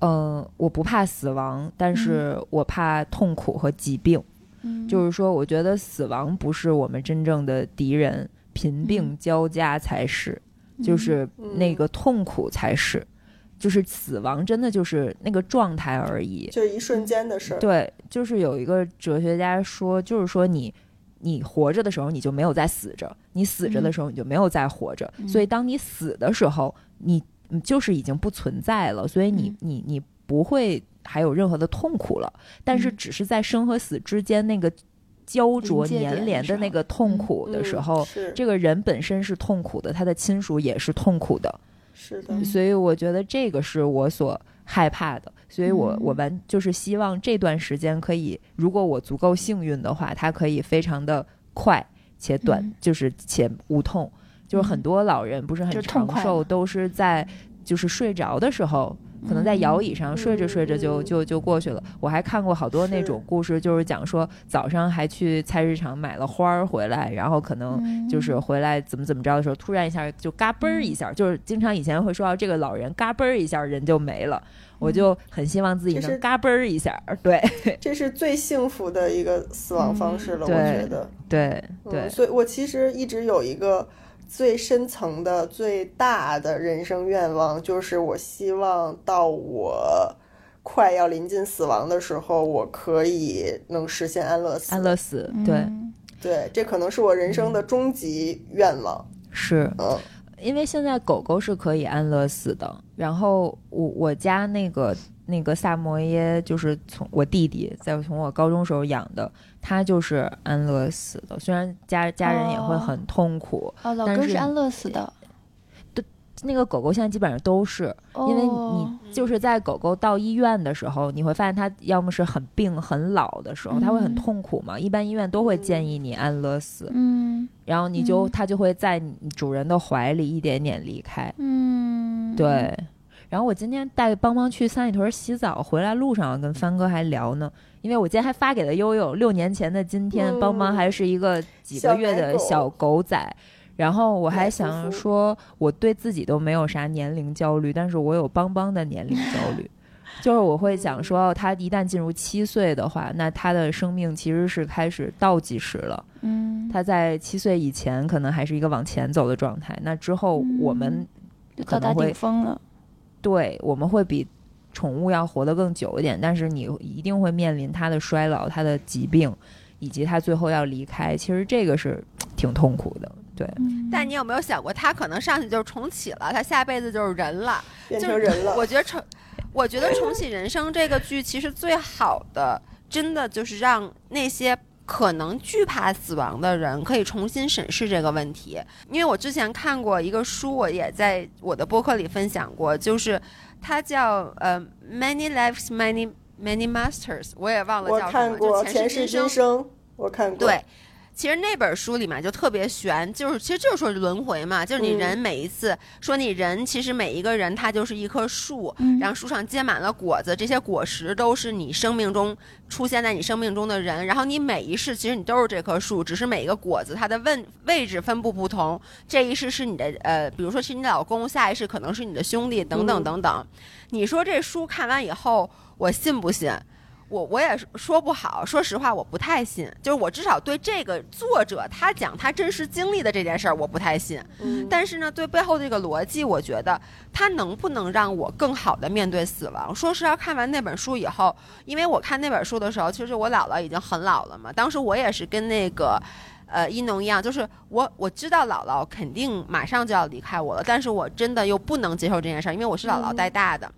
呃，我不怕死亡，但是我怕痛苦和疾病。嗯就是说，我觉得死亡不是我们真正的敌人，贫病交加才是，就是那个痛苦才是，就是死亡真的就是那个状态而已。就是一瞬间的事儿。对，就是有一个哲学家说，就是说你你活着的时候，你就没有在死着；你死着的时候，你就没有在活着。所以，当你死的时候，你你就是已经不存在了，所以你嗯你你不会还有任何的痛苦了。但是，嗯只是在生和死之间那个焦灼粘连的那个痛嗯苦的时嗯候，这个人本身是痛苦的，他的亲属也是痛苦的。是的，嗯所以我觉得这个是我所害怕的，所以我、嗯我完就是希望这段时间可以，如果我足够幸运的话，它可以非常的快且短，嗯就是且无痛。就是很嗯多老人不是很长寿，都是在就是睡着的时候。可能在摇椅上睡着睡着就嗯。就就过去了。我还看过好多那种故事，就是讲说早上还去菜市场买了花儿回来，然后可能嗯就是回来怎么怎么着的时候，突然一下就嘎嘣儿一下，就是经常以前会说到这个老人嘎嘣儿一下人就没了，我就很希望自己是能嘎嘣儿一下，对 *laughs* 这是最幸福的一个死亡方式了，我觉得。对对。嗯，，所以我其实一直有一个最深层的、最大的人生愿望，就是我希望到我快要临近死亡的时候，我可以能实现安乐死。安乐死，对嗯对，这可能是我人生的终极愿望。是。嗯，因为现在狗狗是可以安乐死的，然后我我家那个那个萨摩耶就是从我弟弟在从我高中时候养的，他就是安乐死的。虽然家家人也会很痛苦，哦，老但是哥是安乐死的，对那个狗狗现在基本上都是，因为哦你就是在狗狗到医院的时候，你会发现它要么是很病很老的时候，它会很嗯。痛苦嘛。一般医院都会建议你安乐死，嗯。然后你就嗯。它就会在主人的怀里一点点离开。嗯，对，然后我今天带邦邦去三里屯洗澡，回来路上跟帆哥还聊呢，因为我今天还发给了悠悠，六年前的今天，嗯。邦邦还是一个几个月的小狗仔。然后我还想说，我对自己都没有啥年龄焦虑，但是我有邦邦的年龄焦虑，*laughs* 就是我会想说，哦他一旦进入七岁的话，那他的生命其实是开始倒计时了。嗯，他在七岁以前可能还是一个往前走的状态，那之后我们就到达可能会顶峰了，对，我们会比宠物要活得更久一点，但是你一定会面临它的衰老、它的疾病，以及它最后要离开。其实这个是挺痛苦的，对。嗯但你有没有想过，它可能上去就是重启了，它下辈子就是人了。变就是成人了。我觉得重，我觉得重启人生这个剧其实最好的，真的就是让那些可能惧怕死亡的人可以重新审视这个问题。因为我之前看过一个书，我也在我的播客里分享过，就是它叫呃《Many Lives Many Many Masters》，我也忘了叫什么，就前世今生，我看过。对，其实那本书里面就特别悬，就是其实就是说轮回嘛，就是你嗯。人每一次、说你人，其实每一个人他就是一棵树，嗯。然后树上结满了果子，这些果实都是你生命中出现在你生命中的人，然后你每一世其实你都是这棵树，只是每一个果子它的位位置分布不同，这一世是你的呃，比如说是你老公，下一世可能是你的兄弟，等等嗯。等等。你说这书看完以后，我信不信？我我也说不好，说实话，我不太信。就是我至少对这个作者他讲他真实经历的这件事儿，我不太信。嗯，但是呢，对背后这个逻辑，我觉得他能不能让我更好的面对死亡？说实话，看完那本书以后，因为我看那本书的时候，其实我姥姥已经很老了嘛。当时我也是跟那个。呃，一农一样，就是我我知道姥姥肯定马上就要离开我了，但是我真的又不能接受这件事儿，因为我是姥姥带大的。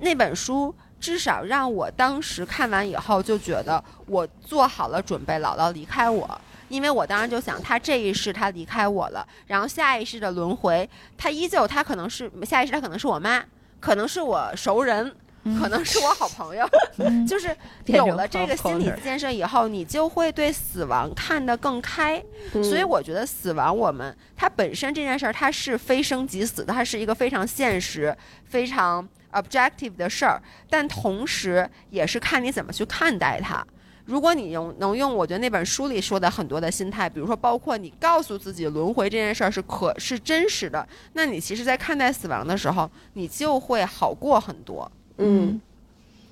那本书至少让我当时看完以后就觉得我做好了准备，姥姥离开我。因为我当时就想，他这一世他离开我了，然后下一世的轮回，他依旧他可能是下一世他可能是我妈，可能是我 *laughs* 熟人，可能是我好朋友，嗯就是有了这个心理建设以后，你就会对死亡看得更开。嗯所以我觉得死亡，我们它本身这件事儿，它是非生即死的，它是一个非常现实、非常 objective 的事儿，但同时也是看你怎么去看待它。如果你用能用，我觉得那本书里说的很多的心态，比如说包括你告诉自己轮回这件事儿是可是真实的，那你其实，在看待死亡的时候，你就会好过很多。嗯，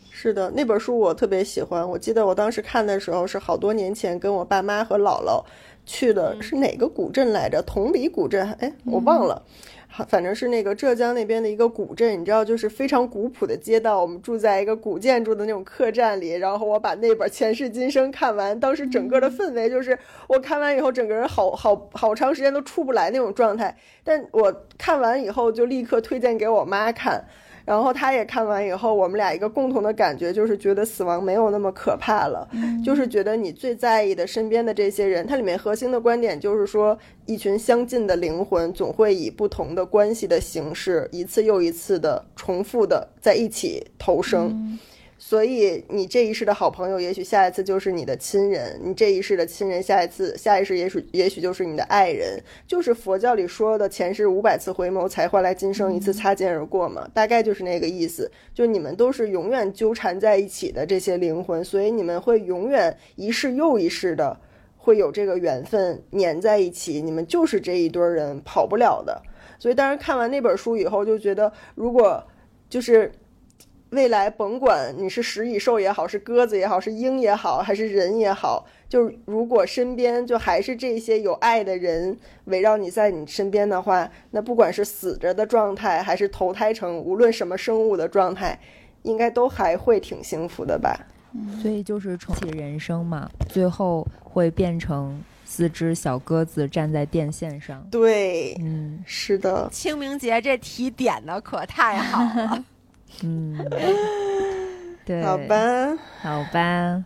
是的，那本书我特别喜欢。我记得我当时看的时候是好多年前，跟我爸妈和姥姥去的，是哪个古镇来着？同里古镇？哎，我忘了。好反正是那个浙江那边的一个古镇，你知道，就是非常古朴的街道。我们住在一个古建筑的那种客栈里，然后我把那本《前世今生》看完，当时整个的氛围就是我看完以后，整个人好好好长时间都出不来那种状态。但我看完以后就立刻推荐给我妈看，然后他也看完以后，我们俩一个共同的感觉就是觉得死亡没有那么可怕了，就是觉得你最在意的身边的这些人，它里面核心的观点就是说，一群相近的灵魂总会以不同的关系的形式，一次又一次的重复的在一起投生。所以你这一世的好朋友，也许下一次就是你的亲人；你这一世的亲人，下一次下一世也许也许就是你的爱人。就是佛教里说的前世五百次回眸才换来今生一次擦肩而过嘛，大概就是那个意思。就你们都是永远纠缠在一起的这些灵魂，所以你们会永远一世又一世的会有这个缘分粘在一起，你们就是这一堆儿人，跑不了的。所以当时看完那本书以后，就觉得如果就是。未来甭管你是食蚁兽也好，是鸽子也好，是鹰也好，还是人也好，就如果身边就还是这些有爱的人围绕你在你身边的话，那不管是死着的状态，还是投胎成无论什么生物的状态，应该都还会挺幸福的吧？所以就是重启人生嘛，最后会变成四只小鸽子站在电线上。对，嗯是的，清明节这题点的可太好了。嗯，对，*laughs* 好吧，好吧。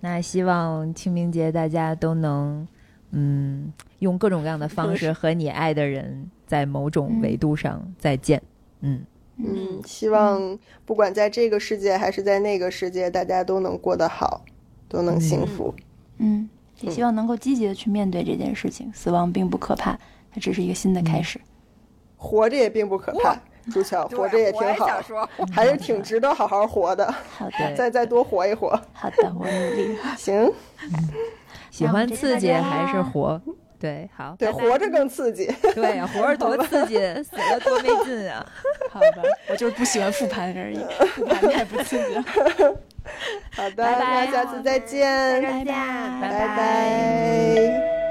那希望清明节大家都能，嗯，用各种各样的方式和你爱的人在某种维度上再见。嗯嗯，希望不管在这个世界还是在那个世界，大家都能过得好，都能幸福。嗯，也希望能够积极的去面对这件事情。死亡并不可怕，它只是一个新的开始。活着也并不可怕。朱巧，活着也挺好，还是挺值得好好活的。好的，再再多活一活。好的，我努力。*laughs* 行，喜欢刺激还是活？对，好，对，活着更刺激。*laughs* 对呀，活着多刺激，*laughs* 死了多没劲啊。好吧，我就是不喜欢复盘而已，复盘太不刺激。好的，那下次再见，再见，拜拜。